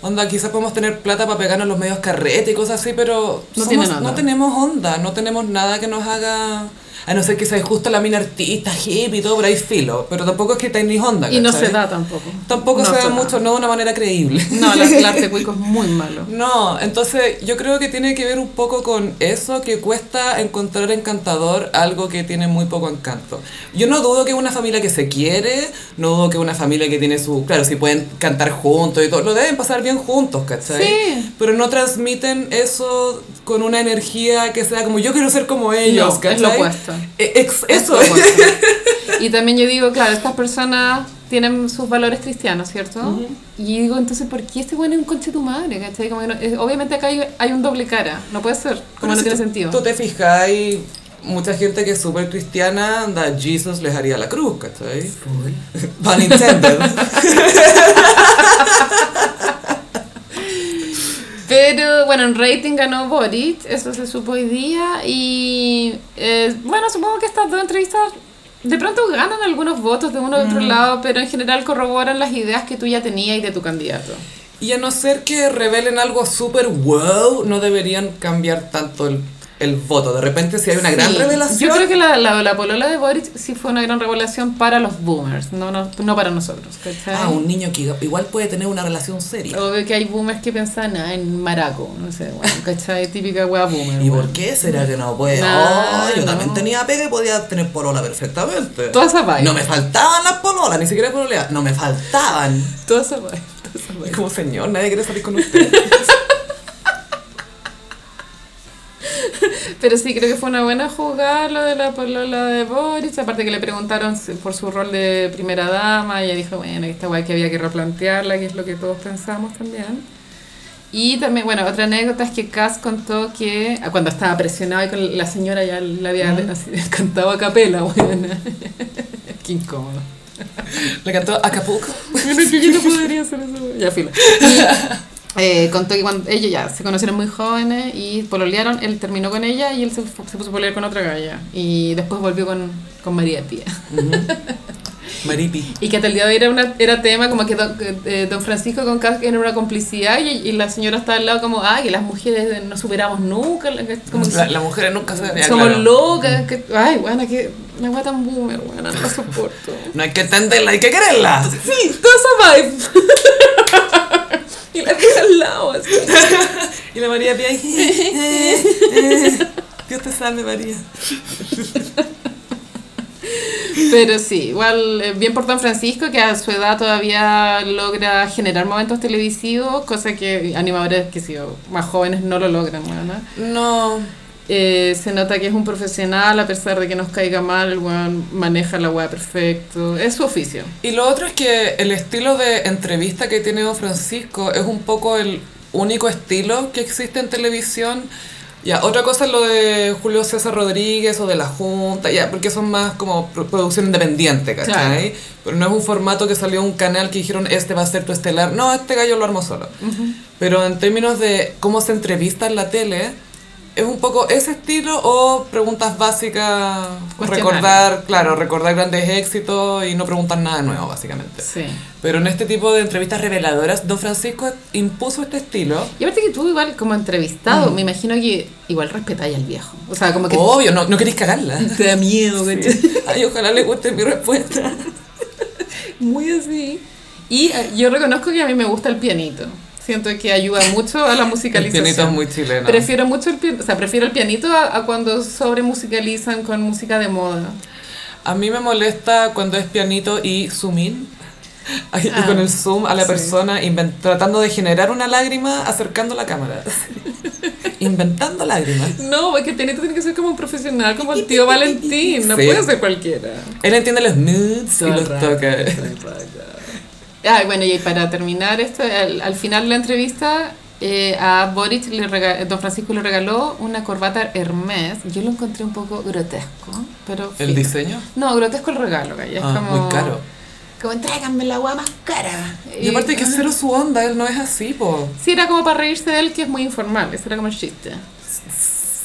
Speaker 1: Onda, quizás podemos tener plata para pegarnos los medios carrete y cosas así, pero
Speaker 2: No
Speaker 1: somos-
Speaker 2: onda.
Speaker 1: no tenemos onda, no tenemos nada que nos haga... A no ser que sea justo la mina artista, hippie y todo por ahí filo, pero tampoco es que tenéis onda,
Speaker 2: Y no se da tampoco.
Speaker 1: Tampoco
Speaker 2: No
Speaker 1: se da
Speaker 2: da.
Speaker 1: mucho, no de una manera creíble.
Speaker 2: No, la- el arte cuico es muy malo.
Speaker 1: No, entonces yo creo que tiene que ver un poco con eso, que cuesta encontrar encantador algo que tiene muy poco encanto. Yo no dudo que una familia que se quiere, no dudo que una familia que tiene su... Claro, si pueden cantar juntos y todo, lo deben pasar bien juntos, ¿cachai?
Speaker 2: Sí.
Speaker 1: Pero no transmiten eso con una energía que sea como yo quiero ser como ellos,
Speaker 2: No,
Speaker 1: ¿cachai?
Speaker 2: es lo opuesto.
Speaker 1: E- ex-
Speaker 2: Es
Speaker 1: eso.
Speaker 2: opuesto. Y también yo digo, claro, estas personas tienen sus valores cristianos, ¿cierto? Y digo, entonces, ¿por qué este bueno es un conche tu madre? ¿cachai? Como que no- es- obviamente acá hay, hay un doble cara, no puede ser, como
Speaker 1: Pero
Speaker 2: no
Speaker 1: si
Speaker 2: tiene
Speaker 1: tú-
Speaker 2: sentido.
Speaker 1: Tú te fijas, hay mucha gente que es súper cristiana, anda, Jesus les haría la cruz, ¿cachai? Pun intended.
Speaker 2: Pero bueno, en rating ganó Boric, eso se supo hoy día. Y eh, bueno, supongo que estas dos entrevistas de pronto ganan algunos votos de uno de otro lado, pero en general corroboran las ideas que tú ya tenías y de tu candidato.
Speaker 1: Y a no ser que revelen algo súper wow, no deberían cambiar tanto el el voto. De repente si hay una gran revelación...
Speaker 2: Yo creo que la, la, la polola de Boric sí fue una gran revelación para los boomers, no, no, no para nosotros, ¿cachai?
Speaker 1: Ah, un niño que igual puede tener una relación seria.
Speaker 2: Obvio que hay boomers que piensan ah, en maraco, no sé, bueno, ¿cachai? Típica wea boomer.
Speaker 1: ¿Y por qué será que no puede? Oh, yo
Speaker 2: no.
Speaker 1: también tenía pega y podía tener polola perfectamente.
Speaker 2: Toda esa vibe.
Speaker 1: No me faltaban las pololas, ni siquiera pololear. No me faltaban.
Speaker 2: Toda esa vibe, toda esa.
Speaker 1: Es como, señor, nadie quiere salir con usted.
Speaker 2: Pero sí, creo que fue una buena jugada lo de la polola de Boris. Aparte que le preguntaron por su rol de primera dama. Y ella dijo, bueno, esta guay que había que replantearla, que es lo que todos pensamos también. Y también, bueno, otra anécdota es que Cass contó que ah, cuando estaba presionado y con la señora ya le había así, cantado a capela, bueno. Qué incómodo.
Speaker 1: Le cantó Acapulco.
Speaker 2: Yo no podría hacer eso. Ya, filo. Eh, contó que cuando ellos ya se conocieron muy jóvenes y pololearon, él terminó con ella y él se, puso a pololear con otra galla. Y después volvió con, con María Pía.
Speaker 1: Maripi.
Speaker 2: Y que hasta el día de hoy era, una, era tema como que don, eh, don Francisco con Cas era una complicidad y, y la señora estaba al lado como, ay, que las mujeres no superamos nunca, la- que- como que
Speaker 1: La- Las mujeres nunca se
Speaker 2: somos
Speaker 1: claro.
Speaker 2: locas, que, ay, buena, que una guay tan boomer, buena, no la soporto.
Speaker 1: No hay que entenderla, hay que quererla.
Speaker 2: Sí, toda esa vibe. y la tía al lado, así.
Speaker 1: Y la María Pía ahí. Dios te salve, María.
Speaker 2: Pero sí, igual eh, bien por Don Francisco que a su edad todavía logra generar momentos televisivos, cosa que animadores que sí, más jóvenes no lo logran, ¿no?
Speaker 1: No.
Speaker 2: Eh, se nota que es un profesional, a pesar de que nos caiga mal, el weón maneja la weá perfecto. Es su oficio.
Speaker 1: Y lo otro es que el estilo de entrevista que tiene Don Francisco es un poco el único estilo que existe en televisión. Ya, otra cosa es lo de Julio César Rodríguez o de la Junta, ya, porque son más como pro- producción independiente, ¿cachai? Pero no es un formato que salió un canal que dijeron, este va a ser tu estelar. No, este gallo lo armó solo. Pero en términos de cómo se entrevista en la tele, es un poco ese estilo o preguntas básicas, recordar, claro, recordar grandes éxitos y no preguntar nada nuevo, básicamente.
Speaker 2: Sí.
Speaker 1: Pero en este tipo de entrevistas reveladoras, Don Francisco impuso este estilo.
Speaker 2: Y aparte que tú igual como entrevistado, me imagino que igual respetáis al viejo. O sea, como que
Speaker 1: Obvio, no, no queréis cagarla.
Speaker 2: te da miedo, ¿cachai?
Speaker 1: Ay, ojalá le guste mi respuesta.
Speaker 2: Muy así. Y eh, yo reconozco que a mí me gusta el pianito. Siento que ayuda mucho a la
Speaker 1: El
Speaker 2: musicalización.
Speaker 1: pianito es muy chileno.
Speaker 2: Prefiero mucho el pianito, o sea, prefiero el pianito a, a cuando sobre musicalizan con música de moda.
Speaker 1: A mí me molesta cuando es pianito y zoom in. Ay,
Speaker 2: Ah,
Speaker 1: y con el zoom a la
Speaker 2: sí.
Speaker 1: persona tratando de generar una lágrima acercando la cámara. Inventando lágrimas.
Speaker 2: No, porque el pianito tiene que ser como un profesional, como el tío Valentín, no
Speaker 1: Sí.
Speaker 2: puede ser cualquiera.
Speaker 1: Él entiende los moods y
Speaker 2: el
Speaker 1: los
Speaker 2: rato,
Speaker 1: toca.
Speaker 2: todo el rato. Ah, bueno, y para terminar esto, al, al final de la entrevista, eh, a Boric, le Don Francisco le regaló una corbata Hermes. Yo lo encontré un poco grotesco, pero...
Speaker 1: ¿El diseño?
Speaker 2: No, grotesco el regalo. Es
Speaker 1: Ah,
Speaker 2: como...
Speaker 1: muy caro.
Speaker 2: Como, tráiganme la agua más cara.
Speaker 1: Y aparte que cero su onda, él no es así, po.
Speaker 2: Sí, era como para reírse de él, que es muy informal. Ese era como el chiste.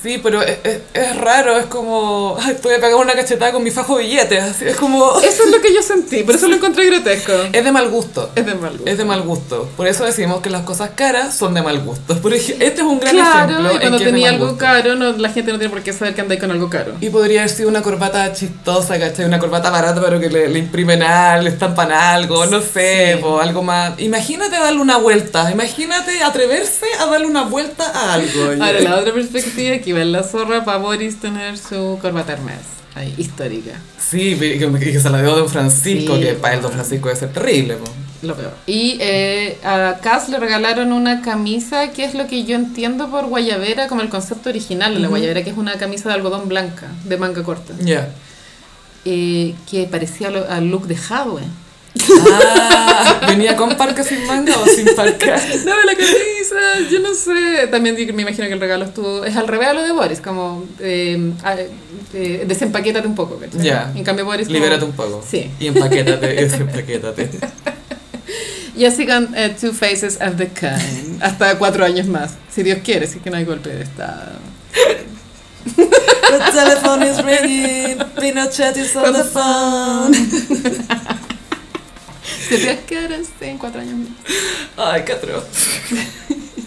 Speaker 1: Sí, pero es, es, es raro, es como, ay, a pegar una cachetada con mi fajo de billetes, así, es como...
Speaker 2: Eso es lo que yo sentí, por eso lo encontré grotesco.
Speaker 1: Es de mal gusto.
Speaker 2: Es de mal gusto.
Speaker 1: Es de mal gusto. Por eso decimos que las cosas caras son de mal gusto. Por ej- este es un gran
Speaker 2: Claro,
Speaker 1: ejemplo. en
Speaker 2: cuando tenía algo caro, no, la gente no tiene por qué saber que andáis con algo caro.
Speaker 1: Y podría haber sido una corbata chistosa, ¿cachai? Una corbata barata, pero que le, le imprimen algo, le estampan algo, no sé,
Speaker 2: Sí.
Speaker 1: o algo más. Imagínate darle una vuelta, imagínate atreverse a darle una vuelta a algo.
Speaker 2: Ahora, la otra perspectiva, que en la zorra para Boris tener su corbata Hermes. Ahí, histórica.
Speaker 1: Sí, que, que- se la dio Don Francisco,
Speaker 2: Sí,
Speaker 1: que para él Don. Francisco debe ser terrible. po.
Speaker 2: Lo peor. Y eh, a Cass le regalaron una camisa que es lo que yo entiendo por guayabera, como el concepto original de la guayabera, que es una camisa de algodón blanca, de manga corta,
Speaker 1: Ya.
Speaker 2: eh, que parecía al look de Hadwe.
Speaker 1: Ah, ¿venía con parca sin manga o sin parca?
Speaker 2: No, la camisa, yo no sé. También me imagino que el regalo estuvo. Es al revés a lo de Boris, como. Eh, eh, desempaquétate un poco, ¿cachai?
Speaker 1: Ya.
Speaker 2: En cambio, Boris. como-
Speaker 1: Libérate un poco.
Speaker 2: Sí.
Speaker 1: Y empaquétate, y desempaquétate.
Speaker 2: Y así con eh, Two Faces of the Kind. Hasta cuatro años más. Si Dios quiere, si es que no hay golpe de estado.
Speaker 1: The telephone is ringing, Pinochet is on the phone.
Speaker 2: Si Dios quiere, sí, en cuatro años más.
Speaker 1: Ay, qué atroz.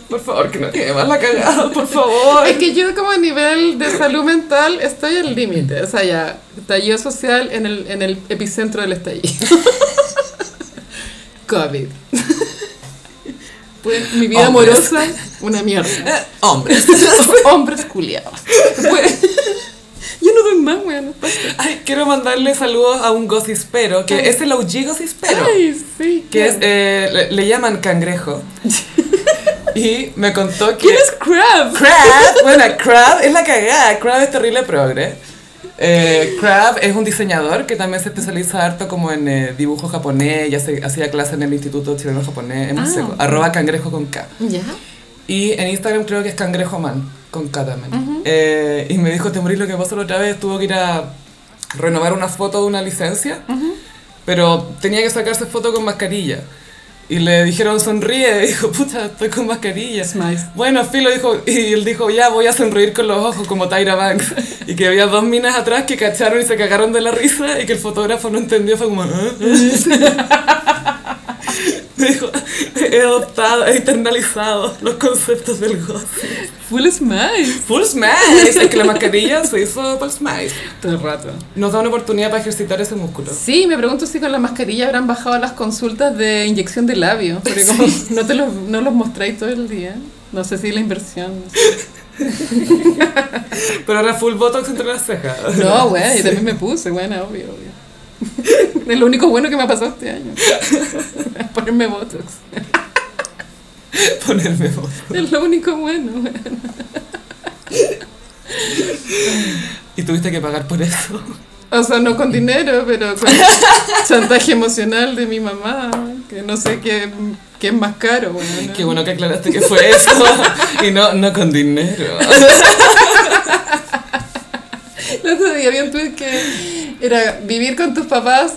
Speaker 1: Por favor, que no quede más la cagada, por favor.
Speaker 2: Es que yo como a nivel de salud mental estoy al límite. O sea, ya, estallido social en el, en el epicentro del estallido. COVID. Pues, mi vida
Speaker 1: Hombres.
Speaker 2: amorosa, una mierda.
Speaker 1: Eh, hombres.
Speaker 2: Hombres culiados. Pues, yo no doy más, weón.
Speaker 1: Ay, quiero mandarle saludos a un gocispero, que
Speaker 2: Ay.
Speaker 1: es el OG gocispero.
Speaker 2: Ay, sí.
Speaker 1: Que es, eh, le, le llaman cangrejo. Y me contó que...
Speaker 2: ¿Quién es Crab?
Speaker 1: Crab, bueno, Crab es la cagada. Crab es terrible progre. Eh, Crab es un diseñador que también se especializa harto como en eh, dibujo japonés, ya se, hacía clase en el Instituto Chileno Japonés, muy
Speaker 2: Ah.
Speaker 1: Arroba cangrejo con K.
Speaker 2: ¿Ya?
Speaker 1: Y en Instagram creo que es cangrejo man, con K también. Eh, y me dijo, te morís lo que pasó la otra vez, tuvo que ir a renovar una foto de una licencia, pero tenía que sacarse foto con mascarilla. Y le dijeron, sonríe, y dijo, puta, estoy con mascarilla. Bueno, Filo dijo, y él dijo, ya voy a sonreír con los ojos como Tyra Banks. Y que había dos minas atrás que cacharon y se cagaron de la risa y que el fotógrafo no entendió, fue como, "¿Ah?". Me dijo, he adoptado, he internalizado los conceptos del gozo.
Speaker 2: Full smiles.
Speaker 1: Full smash, es que la mascarilla se hizo full smash.
Speaker 2: Todo el rato.
Speaker 1: Nos da una oportunidad para ejercitar ese músculo.
Speaker 2: Sí, me pregunto si con la mascarilla habrán bajado las consultas de inyección de labio. Porque como no, te los, no los mostráis todo el día. No sé si la inversión. no sé.
Speaker 1: Pero ahora full botox entre las cejas.
Speaker 2: No, güey, yo también me puse, bueno, obvio, obvio. Es lo único bueno que me ha pasado este año. Ponerme Botox.
Speaker 1: Ponerme botox.
Speaker 2: Es lo único bueno.
Speaker 1: Y tuviste que pagar por eso.
Speaker 2: O sea, no con dinero, pero con chantaje emocional de mi mamá, que no sé qué, qué es más caro, bueno.
Speaker 1: Qué bueno que aclaraste que fue eso. Y no, no con dinero.
Speaker 2: El otro día vi un tweet que era vivir con tus papás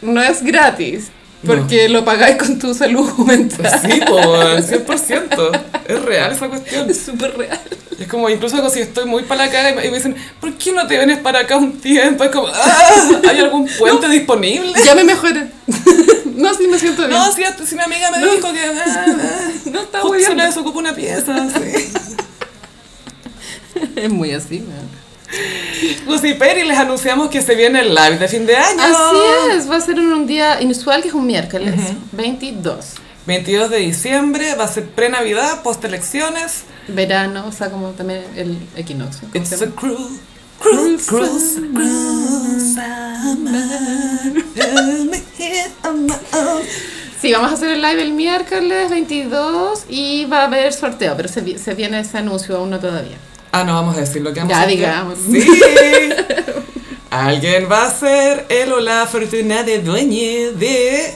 Speaker 2: no es gratis, porque lo pagáis con tu salud mental.
Speaker 1: Sí, pues, 100%. Es real esa cuestión.
Speaker 2: Es súper real.
Speaker 1: Es como, incluso si estoy muy para acá y me, y me dicen, ¿por qué no te vienes para acá un tiempo? Es como, "Ah, ¿hay algún puente disponible?
Speaker 2: Ya me mejoré. No, sí me siento bien.
Speaker 1: No, si, hasta- si mi amiga me dijo que ah,
Speaker 2: no está muy bien.
Speaker 1: desocupa una pieza. Sí.
Speaker 2: Es muy así, man.
Speaker 1: Lucy Perry les anunciamos que se viene el live de fin de año.
Speaker 2: Así es, va a ser en un día inusual que es un miércoles, 22.
Speaker 1: 22 de diciembre, va a ser pre-Navidad, post-elecciones.
Speaker 2: Verano, o sea, como también el equinoccio. ¿cómo se
Speaker 1: It's a cruel, cruel, my own.
Speaker 2: Sí, vamos a hacer el live el miércoles 22 y va a haber sorteo, pero se, se viene ese anuncio, aún no todavía.
Speaker 1: Ah, no, vamos a decir lo que vamos
Speaker 2: Ya,
Speaker 1: a hacer.
Speaker 2: digamos.
Speaker 1: Sí. Alguien va a ser el o la afortunada dueño de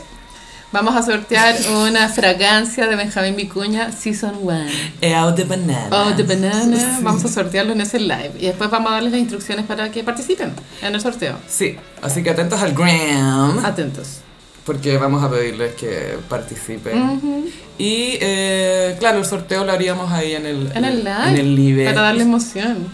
Speaker 2: Vamos a sortear una fragancia de Benjamín Vicuña, Season 1.
Speaker 1: Out the Banana.
Speaker 2: Oh, the banana. Vamos a sortearlo en ese live. Y después vamos a darles las instrucciones para que participen en el sorteo.
Speaker 1: Sí, así que atentos al gram.
Speaker 2: Atentos.
Speaker 1: Porque vamos a pedirles que participen. Y eh, claro, el sorteo lo haríamos ahí en el,
Speaker 2: En el live.
Speaker 1: En el nivel.
Speaker 2: Para darle emoción.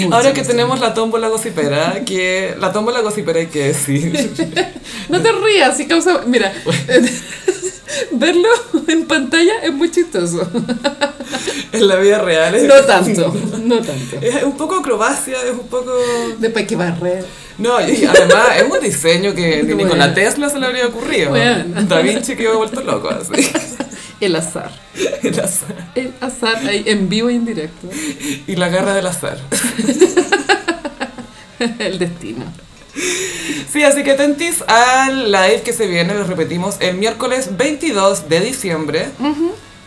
Speaker 2: Mucha
Speaker 1: Ahora que
Speaker 2: emoción.
Speaker 1: tenemos la tómbola gocipera, que la tómbola gocipera hay que decir.
Speaker 2: No te rías, sí causa. Mira, verlo en pantalla es muy chistoso.
Speaker 1: en la vida real es,
Speaker 2: No tanto, no tanto.
Speaker 1: es un poco acrobacia, es un poco...
Speaker 2: Después que barrer.
Speaker 1: No, y además es un diseño que ni
Speaker 2: Bueno.
Speaker 1: Nikola Tesla se le habría ocurrido.
Speaker 2: Bueno.
Speaker 1: Da Vinci quedó vuelto loco así.
Speaker 2: El azar.
Speaker 1: El azar.
Speaker 2: El azar ahí en vivo e indirecto.
Speaker 1: Y la garra del azar.
Speaker 2: El destino.
Speaker 1: Sí, así que atentis al live que se viene, les repetimos, el miércoles 22 de diciembre.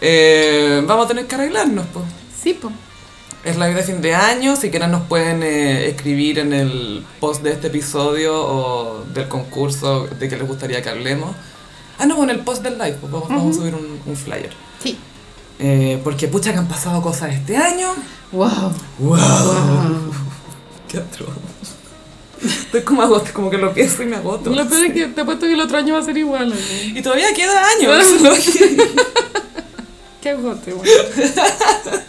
Speaker 1: Eh, vamos a tener que arreglarnos, pues.
Speaker 2: Sí, po.
Speaker 1: Es live de fin de año, si quieren nos pueden eh, escribir en el post de este episodio o del concurso de que les gustaría que hablemos. Ah, no, en el post del live, pues vamos, vamos a subir un, un flyer.
Speaker 2: Sí.
Speaker 1: Eh, porque pucha que han pasado cosas este año.
Speaker 2: Wow.
Speaker 1: ¡Wow!
Speaker 2: Wow.
Speaker 1: ¡Qué atroz! Estoy como agosto, como que lo pienso y me agoto.
Speaker 2: Lo peor es que te apuesto que el otro año va a ser igual. ¿no?
Speaker 1: Y todavía queda años.
Speaker 2: Qué agote, güey.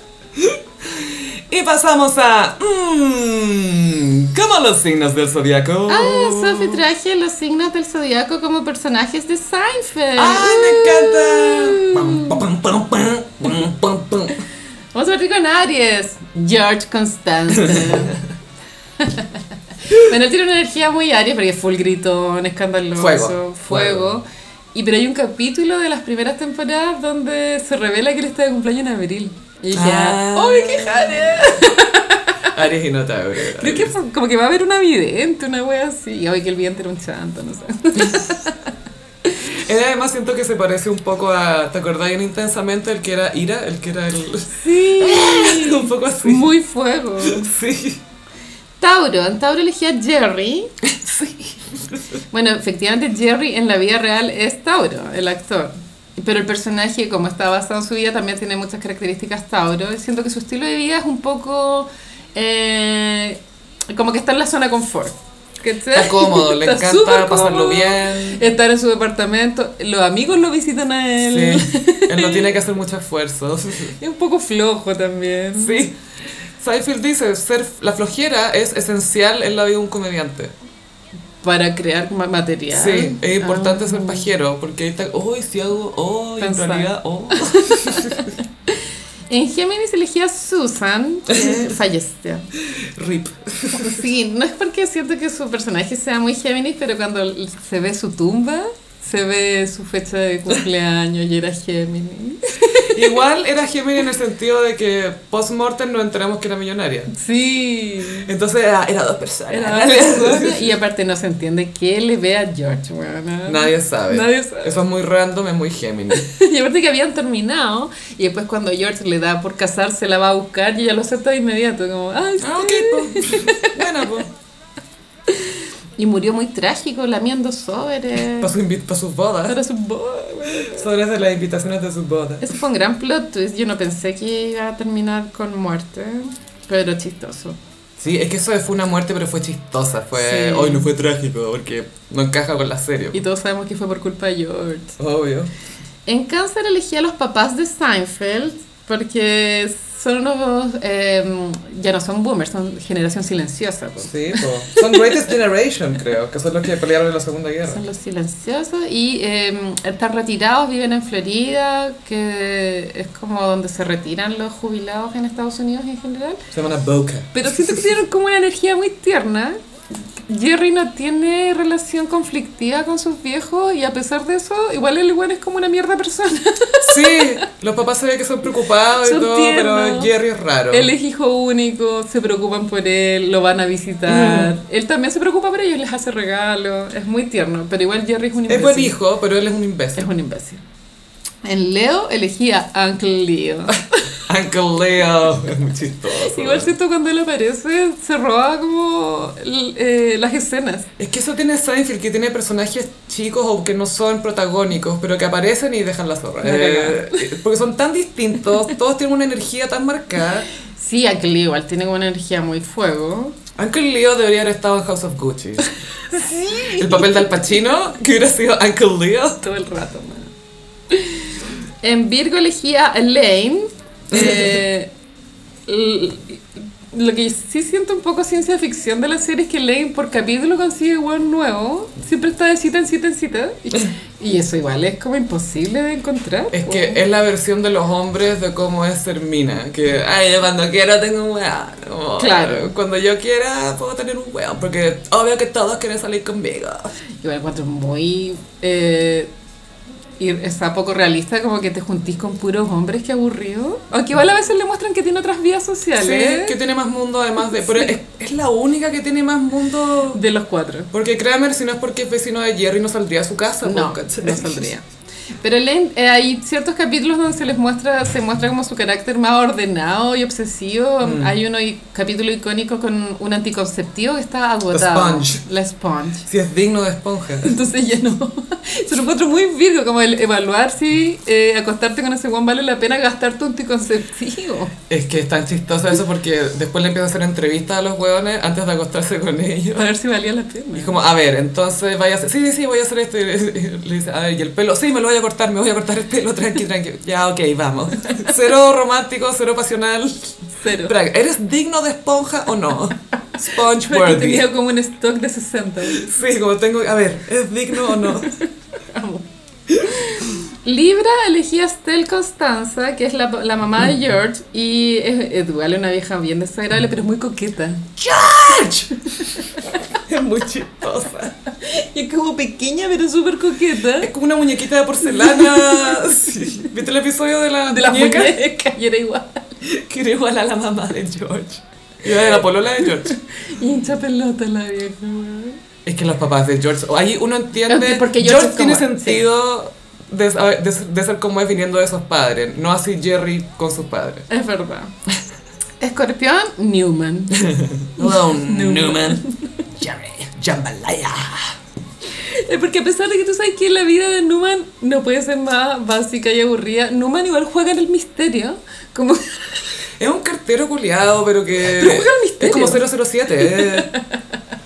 Speaker 1: y pasamos a... Mmm, ¿Cómo los signos del zodiaco?
Speaker 2: Ah, Sophie traje los signos del zodiaco como personajes de Seinfeld.
Speaker 1: ¡Ay, me encanta! Pam,
Speaker 2: Vamos a partir con Aries. George Constance. Bueno, él tiene una energía muy Aries porque es full gritón, escandaloso,
Speaker 1: Fuego.
Speaker 2: fuego. Y pero hay un capítulo de las primeras temporadas donde se revela que él está de cumpleaños en abril. Y dije,
Speaker 1: Ah.
Speaker 2: ¡ay, qué jale!
Speaker 1: Aries y no Tauro.
Speaker 2: Creo que fue- como que va a haber una vidente, una wea así. Y hoy que el vidente era un chanto, no sé.
Speaker 1: Él además siento que se parece un poco a. ¿Te acordás bien intensamente el que era Ira? El que era el.
Speaker 2: Sí.
Speaker 1: un poco así.
Speaker 2: Muy fuego.
Speaker 1: Sí.
Speaker 2: Tauro, en Tauro elegí a Jerry. Bueno, efectivamente Jerry en la vida real es Tauro, el actor. Pero el personaje, como está basado en su vida, también tiene muchas características Tauro. Siento que su estilo de vida es un poco... eh, como que está en la zona confort. ¿cachai?
Speaker 1: Está cómodo, le
Speaker 2: Está
Speaker 1: encanta pasarlo
Speaker 2: cómodo.
Speaker 1: bien.
Speaker 2: Estar en su departamento. Los amigos lo visitan a él.
Speaker 1: Sí. Él no tiene que hacer mucho esfuerzo.
Speaker 2: Es un poco flojo también.
Speaker 1: Sí. Seinfeld dice, ser la flojera es esencial en la vida de un comediante.
Speaker 2: Para crear ma- material.
Speaker 1: Sí, es importante
Speaker 2: Ah.
Speaker 1: ser pajero, porque ahí está, uy, si hago, oh, en realidad, oh.
Speaker 2: En Géminis elegí a Susan, que falleció.
Speaker 1: Rip.
Speaker 2: Sí, no es porque siento que su personaje sea muy Géminis, pero cuando se ve su tumba, se ve su fecha de cumpleaños y era Géminis.
Speaker 1: Igual era Gemini en el sentido de que post-mortem nos enteramos que era millonaria.
Speaker 2: Sí.
Speaker 1: Entonces era, era dos personas.
Speaker 2: Era y aparte no se entiende qué le ve a George, weona.
Speaker 1: Nadie sabe.
Speaker 2: Nadie sabe.
Speaker 1: Eso es muy random, es muy Gemini.
Speaker 2: Y aparte que habían terminado, y después cuando George le da por casarse, la va a buscar y ella lo acepta de inmediato, como, ay, sí.
Speaker 1: Ah, ok, pues. Bueno, pues.
Speaker 2: Y murió muy trágico, lamiendo sobres.
Speaker 1: Para su invi- pa' sus bodas.
Speaker 2: Para su boda, weona.
Speaker 1: Sobres de las invitaciones de sus bodas.
Speaker 2: Ese fue un gran plot twist. Yo no pensé que iba a terminar con muerte, pero chistoso.
Speaker 1: Sí, es que eso fue una muerte, pero fue chistosa. Fue.
Speaker 2: Sí.
Speaker 1: Hoy no fue trágico, porque no encaja con la serie.
Speaker 2: Y todos sabemos que fue por culpa de George.
Speaker 1: Obvio.
Speaker 2: En Cáncer elegí a los papás de Seinfeld porque son unos. eh, ya no son boomers, son generación silenciosa. pues.
Speaker 1: Sí. Son Greatest Generation, creo, que son los que pelearon en la Segunda Guerra.
Speaker 2: Son los silenciosos y eh, están retirados, viven en Florida, que es como donde se retiran los jubilados en Estados Unidos en general.
Speaker 1: Se llaman Boca.
Speaker 2: Pero siento que tienen como una energía muy tierna. Jerry no tiene relación conflictiva con sus viejos y a pesar de eso, igual el igual es como una mierda persona.
Speaker 1: Sí, los papás se que son preocupados y todo,
Speaker 2: tiernos.
Speaker 1: pero Jerry es raro.
Speaker 2: Él es hijo único, se preocupan por él, lo van a visitar.
Speaker 1: Mm.
Speaker 2: Él también se preocupa por ellos, les hace regalos. Es muy tierno, pero igual Jerry es un
Speaker 1: Es
Speaker 2: imbécil.
Speaker 1: buen hijo, pero él es un
Speaker 2: Es
Speaker 1: imbécil.
Speaker 2: un imbécil. En Leo elegí a Uncle Leo.
Speaker 1: Uncle Leo. Es muy chistoso.
Speaker 2: Igual siento cuando él aparece, se roba como eh, las escenas.
Speaker 1: Es que eso tiene Seinfeld, que tiene personajes chicos o que no son protagónicos, pero que aparecen y dejan la zorra.
Speaker 2: La
Speaker 1: Eh, porque son tan distintos, todos tienen una energía tan marcada.
Speaker 2: Sí, Uncle Leo igual tiene una energía muy fuego.
Speaker 1: Uncle Leo debería haber estado en House of Gucci. El papel de Al Pacino, que hubiera sido Uncle Leo.
Speaker 2: todo el rato, man. En Virgo elegí a Elaine. Eh, lo que sí siento un poco ciencia ficción de la serie es que Elaine por capítulo consigue un nuevo. Siempre está de cita en cita en cita. Y, y eso igual es como imposible de encontrar.
Speaker 1: Es que es la versión de los hombres de cómo es ser mina. Que, ay, yo cuando quiero tengo un weón. Como,
Speaker 2: Claro.
Speaker 1: Cuando yo quiera puedo tener un weón. Porque obvio que todos quieren salir conmigo.
Speaker 2: Igual encuentro muy... Eh, y está poco realista como que te juntís con puros hombres, que aburrido. Aunque igual a veces le muestran que tiene otras vías
Speaker 1: Sí,
Speaker 2: sociales.
Speaker 1: que tiene más mundo además de... Pero es, es la única que tiene más mundo...
Speaker 2: De los cuatro.
Speaker 1: Porque Kramer, si no es porque es vecino de Jerry, no saldría a su casa.
Speaker 2: No, no saldría. Pero eh, hay ciertos capítulos donde se les muestra, se muestra como su carácter más ordenado y obsesivo.
Speaker 1: Mm.
Speaker 2: Hay uno i- capítulo icónico con un anticonceptivo que está agotado.
Speaker 1: Sponge.
Speaker 2: La sponge.
Speaker 1: Si es digno de esponja.
Speaker 2: Entonces ya no. Se lo encuentro muy virgo, como el evaluar si eh, acostarte con ese guan vale la pena gastar tu anticonceptivo.
Speaker 1: Es que es tan chistoso eso porque después le empieza a hacer entrevistas a los hueones antes de acostarse con ellos.
Speaker 2: Para ver si valía la
Speaker 1: Y
Speaker 2: pena.
Speaker 1: es como, a ver, entonces vaya a hacer, sí, sí, sí, voy a hacer esto. Y le le dice, a ver, ¿y el pelo? Sí, me lo voy a cortar, me voy a cortar el pelo, tranqui, tranqui. Ya, ok, vamos. Cero romántico, cero pasional.
Speaker 2: Cero.
Speaker 1: ¿eres digno de esponja o no? Sponge worthy.
Speaker 2: tenía como un stock de 60.
Speaker 1: Sí, como tengo, a ver, ¿es digno o no?
Speaker 2: Amo. Libra elegía a Constanza, que es la, la mamá de George, y es, es igual una vieja bien desagradable, pero es muy coqueta.
Speaker 1: ¡George! es muy chistosa.
Speaker 2: Y es como pequeña, pero súper coqueta.
Speaker 1: Es como una muñequita de porcelana. Sí. ¿Viste el episodio de la,
Speaker 2: De la
Speaker 1: muñeca?
Speaker 2: muñeca, y era igual.
Speaker 1: Que era igual a la mamá de George. Y era de la polola de George.
Speaker 2: Y hincha pelota la vieja, weón.
Speaker 1: Es que los papás de George, ahí uno entiende,
Speaker 2: porque
Speaker 1: George,
Speaker 2: George
Speaker 1: tiene
Speaker 2: como-
Speaker 1: sentido de, saber- de, de ser como es viniendo de esos padres, no así Jerry con sus padres.
Speaker 2: Es verdad. Escorpión, Newman.
Speaker 1: Hello, Newman. Jerry, Jambalaya.
Speaker 2: Es porque a pesar de que tú sabes que la vida de Newman no puede ser más básica y aburrida, Newman igual juega en el misterio. Como
Speaker 1: Es un cartero culiado, pero que.
Speaker 2: Pero juega al misterio.
Speaker 1: Es como 007. eh.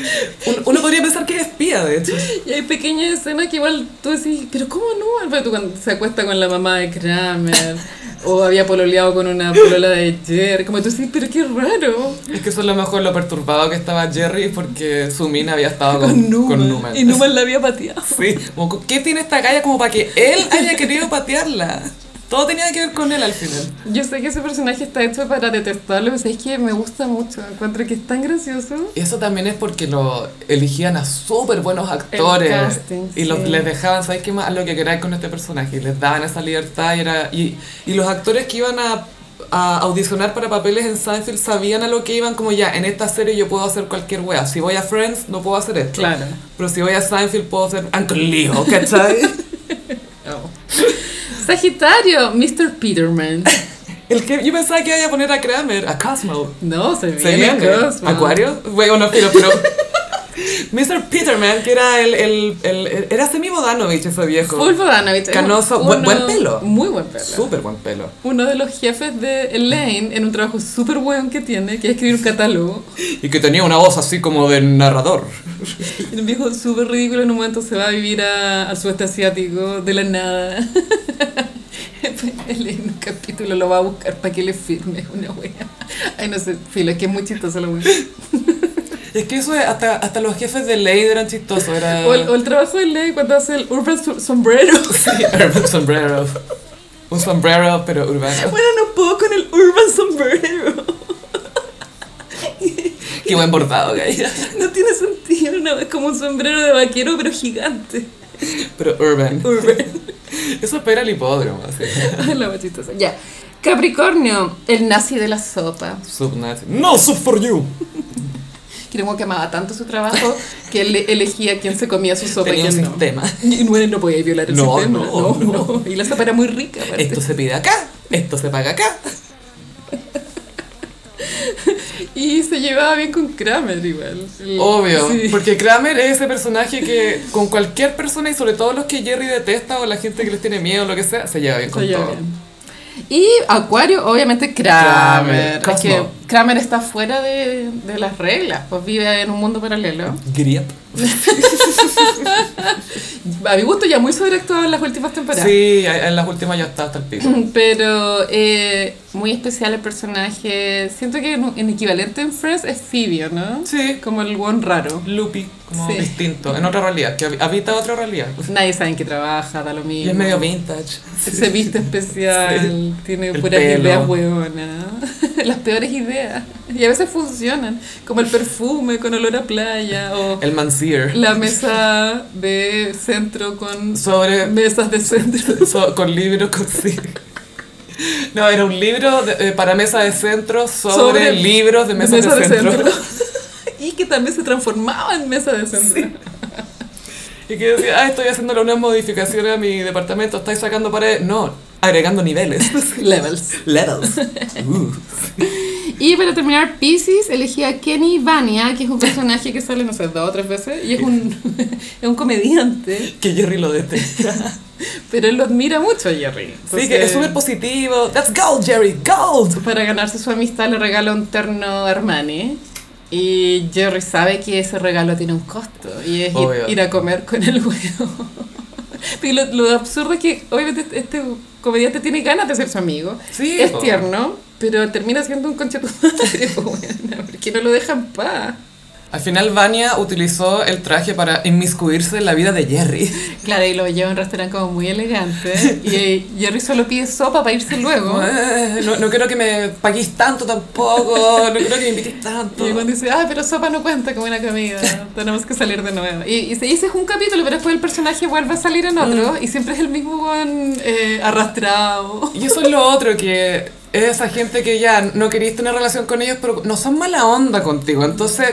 Speaker 1: Un- Uno podría pensar que es espía, de hecho.
Speaker 2: Y hay pequeñas escenas que igual tú decís, pero ¿cómo no? Porque tú cuando se acuesta con la mamá de Kramer, o había pololeado con una polola de Jerry, como tú decís, pero qué raro.
Speaker 1: Es que eso es lo mejor lo perturbado que estaba Jerry porque su mina había estado con,
Speaker 2: Con
Speaker 1: con.
Speaker 2: Y Newman la había pateado.
Speaker 1: Sí, como, ¿qué tiene esta calle como para que él haya querido patearla? Todo tenía que ver con él al final.
Speaker 2: Yo sé que ese personaje está hecho para detestarlo, pero es que me gusta mucho. Encuentro que es tan gracioso.
Speaker 1: Eso también es porque lo elegían a súper buenos actores.
Speaker 2: El casting,
Speaker 1: y los,
Speaker 2: sí.
Speaker 1: les dejaban, ¿sabes qué más? Lo que queráis con este personaje. Y les daban esa libertad. Y, era, y, y los actores que iban a, a audicionar para papeles en Seinfeld sabían a lo que iban, como ya, en esta serie yo puedo hacer cualquier wea. Si voy a Friends, no puedo hacer esto.
Speaker 2: Claro.
Speaker 1: Pero si voy a Seinfeld, puedo ser Uncle Leo, ¿cachai?
Speaker 2: Sagitario, Mr. Peterman.
Speaker 1: El que yo pensaba que iba a poner a Kramer, a Cosmo.
Speaker 2: No, se
Speaker 1: ¿Se
Speaker 2: viene
Speaker 1: viene?
Speaker 2: Cosmo.
Speaker 1: ¿Acuario? Bueno, no, pero, pero Mr. Peterman, que era el, el, el, era semi Bodanovich ese viejo.
Speaker 2: Full Bodanovich.
Speaker 1: Canoso,
Speaker 2: Uno-
Speaker 1: buen- buen pelo.
Speaker 2: Muy buen pelo.
Speaker 1: Súper buen pelo.
Speaker 2: Uno de los jefes de Elaine en un trabajo súper bueno que tiene, que es escribir un catálogo.
Speaker 1: Y que tenía una voz así como de narrador.
Speaker 2: Y un viejo súper ridículo en un momento se va a vivir a- al sudeste asiático de la nada. En un capítulo lo va a buscar para que le firme una wea. Ay, no sé, filo, es que es muy chistoso la wea.
Speaker 1: Es que eso es, hasta, hasta los jefes de ley eran chistosos. Era...
Speaker 2: O el, o el trabajo de Ley cuando hace el urban sombrero.
Speaker 1: Sí, urban sombrero. Un sombrero, pero urbano.
Speaker 2: Bueno, no puedo con el urban sombrero.
Speaker 1: Qué buen bordado hay.
Speaker 2: No tiene sentido, no, es como un sombrero de vaquero, pero gigante.
Speaker 1: Pero urban.
Speaker 2: Urban.
Speaker 1: Eso espera el hipódromo, así.
Speaker 2: La más chistosa. Ya. Capricornio, el nazi de la sopa.
Speaker 1: Subnazi. No soup for you.
Speaker 2: Creo que amaba tanto su trabajo que él le- elegía quién se comía su sopa y
Speaker 1: Tenía un
Speaker 2: quién no.
Speaker 1: sistema.
Speaker 2: Y no, no podía violar el
Speaker 1: No,
Speaker 2: sistema.
Speaker 1: no, no.
Speaker 2: Y la sopa era muy rica. aparte.
Speaker 1: Esto se pide acá, esto se paga acá.
Speaker 2: Y se llevaba bien con Kramer igual.
Speaker 1: Obvio,
Speaker 2: sí.
Speaker 1: porque Kramer es ese personaje que con cualquier persona y sobre todo los que Jerry detesta o la gente que les tiene miedo o lo que sea, se lleva bien con
Speaker 2: Se lleva
Speaker 1: todo.
Speaker 2: bien. Y Acuario, obviamente Kramer.
Speaker 1: Kramer,
Speaker 2: Es que. Kramer está fuera de, de las reglas, pues vive en un mundo paralelo.
Speaker 1: Griep.
Speaker 2: A mi gusto ya muy sobreactuado en las últimas temporadas.
Speaker 1: Sí, en las últimas ya está hasta el pico.
Speaker 2: Pero eh, muy especial el personaje. Siento que en, en equivalente en Friends es Phoebe, ¿no?
Speaker 1: Sí.
Speaker 2: Como el buen raro.
Speaker 1: Loopy, como
Speaker 2: Sí.
Speaker 1: distinto, en otra realidad, que hab- habita otra realidad.
Speaker 2: Nadie sabe en qué trabaja, da lo
Speaker 1: Y
Speaker 2: mismo.
Speaker 1: es medio vintage.
Speaker 2: Se viste especial, tiene
Speaker 1: El
Speaker 2: puras
Speaker 1: pelo.
Speaker 2: ideas hueonas. Las peores ideas. Y a veces funcionan. Como el perfume con olor a playa o
Speaker 1: El Mansier.
Speaker 2: la mesa de centro con
Speaker 1: Sobre
Speaker 2: mesas de centro.
Speaker 1: So- con libros con sí. No, era un libro de- eh, para mesa de centro sobre,
Speaker 2: Sobre
Speaker 1: libros de mesa de, centro.
Speaker 2: y que también se transformaba en mesa de centro.
Speaker 1: Y que decía, ah, estoy haciéndole unas modificaciones a mi departamento, estáis sacando paredes. No, agregando niveles.
Speaker 2: Levels.
Speaker 1: Levels. Uh.
Speaker 2: Y para terminar, Pisces elegí a Kenny Vania, que es un personaje que sale, no sé, dos o tres veces, y es un, es un comediante,
Speaker 1: Que Jerry lo detesta.
Speaker 2: pero él lo admira mucho a Jerry.
Speaker 1: Sí, que es súper positivo. That's gold, Jerry, gold.
Speaker 2: Para ganarse su amistad le regala un terno Armani. Y Jerry sabe que ese regalo tiene un costo y es ir, a comer con el huevo. Y lo, lo absurdo es que obviamente este comediante tiene ganas de ser su amigo.
Speaker 1: Sí,
Speaker 2: es
Speaker 1: po.
Speaker 2: tierno, pero termina siendo un concha tu madre, po, weona, porque no lo dejan en paz.
Speaker 1: Al final Vania utilizó el traje para inmiscuirse en la vida de Jerry.
Speaker 2: Claro, y lo lleva a un restaurante como muy elegante. Y Jerry solo pide sopa para irse luego.
Speaker 1: Eh, No, no quiero que me paguéis tanto tampoco, no quiero que me invitéis tanto.
Speaker 2: Y cuando dice, ah, pero sopa no cuenta como una comida, tenemos que salir de nuevo. Y, y se dice es un capítulo, pero después el personaje vuelve a salir en otro y siempre es el mismo weón eh, arrastrado.
Speaker 1: Y eso es lo otro, que es esa gente que ya no querías tener relación con ellos, pero no son mala onda contigo. Entonces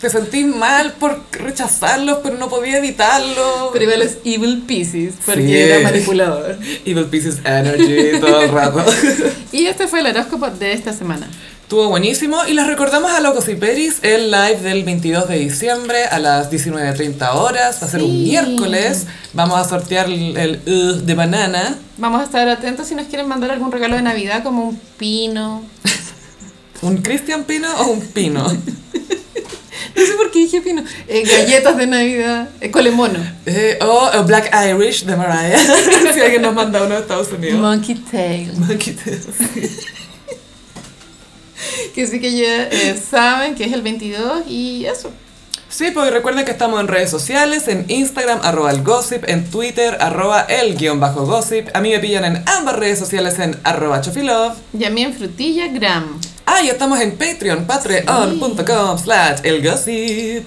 Speaker 1: te- sentís mal por rechazarlos, pero no podías evitarlo.
Speaker 2: Pero igual es Evil Pieces, porque
Speaker 1: Sí.
Speaker 2: era manipulador.
Speaker 1: Evil Pieces Energy todo el rato.
Speaker 2: Y este fue el horóscopo de esta semana.
Speaker 1: Estuvo buenísimo y les recordamos a Locos y Peris el live del 22 de diciembre a las 19.30 horas. Va a ser un
Speaker 2: Sí.
Speaker 1: miércoles. Vamos a sortear el, el uh de banana.
Speaker 2: Vamos a estar atentos si nos quieren mandar algún regalo de Navidad, como un pino.
Speaker 1: ¿Un Christian Pino o un Pino?
Speaker 2: No sé por qué dije pino. Eh, galletas de Navidad. Eh, colemono.
Speaker 1: Eh, o el Black Irish de Mariah. si alguien nos manda uno de Estados Unidos.
Speaker 2: Monkey tail.
Speaker 1: Monkey Tail.
Speaker 2: Que sí que ya eh, saben que es el 22 y eso.
Speaker 1: Sí, porque recuerden que estamos en redes sociales, en Instagram, arroba el gossip, en Twitter, arroba el guion bajo gossip. A mí me pillan en ambas redes sociales en arroba chofilove.
Speaker 2: Y a mí en frutilla gram.
Speaker 1: Ah, y estamos en Patreon, patreon.com slash el gossip.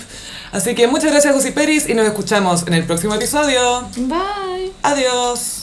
Speaker 1: Así que muchas gracias, Gossiperis, y nos escuchamos en el próximo episodio.
Speaker 2: Bye.
Speaker 1: Adiós.